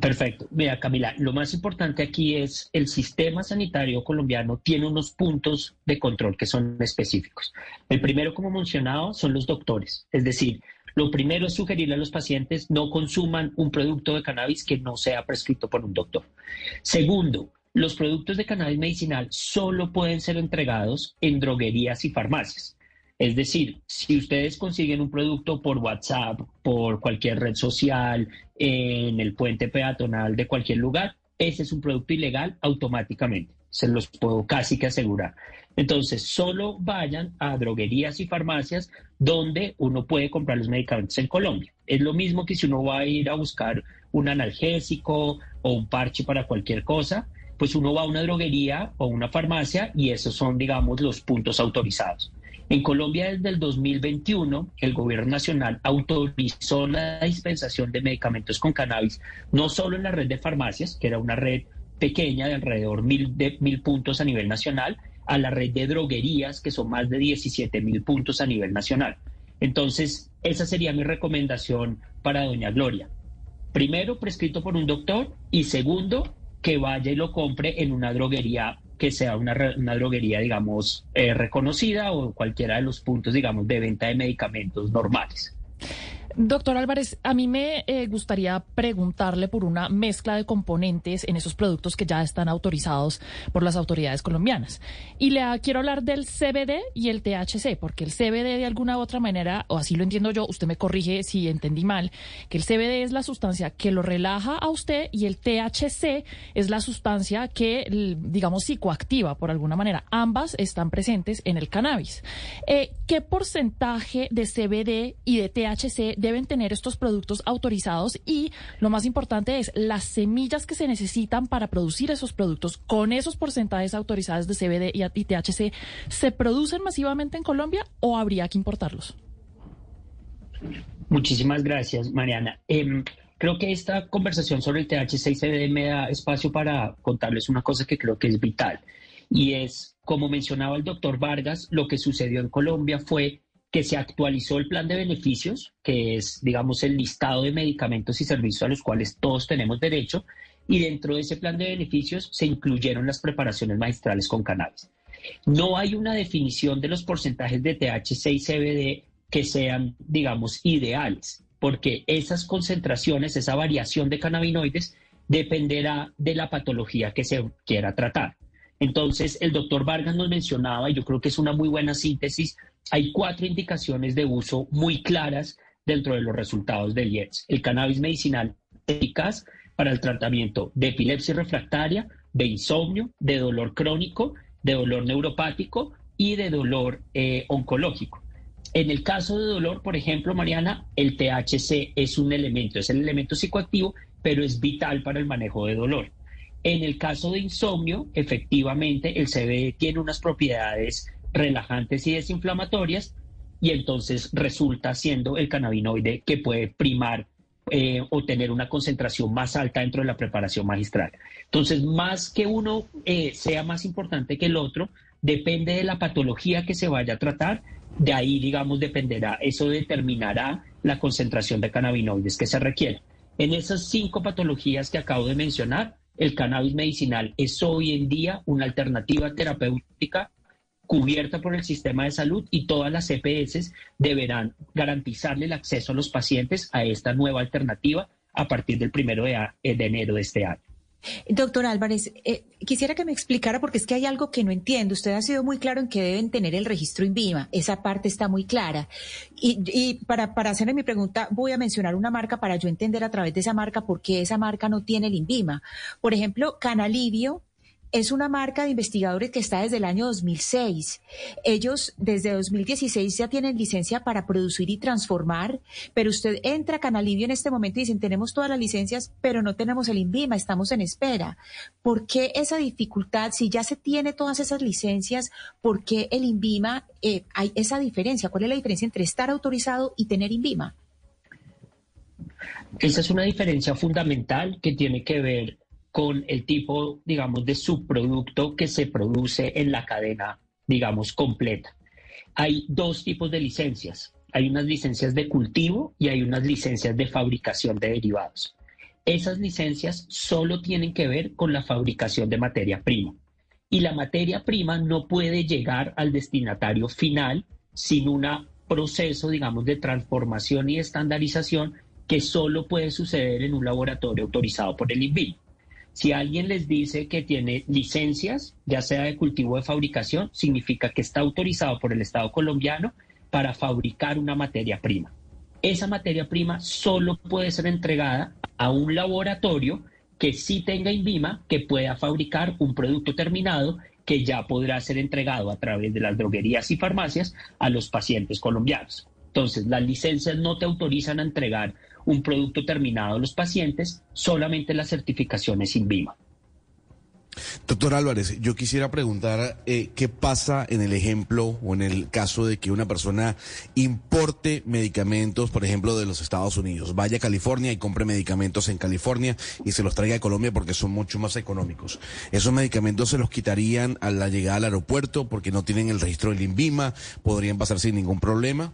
Speaker 39: Perfecto. Mira, Camila, lo más importante aquí es el sistema sanitario colombiano tiene unos puntos de control que son específicos. El primero, como mencionado, son los doctores. Es decir, lo primero es sugerirle a los pacientes no consuman un producto de cannabis que no sea prescrito por un doctor. Segundo, los productos de cannabis medicinal solo pueden ser entregados en droguerías y farmacias. Es decir, si ustedes consiguen un producto por WhatsApp, por cualquier red social, en el puente peatonal de cualquier lugar, ese es un producto ilegal automáticamente. Se los puedo casi que asegurar. Entonces, solo vayan a droguerías y farmacias donde uno puede comprar los medicamentos en Colombia. Es lo mismo que si uno va a ir a buscar un analgésico o un parche para cualquier cosa, pues uno va a una droguería o una farmacia y esos son, digamos, los puntos autorizados. En Colombia, desde el 2021, el gobierno nacional autorizó la dispensación de medicamentos con cannabis, no solo en la red de farmacias, que era una red pequeña de alrededor mil, de mil puntos a nivel nacional, a la red de droguerías, que son más de 17 mil puntos a nivel nacional. Entonces, esa sería mi recomendación para doña Gloria. Primero, prescrito por un doctor y segundo, que vaya y lo compre en una droguería que sea una, una droguería, digamos, eh, reconocida o cualquiera de los puntos, digamos, de venta de medicamentos normales.
Speaker 33: Doctor Álvarez, a mí me eh, gustaría preguntarle por una mezcla de componentes en esos productos que ya están autorizados por las autoridades colombianas. Y le quiero hablar del CBD y el THC, porque el CBD de alguna u otra manera, o así lo entiendo yo, usted me corrige si entendí mal, que el CBD es la sustancia que lo relaja a usted y el THC es la sustancia que, digamos, psicoactiva por alguna manera. Ambas están presentes en el cannabis. Eh, ¿Qué porcentaje de CBD y de THC deben tener estos productos autorizados y lo más importante es las semillas que se necesitan para producir esos productos con esos porcentajes autorizados de CBD y THC, ¿se producen masivamente en Colombia o habría que importarlos?
Speaker 39: Muchísimas gracias, Mariana. Em, creo que esta conversación sobre el THC y CBD me da espacio para contarles una cosa que creo que es vital. Y es, como mencionaba el doctor Vargas, lo que sucedió en Colombia fue que se actualizó el plan de beneficios, que es, digamos, el listado de medicamentos y servicios a los cuales todos tenemos derecho, y dentro de ese plan de beneficios se incluyeron las preparaciones magistrales con cannabis. No hay una definición de los porcentajes de THC y CBD que sean, digamos, ideales, porque esas concentraciones, esa variación de cannabinoides, dependerá de la patología que se quiera tratar. Entonces, el doctor Vargas nos mencionaba, y yo creo que es una muy buena síntesis, hay cuatro indicaciones de uso muy claras dentro de los resultados del IETS. El cannabis medicinal eficaz para el tratamiento de epilepsia refractaria, de insomnio, de dolor crónico, de dolor neuropático y de dolor eh, oncológico. En el caso de dolor, por ejemplo, Mariana, el THC es un elemento, es el elemento psicoactivo, pero es vital para el manejo de dolor. En el caso de insomnio, efectivamente, el CBD tiene unas propiedades relajantes y desinflamatorias y entonces resulta siendo el cannabinoide que puede primar eh, o tener una concentración más alta dentro de la preparación magistral. Entonces, más que uno eh, sea más importante que el otro, depende de la patología que se vaya a tratar, de ahí, digamos, dependerá, eso determinará la concentración de cannabinoides que se requiere. En esas cinco patologías que acabo de mencionar, el cannabis medicinal es hoy en día una alternativa terapéutica cubierta por el sistema de salud y todas las EPS deberán garantizarle el acceso a los pacientes a esta nueva alternativa a partir del primero de, de enero de este año.
Speaker 10: Doctor Álvarez, eh, quisiera que me explicara, porque es que hay algo que no entiendo. Usted ha sido muy claro en que deben tener el registro INVIMA. Esa parte está muy clara. Y, para, para mi pregunta, voy a mencionar una marca para yo entender a través de esa marca por qué esa marca no tiene el INVIMA. Por ejemplo, Canalivio es una marca de investigadores que está desde el año 2006. Ellos desde 2016 ya tienen licencia para producir y transformar, pero usted entra a Canalivio en este momento y dicen, tenemos todas las licencias, pero no tenemos el INVIMA, estamos en espera. ¿Por qué esa dificultad? Si ya se tiene todas esas licencias, ¿por qué el INVIMA eh, hay esa diferencia? ¿Cuál es la diferencia entre estar autorizado y tener INVIMA?
Speaker 39: Esa es una diferencia fundamental que tiene que ver con el tipo, digamos, de subproducto que se produce en la cadena, digamos, completa. Hay dos tipos de licencias. Hay unas licencias de cultivo y hay unas licencias de fabricación de derivados. Esas licencias solo tienen que ver con la fabricación de materia prima. Y la materia prima no puede llegar al destinatario final sin un proceso, digamos, de transformación y estandarización que solo puede suceder en un laboratorio autorizado por el INVI. Si alguien les dice que tiene licencias, ya sea de cultivo o de fabricación, significa que está autorizado por el Estado colombiano para fabricar una materia prima. Esa materia prima solo puede ser entregada a un laboratorio que sí tenga INVIMA, que pueda fabricar un producto terminado que ya podrá ser entregado a través de las droguerías y farmacias a los pacientes colombianos. Entonces, las licencias no te autorizan a entregar un producto terminado a los pacientes, solamente la certificación es INVIMA.
Speaker 3: Doctor Álvarez, yo quisiera preguntar eh, qué pasa en el ejemplo o en el caso de que una persona importe medicamentos, por ejemplo, de los Estados Unidos, vaya a California y compre medicamentos en California y se los traiga a Colombia porque son mucho más económicos. ¿Esos medicamentos se los quitarían a la llegada al aeropuerto porque no tienen el registro del INVIMA? ¿Podrían pasar sin ningún problema?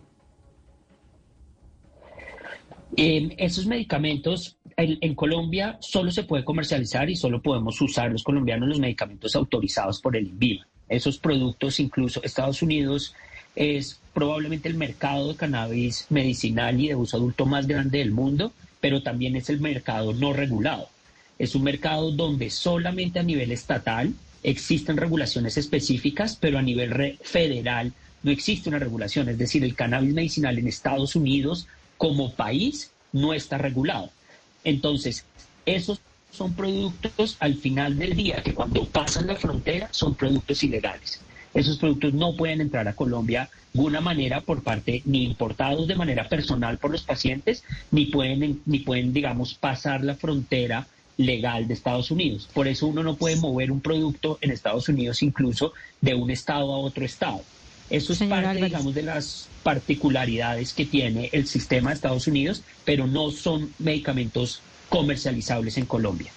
Speaker 39: Esos medicamentos en, Colombia solo se puede comercializar y solo podemos usar los colombianos los medicamentos autorizados por el INVIMA. Esos productos, incluso Estados Unidos, es probablemente el mercado de cannabis medicinal y de uso adulto más grande del mundo, pero también es el mercado no regulado. Es un mercado donde solamente a nivel estatal existen regulaciones específicas, pero a nivel federal no existe una regulación. Es decir, el cannabis medicinal en Estados Unidos como país no está regulado. Entonces, esos son productos al final del día que cuando pasan la frontera son productos ilegales. Esos productos no pueden entrar a Colombia de ninguna manera por parte ni importados de manera personal por los pacientes, ni pueden, ni pueden, digamos, pasar la frontera legal de Estados Unidos. Por eso uno no puede mover un producto en Estados Unidos incluso de un estado a otro estado. Eso es parte, digamos, de las particularidades que tiene el sistema de Estados Unidos, pero no son medicamentos comercializables en Colombia.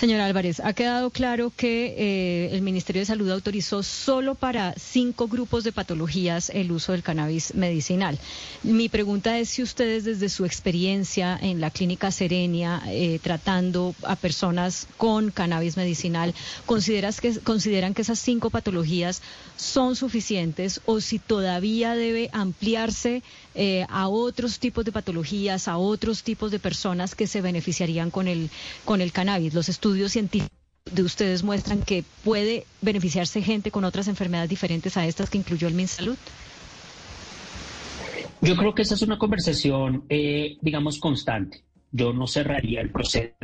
Speaker 5: Señor Álvarez, ha quedado claro que eh, el Ministerio de Salud autorizó solo para cinco grupos de patologías el uso del cannabis medicinal. Mi pregunta es si ustedes desde su experiencia en la clínica Serenia eh, tratando a personas con cannabis medicinal, ¿consideras que, consideran que esas cinco patologías son suficientes o si todavía debe ampliarse eh, a otros tipos de patologías, a otros tipos de personas que se beneficiarían con el, con el cannabis? Los estudios científicos de ustedes muestran que puede beneficiarse gente con otras enfermedades diferentes a estas que incluyó el MinSalud?
Speaker 39: Yo creo que esa es una conversación, eh, digamos, constante. Yo no cerraría el proceso.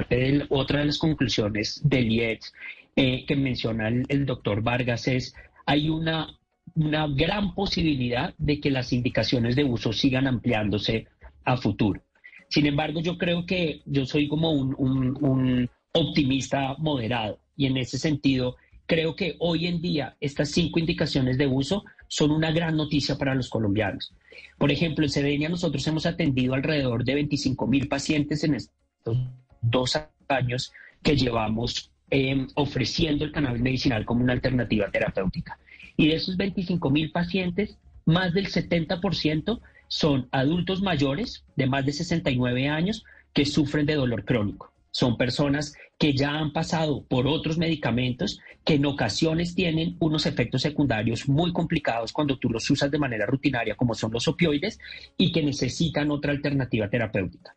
Speaker 39: Otra de las conclusiones del IEX eh, que menciona el, doctor Vargas es, hay una, una gran posibilidad de que las indicaciones de uso sigan ampliándose a futuro. Sin embargo, yo creo que yo soy como un optimista moderado. Y en ese sentido, creo que hoy en día estas cinco indicaciones de uso son una gran noticia para los colombianos. Por ejemplo, en Sedenia nosotros hemos atendido alrededor de 25 mil pacientes en estos dos años que llevamos em, ofreciendo el cannabis medicinal como una alternativa terapéutica. Y de esos 25 mil pacientes, más del 70% son adultos mayores de más de 69 años que sufren de dolor crónico. Son personas que ya han pasado por otros medicamentos que en ocasiones tienen unos efectos secundarios muy complicados cuando tú los usas de manera rutinaria, como son los opioides, y que necesitan otra alternativa terapéutica.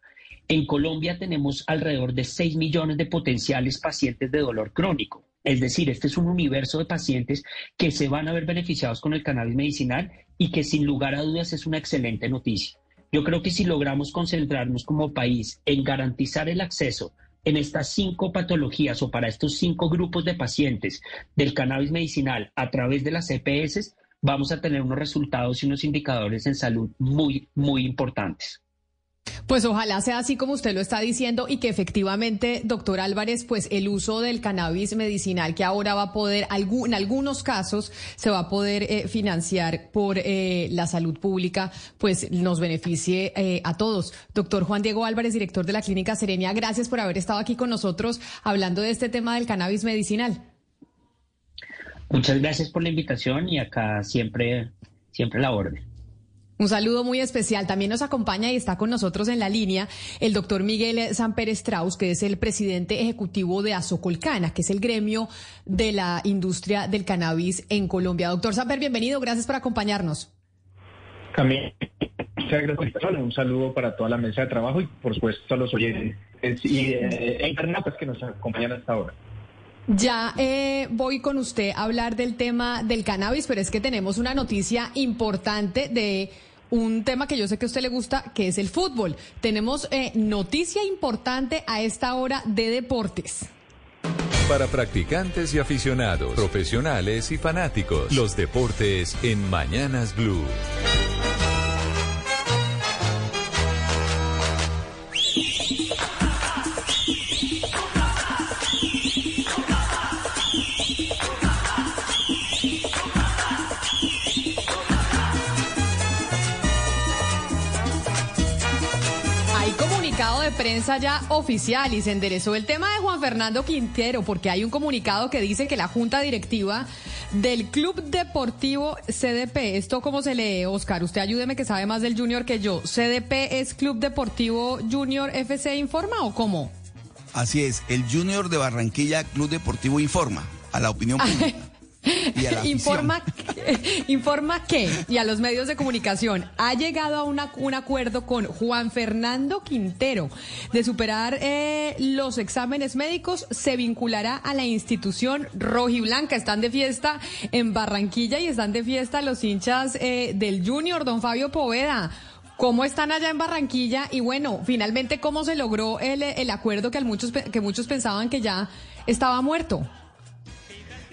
Speaker 39: En Colombia tenemos alrededor de 6 millones de potenciales pacientes de dolor crónico. Es decir, este es un universo de pacientes que se van a ver beneficiados con el cannabis medicinal y que sin lugar a dudas es una excelente noticia. Yo creo que si logramos concentrarnos como país en garantizar el acceso en estas cinco patologías o para estos cinco grupos de pacientes del cannabis medicinal a través de las EPS, vamos a tener unos resultados y unos indicadores en salud muy, muy importantes.
Speaker 2: Pues ojalá sea así como usted lo está diciendo y que efectivamente, doctor Álvarez, pues el uso del cannabis medicinal que ahora va a poder, en algunos casos, se va a poder eh, financiar por eh, la salud pública, pues nos beneficie eh, a todos. Doctor Juan Diego Álvarez, director de la Clínica Serenia, gracias por haber estado aquí con nosotros hablando de este tema del cannabis medicinal.
Speaker 39: Muchas gracias por la invitación y acá siempre, siempre la orden.
Speaker 2: Un saludo muy especial. También nos acompaña y está con nosotros en la línea el doctor Miguel Samper Strauss, que es el presidente ejecutivo de Azocolcana, que es el gremio de la industria del cannabis en Colombia. Doctor Samper, bienvenido. Gracias por acompañarnos.
Speaker 37: Camila, muchas gracias. Un saludo para toda la mesa de trabajo y, por supuesto, a los oyentes y eh, pues, que nos acompañan hasta ahora.
Speaker 2: Ya eh, voy con usted a hablar del tema del cannabis, pero es que tenemos una noticia importante de un tema que yo sé que a usted le gusta, que es el fútbol. Tenemos eh, noticia importante a esta hora de deportes.
Speaker 1: Para practicantes y aficionados, profesionales y fanáticos, los deportes en Mañanas Blue.
Speaker 2: Prensa ya oficial y se enderezó el tema de Juan Fernando Quintero porque hay un comunicado que dice que la junta directiva del Club Deportivo CDP, ¿esto cómo se lee, Oscar? Usted ayúdeme que sabe más del Junior que yo. ¿CDP es Club Deportivo Junior FC Informa o cómo?
Speaker 40: Así es, el Junior de Barranquilla Club Deportivo Informa a la opinión pública.
Speaker 2: informa, que, informa que, y a los medios de comunicación, ha llegado a un acuerdo con Juan Fernando Quintero de superar eh, los exámenes médicos, se vinculará a la institución rojiblanca. Están de fiesta en Barranquilla y están de fiesta los hinchas eh, del Junior, don Fabio Poveda. ¿Cómo están allá en Barranquilla? Y bueno, finalmente, ¿cómo se logró el, el acuerdo que, muchos, que muchos pensaban que ya estaba muerto?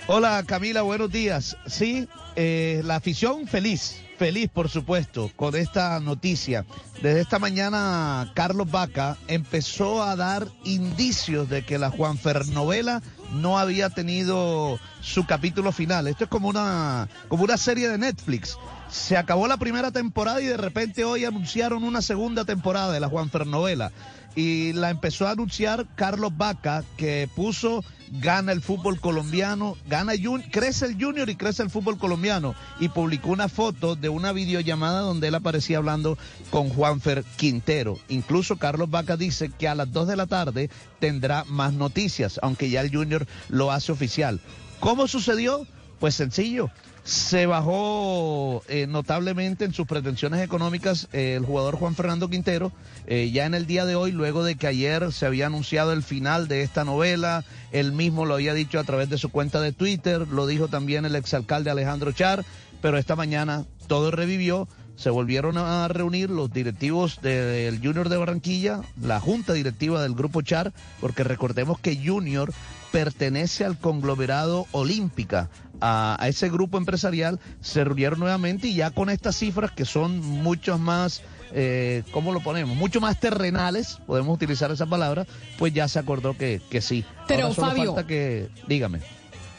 Speaker 41: Hola Camila, buenos días. Sí, eh, la afición feliz, feliz por supuesto con esta noticia. Desde esta mañana Carlos Vaca empezó a dar indicios de que la Juan Fernovela no había tenido su capítulo final. Esto es como una, como una serie de Netflix. Se acabó la primera temporada y de repente hoy anunciaron una segunda temporada de la Juan Fernovela. Y la empezó a anunciar Carlos Vaca, que puso gana el fútbol colombiano, gana crece el junior y crece el fútbol colombiano. Y publicó una foto de una videollamada donde él aparecía hablando con Juanfer Quintero. Incluso Carlos Vaca dice que a las 2 de la tarde tendrá más noticias, aunque ya el junior lo hace oficial. ¿Cómo sucedió? Pues sencillo, se bajó eh, notablemente en sus pretensiones económicas eh, el jugador Juan Fernando Quintero, eh, ya en el día de hoy, luego de que ayer se había anunciado el final de esta novela, él mismo lo había dicho a través de su cuenta de Twitter, lo dijo también el exalcalde Alejandro Char, pero esta mañana todo revivió. Se volvieron a reunir los directivos del Junior de Barranquilla, la junta directiva del Grupo Char, porque recordemos que Junior pertenece al conglomerado Olímpica, a, ese grupo empresarial, se reunieron nuevamente y ya con estas cifras que son mucho más, eh, ¿cómo lo ponemos? Mucho más terrenales, podemos utilizar esa palabra, pues ya se acordó que, que sí.
Speaker 2: Pero Fabio,
Speaker 41: falta que, dígame.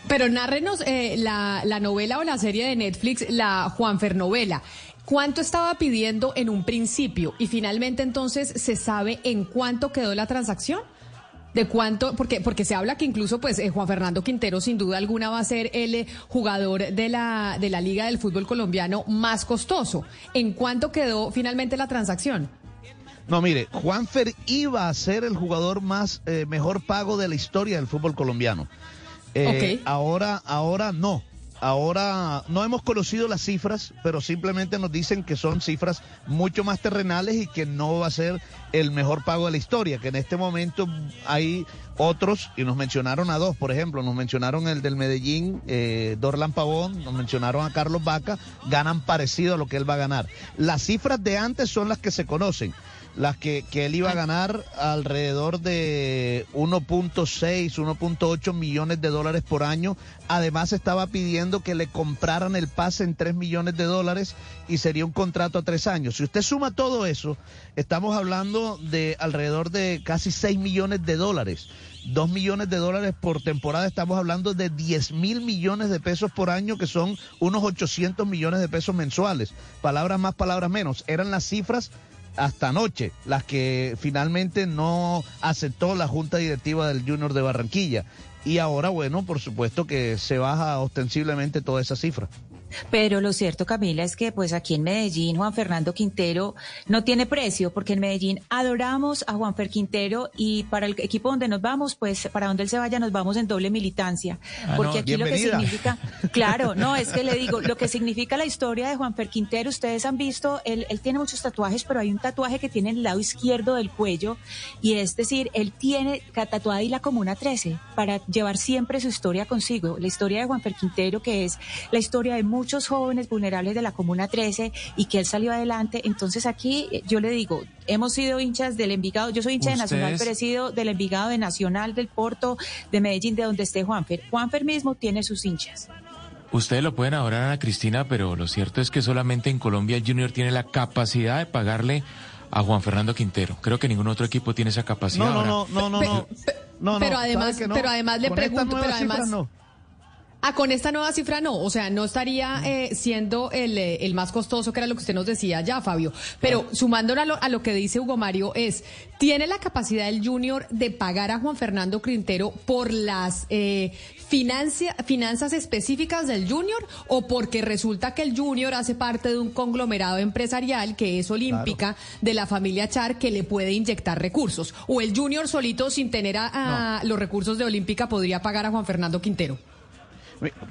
Speaker 2: Pero narrenos eh, la, la novela o la serie de Netflix, la Juan Fernovela. ¿Cuánto estaba pidiendo en un principio? Y finalmente entonces se sabe en cuánto quedó la transacción de cuánto, porque, porque se habla que incluso pues eh, Juan Fernando Quintero sin duda alguna va a ser el eh, jugador de la, de la Liga del Fútbol Colombiano más costoso. ¿En cuánto quedó finalmente la transacción?
Speaker 41: No, mire, Juanfer iba a ser el jugador más eh, mejor pago de la historia del fútbol colombiano. Ahora, ahora no. Ahora no hemos conocido las cifras, pero simplemente nos dicen que son cifras mucho más terrenales y que no va a ser el mejor pago de la historia, que en este momento hay otros, y nos mencionaron a dos, por ejemplo, nos mencionaron el del Medellín, eh, Dorlan Pavón, nos mencionaron a Carlos Vaca, ganan parecido a lo que él va a ganar. Las cifras de antes son las que se conocen las que, que él iba a ganar alrededor de 1.6, 1.8 millones de dólares por año. Además estaba pidiendo que le compraran el pase en 3 millones de dólares y sería un contrato a tres años. Si usted suma todo eso, estamos hablando de alrededor de casi 6 millones de dólares. 2 millones de dólares por temporada, estamos hablando de 10 mil millones de pesos por año, que son unos 800 millones de pesos mensuales. Palabras más, palabras menos. Eran las cifras hasta anoche, las que finalmente no aceptó la junta directiva del Junior de Barranquilla. Y ahora, bueno, por supuesto que se baja ostensiblemente toda esa cifra.
Speaker 10: Pero lo cierto, Camila, es que pues aquí en Medellín Juan Fernando Quintero no tiene precio, porque en Medellín adoramos a Juan Fer Quintero y para el equipo donde nos vamos, pues para donde él se vaya nos vamos en doble militancia.
Speaker 41: Ah,
Speaker 10: porque
Speaker 41: no,
Speaker 10: aquí lo que
Speaker 41: bienvenida.
Speaker 10: significa, claro, no, es que le digo, lo que significa la historia de Juan Fer Quintero, ustedes han visto, él, él tiene muchos tatuajes, pero hay un tatuaje que tiene en el lado izquierdo del cuello y es decir, él tiene tatuada y la Comuna 13 para llevar siempre su historia consigo, la historia de Juan Fer Quintero, que es la historia de muchos jóvenes vulnerables de la Comuna 13 y que él salió adelante. Entonces aquí eh, yo le digo, hemos sido hinchas del Envigado, yo soy hincha de Nacional, pero he sido del Envigado, de Nacional, del Porto, de Medellín, de donde esté Juanfer. Juanfer mismo tiene sus hinchas.
Speaker 6: Ustedes lo pueden adorar a Ana Cristina, pero lo cierto es que solamente en Colombia el Junior tiene la capacidad de pagarle a Juan Fernando Quintero. Creo que ningún otro equipo tiene esa capacidad.
Speaker 41: No, no,
Speaker 6: Ahora,
Speaker 41: no, no, no, no. No,
Speaker 2: pero además,
Speaker 41: ¿sabe que no?
Speaker 2: pero además le
Speaker 41: Con
Speaker 2: pregunto, pero
Speaker 41: cifras,
Speaker 2: además,
Speaker 41: no.
Speaker 2: Ah, con esta nueva cifra no, o sea, no estaría eh, siendo el, eh, el más costoso, que era lo que usted nos decía ya, Fabio. Pero sumándolo a lo, a lo que dice Hugo Mario es, ¿tiene la capacidad el Junior de pagar a Juan Fernando Quintero por las eh, financia- finanzas específicas del Junior o porque resulta que el Junior hace parte de un conglomerado empresarial que es olímpica de la familia Char que le puede inyectar recursos? ¿O el Junior solito sin tener a, a los recursos de olímpica podría pagar a Juan Fernando Quintero?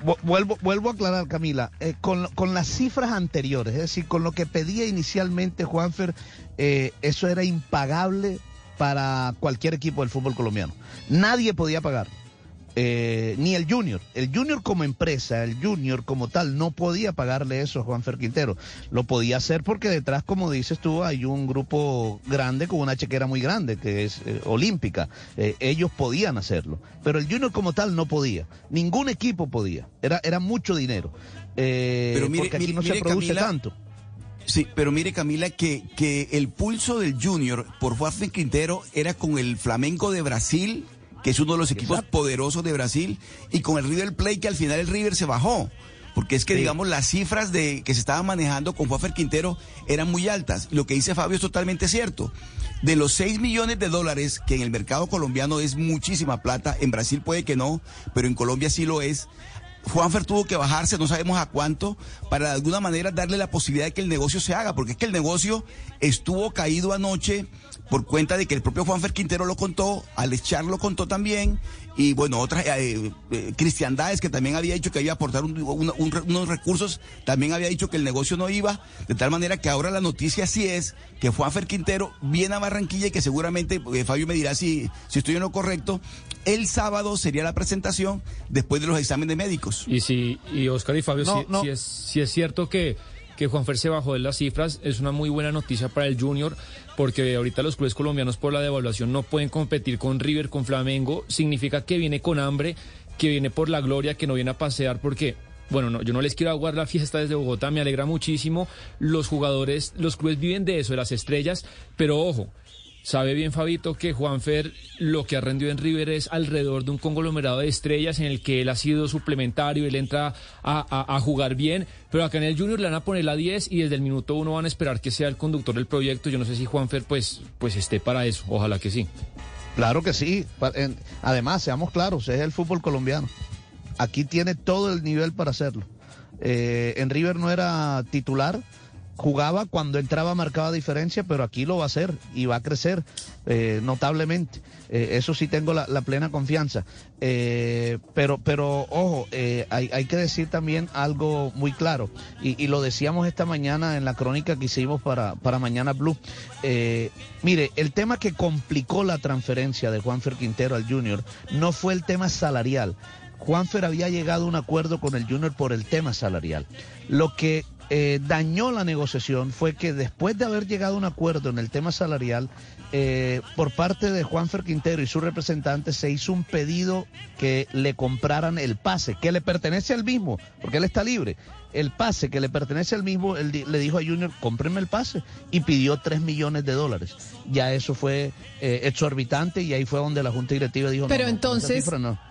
Speaker 41: Vu- Vuelvo, vuelvo a aclarar, Camila, eh, con, con las cifras anteriores, es decir, con lo que pedía inicialmente Juanfer, eh, eso era impagable para cualquier equipo del fútbol colombiano. Nadie podía pagar. Eh, ni el Junior. El Junior como empresa, el Junior como tal, no podía pagarle eso a Juanfer Quintero. Lo podía hacer porque detrás, como dices tú, hay un grupo grande con una chequera muy grande, que es eh, olímpica. Eh, ellos podían hacerlo. Pero el Junior como tal no podía. Ningún equipo podía. Era, era mucho dinero. Eh,
Speaker 8: Pero mire,
Speaker 41: porque aquí
Speaker 8: mire-
Speaker 41: no se produce
Speaker 8: Camila,
Speaker 41: tanto.
Speaker 8: Sí, pero mire Camila que, que el pulso del Junior por Juanfer Quintero era con el Flamengo de Brasil, que es uno de los equipos poderosos de Brasil, y con el River Plate, que al final el River se bajó. Porque es que,
Speaker 41: Sí.
Speaker 8: digamos, las cifras de que se estaban manejando con Juanfer Quintero eran muy altas. Lo que dice Fabio es totalmente cierto. De los 6 millones de dólares, que en el mercado colombiano es muchísima plata, en Brasil puede que no, pero en Colombia sí lo es. Juanfer tuvo que bajarse, no sabemos a cuánto, para de alguna manera darle la posibilidad de que el negocio se haga, porque es que el negocio estuvo caído anoche por cuenta de que el propio Juanfer Quintero lo contó, Alex Char lo contó también, y bueno, otras eh, eh, cristiandades que también había dicho que iba a aportar unos recursos, también había dicho que el negocio no iba, de tal manera que ahora la noticia sí es que Juanfer Quintero viene a Barranquilla y que seguramente, eh, Fabio me dirá si, si estoy en lo correcto, el sábado sería la presentación después de los exámenes médicos.
Speaker 12: Y si, y Oscar y Fabio,
Speaker 8: No,
Speaker 12: si,
Speaker 8: no.
Speaker 12: si es, si es cierto que, que Juanfer se bajó de las cifras, es una muy buena noticia para el Junior, porque ahorita los clubes colombianos por la devaluación no pueden competir con River, con Flamengo, significa que viene con hambre, que viene por la gloria, que no viene a pasear, porque bueno, no, yo no les quiero aguar la fiesta desde Bogotá, me alegra muchísimo. Los jugadores, los clubes viven de eso, de las estrellas, pero ojo, sabe bien Fabito que Juanfer lo que ha rendido en River es alrededor de un conglomerado de estrellas en el que él ha sido suplementario, él entra a, a- jugar bien, pero acá en el Junior le van a poner la 10 y desde el minuto uno van a esperar que sea el conductor del proyecto. Yo no sé si Juanfer pues, pues esté para eso, ojalá que sí.
Speaker 41: Claro que sí. Además, seamos claros, es el fútbol colombiano. Aquí tiene todo el nivel para hacerlo. Eh, en River no era titular, jugaba cuando entraba marcaba diferencia, pero aquí lo va a hacer y va a crecer eh, notablemente. Eh, eso sí tengo la, plena confianza. Eh, pero, pero ojo, hay, hay, que decir también algo muy claro, y, lo decíamos esta mañana en la crónica que hicimos para, para Mañana Blue. mire, el tema que complicó la transferencia de Juanfer Quintero al Junior no fue el tema salarial. Juanfer había llegado a un acuerdo con el Junior por el tema salarial. Lo que eh, dañó la negociación fue que después de haber llegado a un acuerdo en el tema salarial, eh, por parte de Juanfer Quintero y su representante se hizo un pedido que le compraran el pase, que le pertenece al mismo, porque él está libre. El pase que le pertenece al mismo, él le dijo a Junior, cómprenme el pase, y pidió 3 millones de dólares. Ya eso fue eh, exorbitante y ahí fue donde la Junta Directiva dijo,
Speaker 2: Pero entonces... no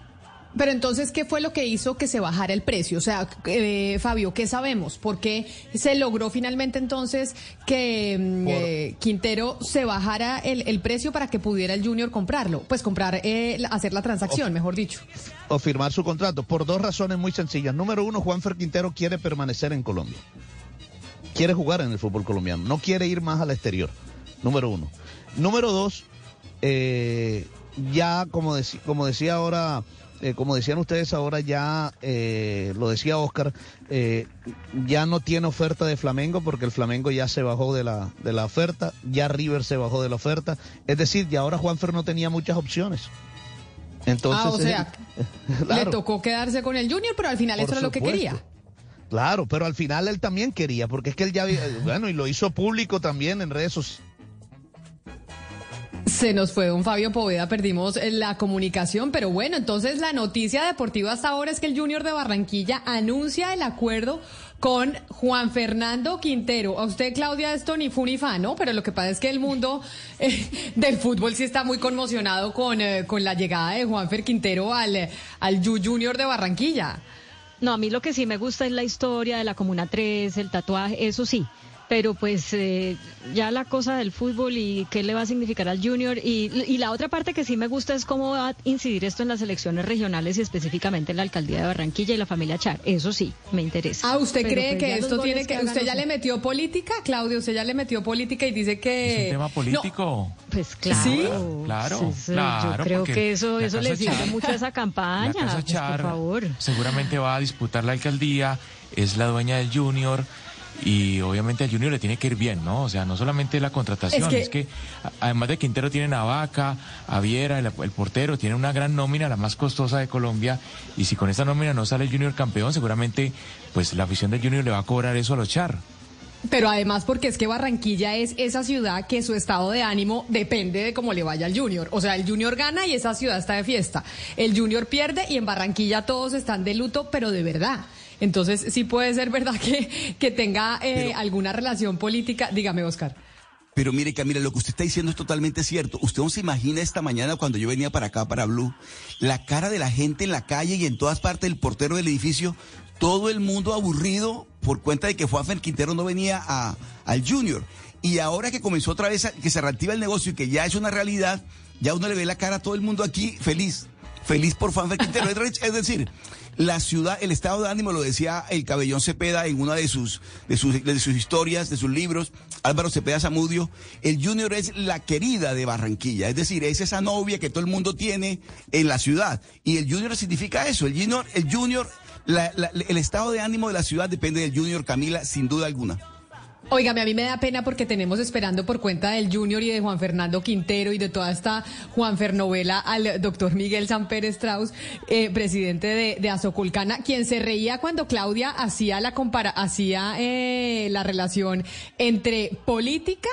Speaker 2: pero entonces, ¿qué fue lo que hizo que se bajara el precio? O sea, eh, Fabio, ¿qué sabemos? ¿Por qué se logró finalmente entonces que mm, eh, Quintero se bajara el, precio para que pudiera el Junior comprarlo? Pues comprar, eh, hacer la transacción, mejor dicho.
Speaker 41: O firmar su contrato, por dos razones muy sencillas. Número uno, Juanfer Quintero quiere permanecer en Colombia. Quiere jugar en el fútbol colombiano, no quiere ir más al exterior. Número uno. Número dos, ya como, como decía ahora eh, como decían ustedes ahora ya, eh, lo decía Oscar, eh, ya no tiene oferta de Flamengo porque el Flamengo ya se bajó de la, de la oferta, ya River se bajó de la oferta, es decir, ya ahora Juanfer no tenía muchas opciones. Entonces,
Speaker 2: ah, o sea, le tocó quedarse con el Junior, pero al final eso era lo que quería.
Speaker 41: Claro, pero al final él también quería, porque es que él ya, bueno, y lo hizo público también en redes sociales
Speaker 2: se nos fue don Fabio Poveda, perdimos eh, la comunicación, pero bueno, entonces la noticia deportiva hasta ahora es que el Junior de Barranquilla anuncia el acuerdo con Juan Fernando Quintero. A usted, Claudia, esto ni fu ni ¿no? Pero lo que pasa es que el mundo eh, del fútbol sí está muy conmocionado con, eh, con la llegada de Juan Fer Quintero al, al Junior de Barranquilla.
Speaker 5: No, a mí lo que sí me gusta es la historia de la Comuna 3, el tatuaje, eso sí pero pues eh, ya la cosa del fútbol y qué le va a significar al junior y, y, la otra parte que sí me gusta es cómo va a incidir esto en las elecciones regionales y específicamente en la alcaldía de Barranquilla y la familia Char. Eso sí, me interesa.
Speaker 2: Ah, ¿usted cree pues, que esto tiene que... ¿Usted ya le metió política, Claudio? ¿Usted ya le metió política y dice que...
Speaker 6: ¿Es un tema político?
Speaker 5: Pues claro.
Speaker 2: ¿Sí?
Speaker 6: Claro, claro.
Speaker 5: Yo creo que eso, eso le sirve mucho a esa campaña. La
Speaker 6: casa pues, por favor. seguramente va a disputar la alcaldía, es la dueña del junior y obviamente al Junior le tiene que ir bien, ¿no? O sea, no solamente la contratación, es que, además de Quintero tienen a Vaca, a Viera, el, portero, tiene una gran nómina, la más costosa de Colombia, y si con esta nómina no sale el Junior campeón, seguramente pues la afición del Junior le va a cobrar eso a los Char.
Speaker 2: Pero además porque es que Barranquilla es esa ciudad que su estado de ánimo depende de cómo le vaya al Junior. O sea, el Junior gana y esa ciudad está de fiesta. El Junior pierde y en Barranquilla todos están de luto, pero de verdad. Entonces, sí puede ser verdad que, que tenga eh, alguna relación política. Dígame, Oscar.
Speaker 8: Pero mire, Camila, lo que usted está diciendo es totalmente cierto. Usted no se imagina esta mañana cuando yo venía para acá, para Blue, la cara de la gente en la calle y en todas partes del portero del edificio, todo el mundo aburrido por cuenta de que Juanfer Quintero no venía a, al Junior. Y ahora que comenzó otra vez, que se reactiva el negocio y que ya es una realidad, ya uno le ve la cara a todo el mundo aquí feliz. Feliz por Juanfer Quintero. es decir, la ciudad, el estado de ánimo, lo decía el Cabellón Cepeda en una de sus, de sus, de sus historias, de sus libros, Álvaro Cepeda Zamudio, el Junior es la querida de Barranquilla, es decir, es esa novia que todo el mundo tiene en la ciudad. Y el Junior significa eso, el Junior, el Junior, el estado de ánimo de la ciudad depende del Junior Camila, sin duda alguna.
Speaker 2: Óigame, a mí me da pena porque tenemos esperando por cuenta del Junior y de Juan Fernando Quintero y de toda esta Juan Fernovela al doctor Miguel Samper Strauss, eh, presidente de, de, Azoculcana, quien se reía cuando Claudia hacía la compara hacía eh, la relación entre política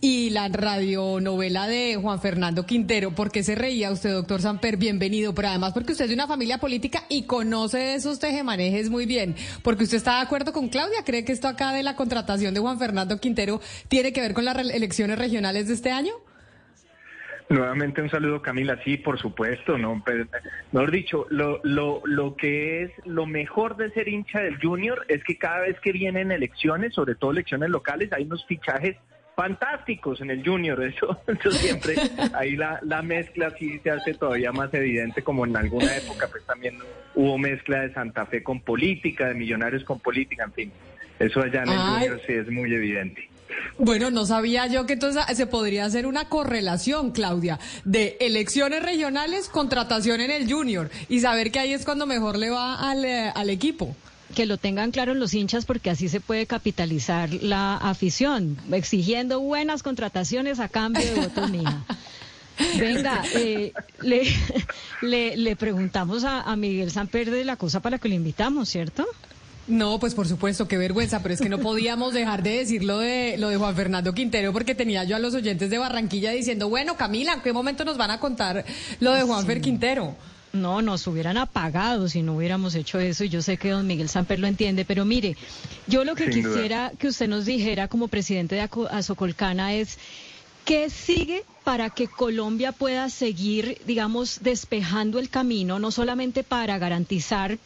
Speaker 2: y la radionovela de Juan Fernando Quintero. ¿Por qué se reía usted, doctor Samper? Bienvenido, pero además porque usted es de una familia política y conoce esos tejemanejes muy bien. Porque usted está de acuerdo con Claudia, ¿cree que esto acá de la contratación de Juan Fernando Quintero tiene que ver con las elecciones regionales de este año?
Speaker 42: Nuevamente un saludo Camila, sí, por supuesto, no, pero, mejor dicho, lo, lo, lo que es lo mejor de ser hincha del Junior es que cada vez que vienen elecciones, sobre todo elecciones locales, hay unos fichajes fantásticos en el junior, eso, eso siempre, ahí la, la mezcla sí se hace todavía más evidente como en alguna época pues también hubo mezcla de Santa Fe con política, de millonarios con política, en fin. Eso allá en el
Speaker 2: Ay.
Speaker 42: Junior sí es muy evidente.
Speaker 2: Bueno, no sabía yo que entonces se podría hacer una correlación, Claudia, de elecciones regionales, contratación en el Junior y saber que ahí es cuando mejor le va al, eh, al equipo.
Speaker 5: Que lo tengan claro los hinchas porque así se puede capitalizar la afición, exigiendo buenas contrataciones a cambio de votos mija. Venga, eh, le, le, le preguntamos a, a Miguel Samper de la cosa para que lo invitamos, ¿cierto?
Speaker 2: No, pues por supuesto, qué vergüenza, pero es que no podíamos dejar de decir lo de, lo de Juan Fernando Quintero porque tenía yo a los oyentes de Barranquilla diciendo, bueno, Camila, ¿en qué momento nos van a contar lo de Juan Fer Quintero?
Speaker 5: No, nos hubieran apagado si no hubiéramos hecho eso y yo sé que don Miguel Samper lo entiende, pero mire, yo lo que
Speaker 43: Sin duda.
Speaker 5: quisiera que usted nos dijera como presidente de Azocolcana es qué sigue para que Colombia pueda seguir, digamos, despejando el camino, no solamente para garantizar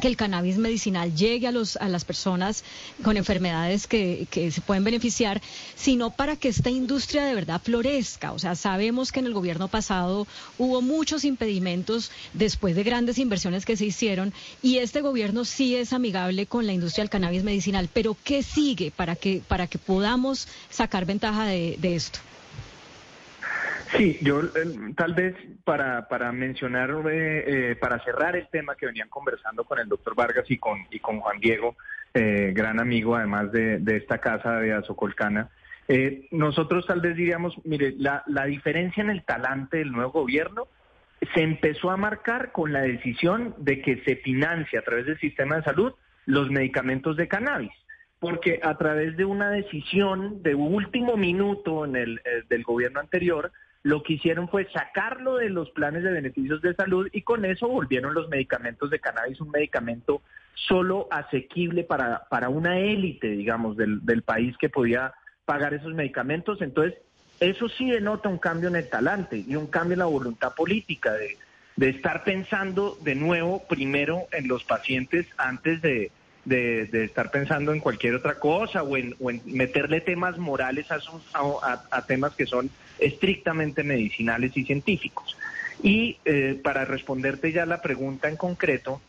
Speaker 5: que el cannabis medicinal llegue a, los, a las personas con enfermedades que, que se pueden beneficiar, sino para que esta industria de verdad florezca. O sea, sabemos que en el gobierno pasado hubo muchos impedimentos después de grandes inversiones que se hicieron y este gobierno sí es amigable con la industria del cannabis medicinal. Pero ¿qué sigue para que, para que podamos sacar ventaja de, de esto?
Speaker 42: Sí, yo eh, tal vez para, para mencionar, eh, eh, para cerrar el tema que venían conversando con el doctor Vargas y con, y con Juan Diego, eh, gran amigo además de, de esta casa de Azocolcana, nosotros tal vez diríamos, mire, la, la diferencia en el talante del nuevo gobierno se empezó a marcar con la decisión de que se financia a través del sistema de salud los medicamentos de cannabis porque a través de una decisión de último minuto en el, del gobierno anterior, lo que hicieron fue sacarlo de los planes de beneficios de salud y con eso volvieron los medicamentos de cannabis un medicamento solo asequible para, para una élite, digamos, del, del país que podía pagar esos medicamentos. Entonces, eso sí denota un cambio en el talante y un cambio en la voluntad política de, de estar pensando de nuevo primero en los pacientes antes de, de, estar pensando en cualquier otra cosa o en, o en meterle temas morales a, sus- a temas que son estrictamente medicinales y científicos. Y eh, para responderte ya la pregunta en concreto,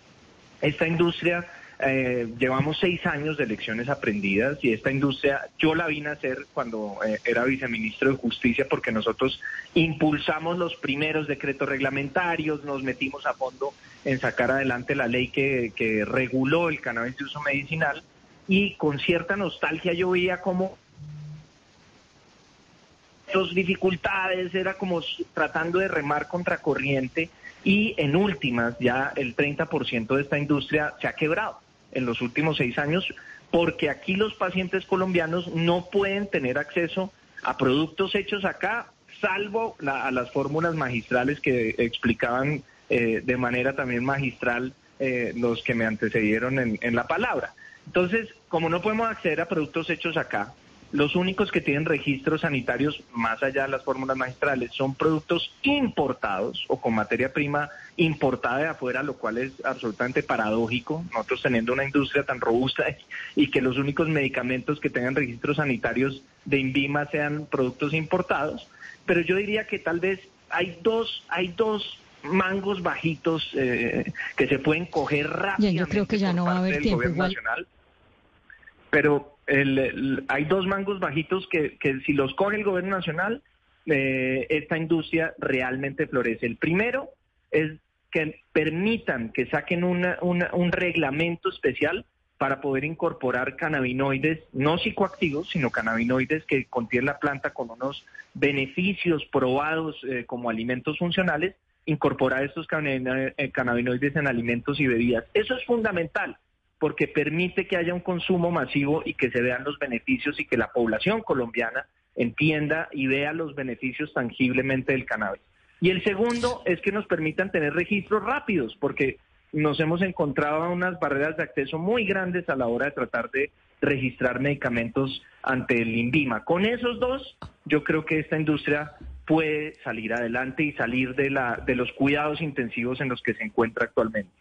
Speaker 42: esta industria, eh, llevamos seis años de lecciones aprendidas y esta industria yo la vine a hacer cuando eh, era viceministro de Justicia porque nosotros impulsamos los primeros decretos reglamentarios, nos metimos a fondo en sacar adelante la ley que, que reguló el cannabis de uso medicinal y con cierta nostalgia yo veía como dos dificultades, era como tratando de remar contra corriente y en últimas ya el 30% de esta industria se ha quebrado en los últimos seis años porque aquí los pacientes colombianos no pueden tener acceso a productos hechos acá, salvo la- a las fórmulas magistrales que explicaban eh, de manera también magistral eh, los que me antecedieron en, en la palabra. Entonces, como no podemos acceder a productos hechos acá, los únicos que tienen registros sanitarios más allá de las fórmulas magistrales son productos importados o con materia prima importada de afuera, lo cual es absolutamente paradójico, nosotros teniendo una industria tan robusta y, que los únicos medicamentos que tengan registros sanitarios de INVIMA sean productos importados, pero yo diría que tal vez hay dos, hay dos mangos bajitos eh, que se pueden coger
Speaker 5: Ya,
Speaker 42: rápidamente
Speaker 5: yo creo que ya no va a haber tiempo. Igual,
Speaker 42: nacional. Pero el- hay dos mangos bajitos que, si los coge el gobierno nacional, eh, esta industria realmente florece. El primero es que permitan que saquen una- un reglamento especial para poder incorporar cannabinoides, no psicoactivos, sino cannabinoides que contiene la planta con unos beneficios probados eh, como alimentos funcionales, incorporar estos eh, cannabinoides en alimentos y bebidas. Eso es fundamental porque permite que haya un consumo masivo y que se vean los beneficios y que la población colombiana entienda y vea los beneficios tangiblemente del cannabis. Y el segundo es que nos permitan tener registros rápidos, porque nos hemos encontrado unas barreras de acceso muy grandes a la hora de tratar de registrar medicamentos ante el INVIMA. Con esos dos, yo creo que esta industria puede salir adelante y salir de, la, de los cuidados intensivos en los que se encuentra actualmente.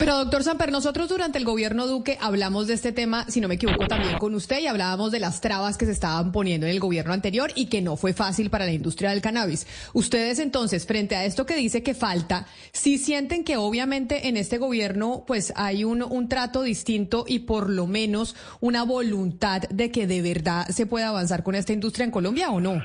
Speaker 2: Pero doctor Samper, nosotros durante el gobierno Duque hablamos de este tema, si no me equivoco, también con usted y hablábamos de las trabas que se estaban poniendo en el gobierno anterior y que no fue fácil para la industria del cannabis. Ustedes entonces, frente a esto que dice que falta, sí sienten que obviamente en este gobierno pues hay un, un trato distinto y por lo menos una voluntad de que de verdad se pueda avanzar con esta industria en Colombia o no?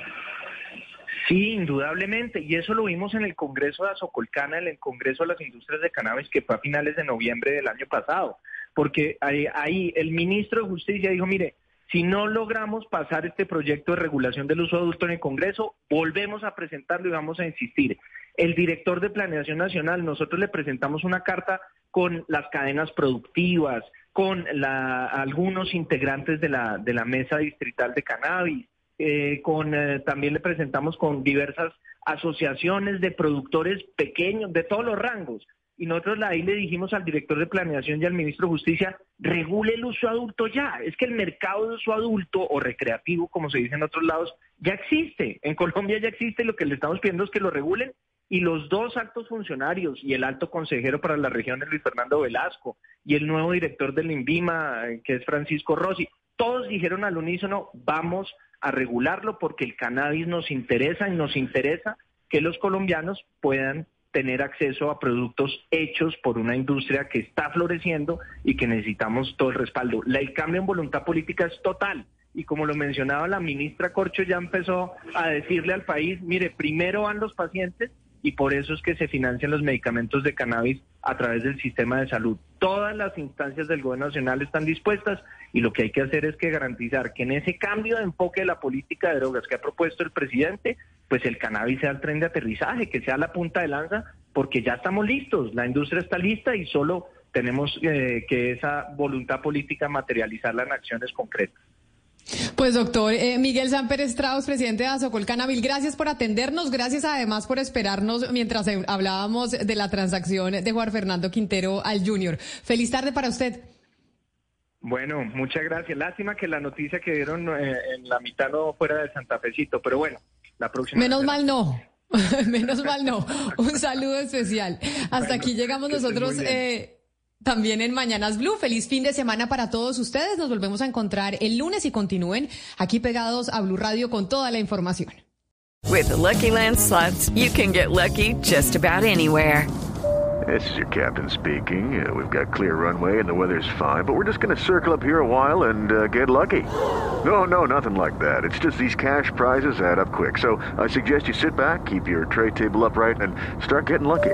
Speaker 42: Sí, indudablemente. Y eso lo vimos en el Congreso de Azocolcana, en el Congreso de las Industrias de Cannabis, que fue a finales de noviembre del año pasado. Porque ahí, el ministro de Justicia dijo, mire, si no logramos pasar este proyecto de regulación del uso adulto en el Congreso, volvemos a presentarlo y vamos a insistir. El director de Planeación Nacional, nosotros le presentamos una carta con las cadenas productivas, con la, algunos integrantes de la, de la mesa distrital de cannabis, eh, con eh, también le presentamos con diversas asociaciones de productores pequeños de todos los rangos. Y nosotros ahí le dijimos al director de planeación y al ministro de Justicia, regule el uso adulto ya. Es que el mercado de uso adulto o recreativo, como se dice en otros lados, ya existe. En Colombia ya existe. Lo que le estamos pidiendo es que lo regulen. Y los dos altos funcionarios y el alto consejero para la región, Luis Fernando Velasco, y el nuevo director del INVIMA, eh, que es Francisco Rossi, todos dijeron al unísono, vamos a regularlo porque el cannabis nos interesa y nos interesa que los colombianos puedan tener acceso a productos hechos por una industria que está floreciendo y que necesitamos todo el respaldo. el cambio en voluntad política es total. Y como lo mencionaba la ministra Corcho, ya empezó a decirle al país, mire, primero van los pacientes y por eso es que se financian los medicamentos de cannabis a través del sistema de salud. Todas las instancias del gobierno nacional están dispuestas y lo que hay que hacer es que garantizar que en ese cambio de enfoque de la política de drogas que ha propuesto el presidente, pues el cannabis sea el tren de aterrizaje, que sea la punta de lanza, porque ya estamos listos, la industria está lista y solo tenemos eh, que esa voluntad política materializarla en acciones concretas.
Speaker 2: Pues doctor eh, Miguel Samper Estrados, presidente de Azocol Canabil, gracias por atendernos, gracias además por esperarnos mientras eh, hablábamos de la transacción de Juan Fernando Quintero al Junior. Feliz tarde para usted.
Speaker 42: Bueno, muchas gracias. Lástima que la noticia que dieron eh, en la mitad no fuera de Santa Fecito, pero bueno, la próxima.
Speaker 2: Menos mal no. Menos mal no. Un saludo especial. Hasta aquí llegamos nosotros. También en Mañanas Blue. Feliz fin de semana para todos ustedes. Nos volvemos a encontrar el lunes y continúen aquí pegados a Blue Radio con toda la información.
Speaker 44: With the Lucky Land slots, you can get lucky just about anywhere.
Speaker 45: This is your captain speaking. Uh, we've got clear runway and the weather's fine, but we're just going to circle up here a while and uh, get lucky. No, no, nothing like that. It's just these cash prizes add up quick. So I suggest you sit back, keep your tray table upright, and start getting lucky.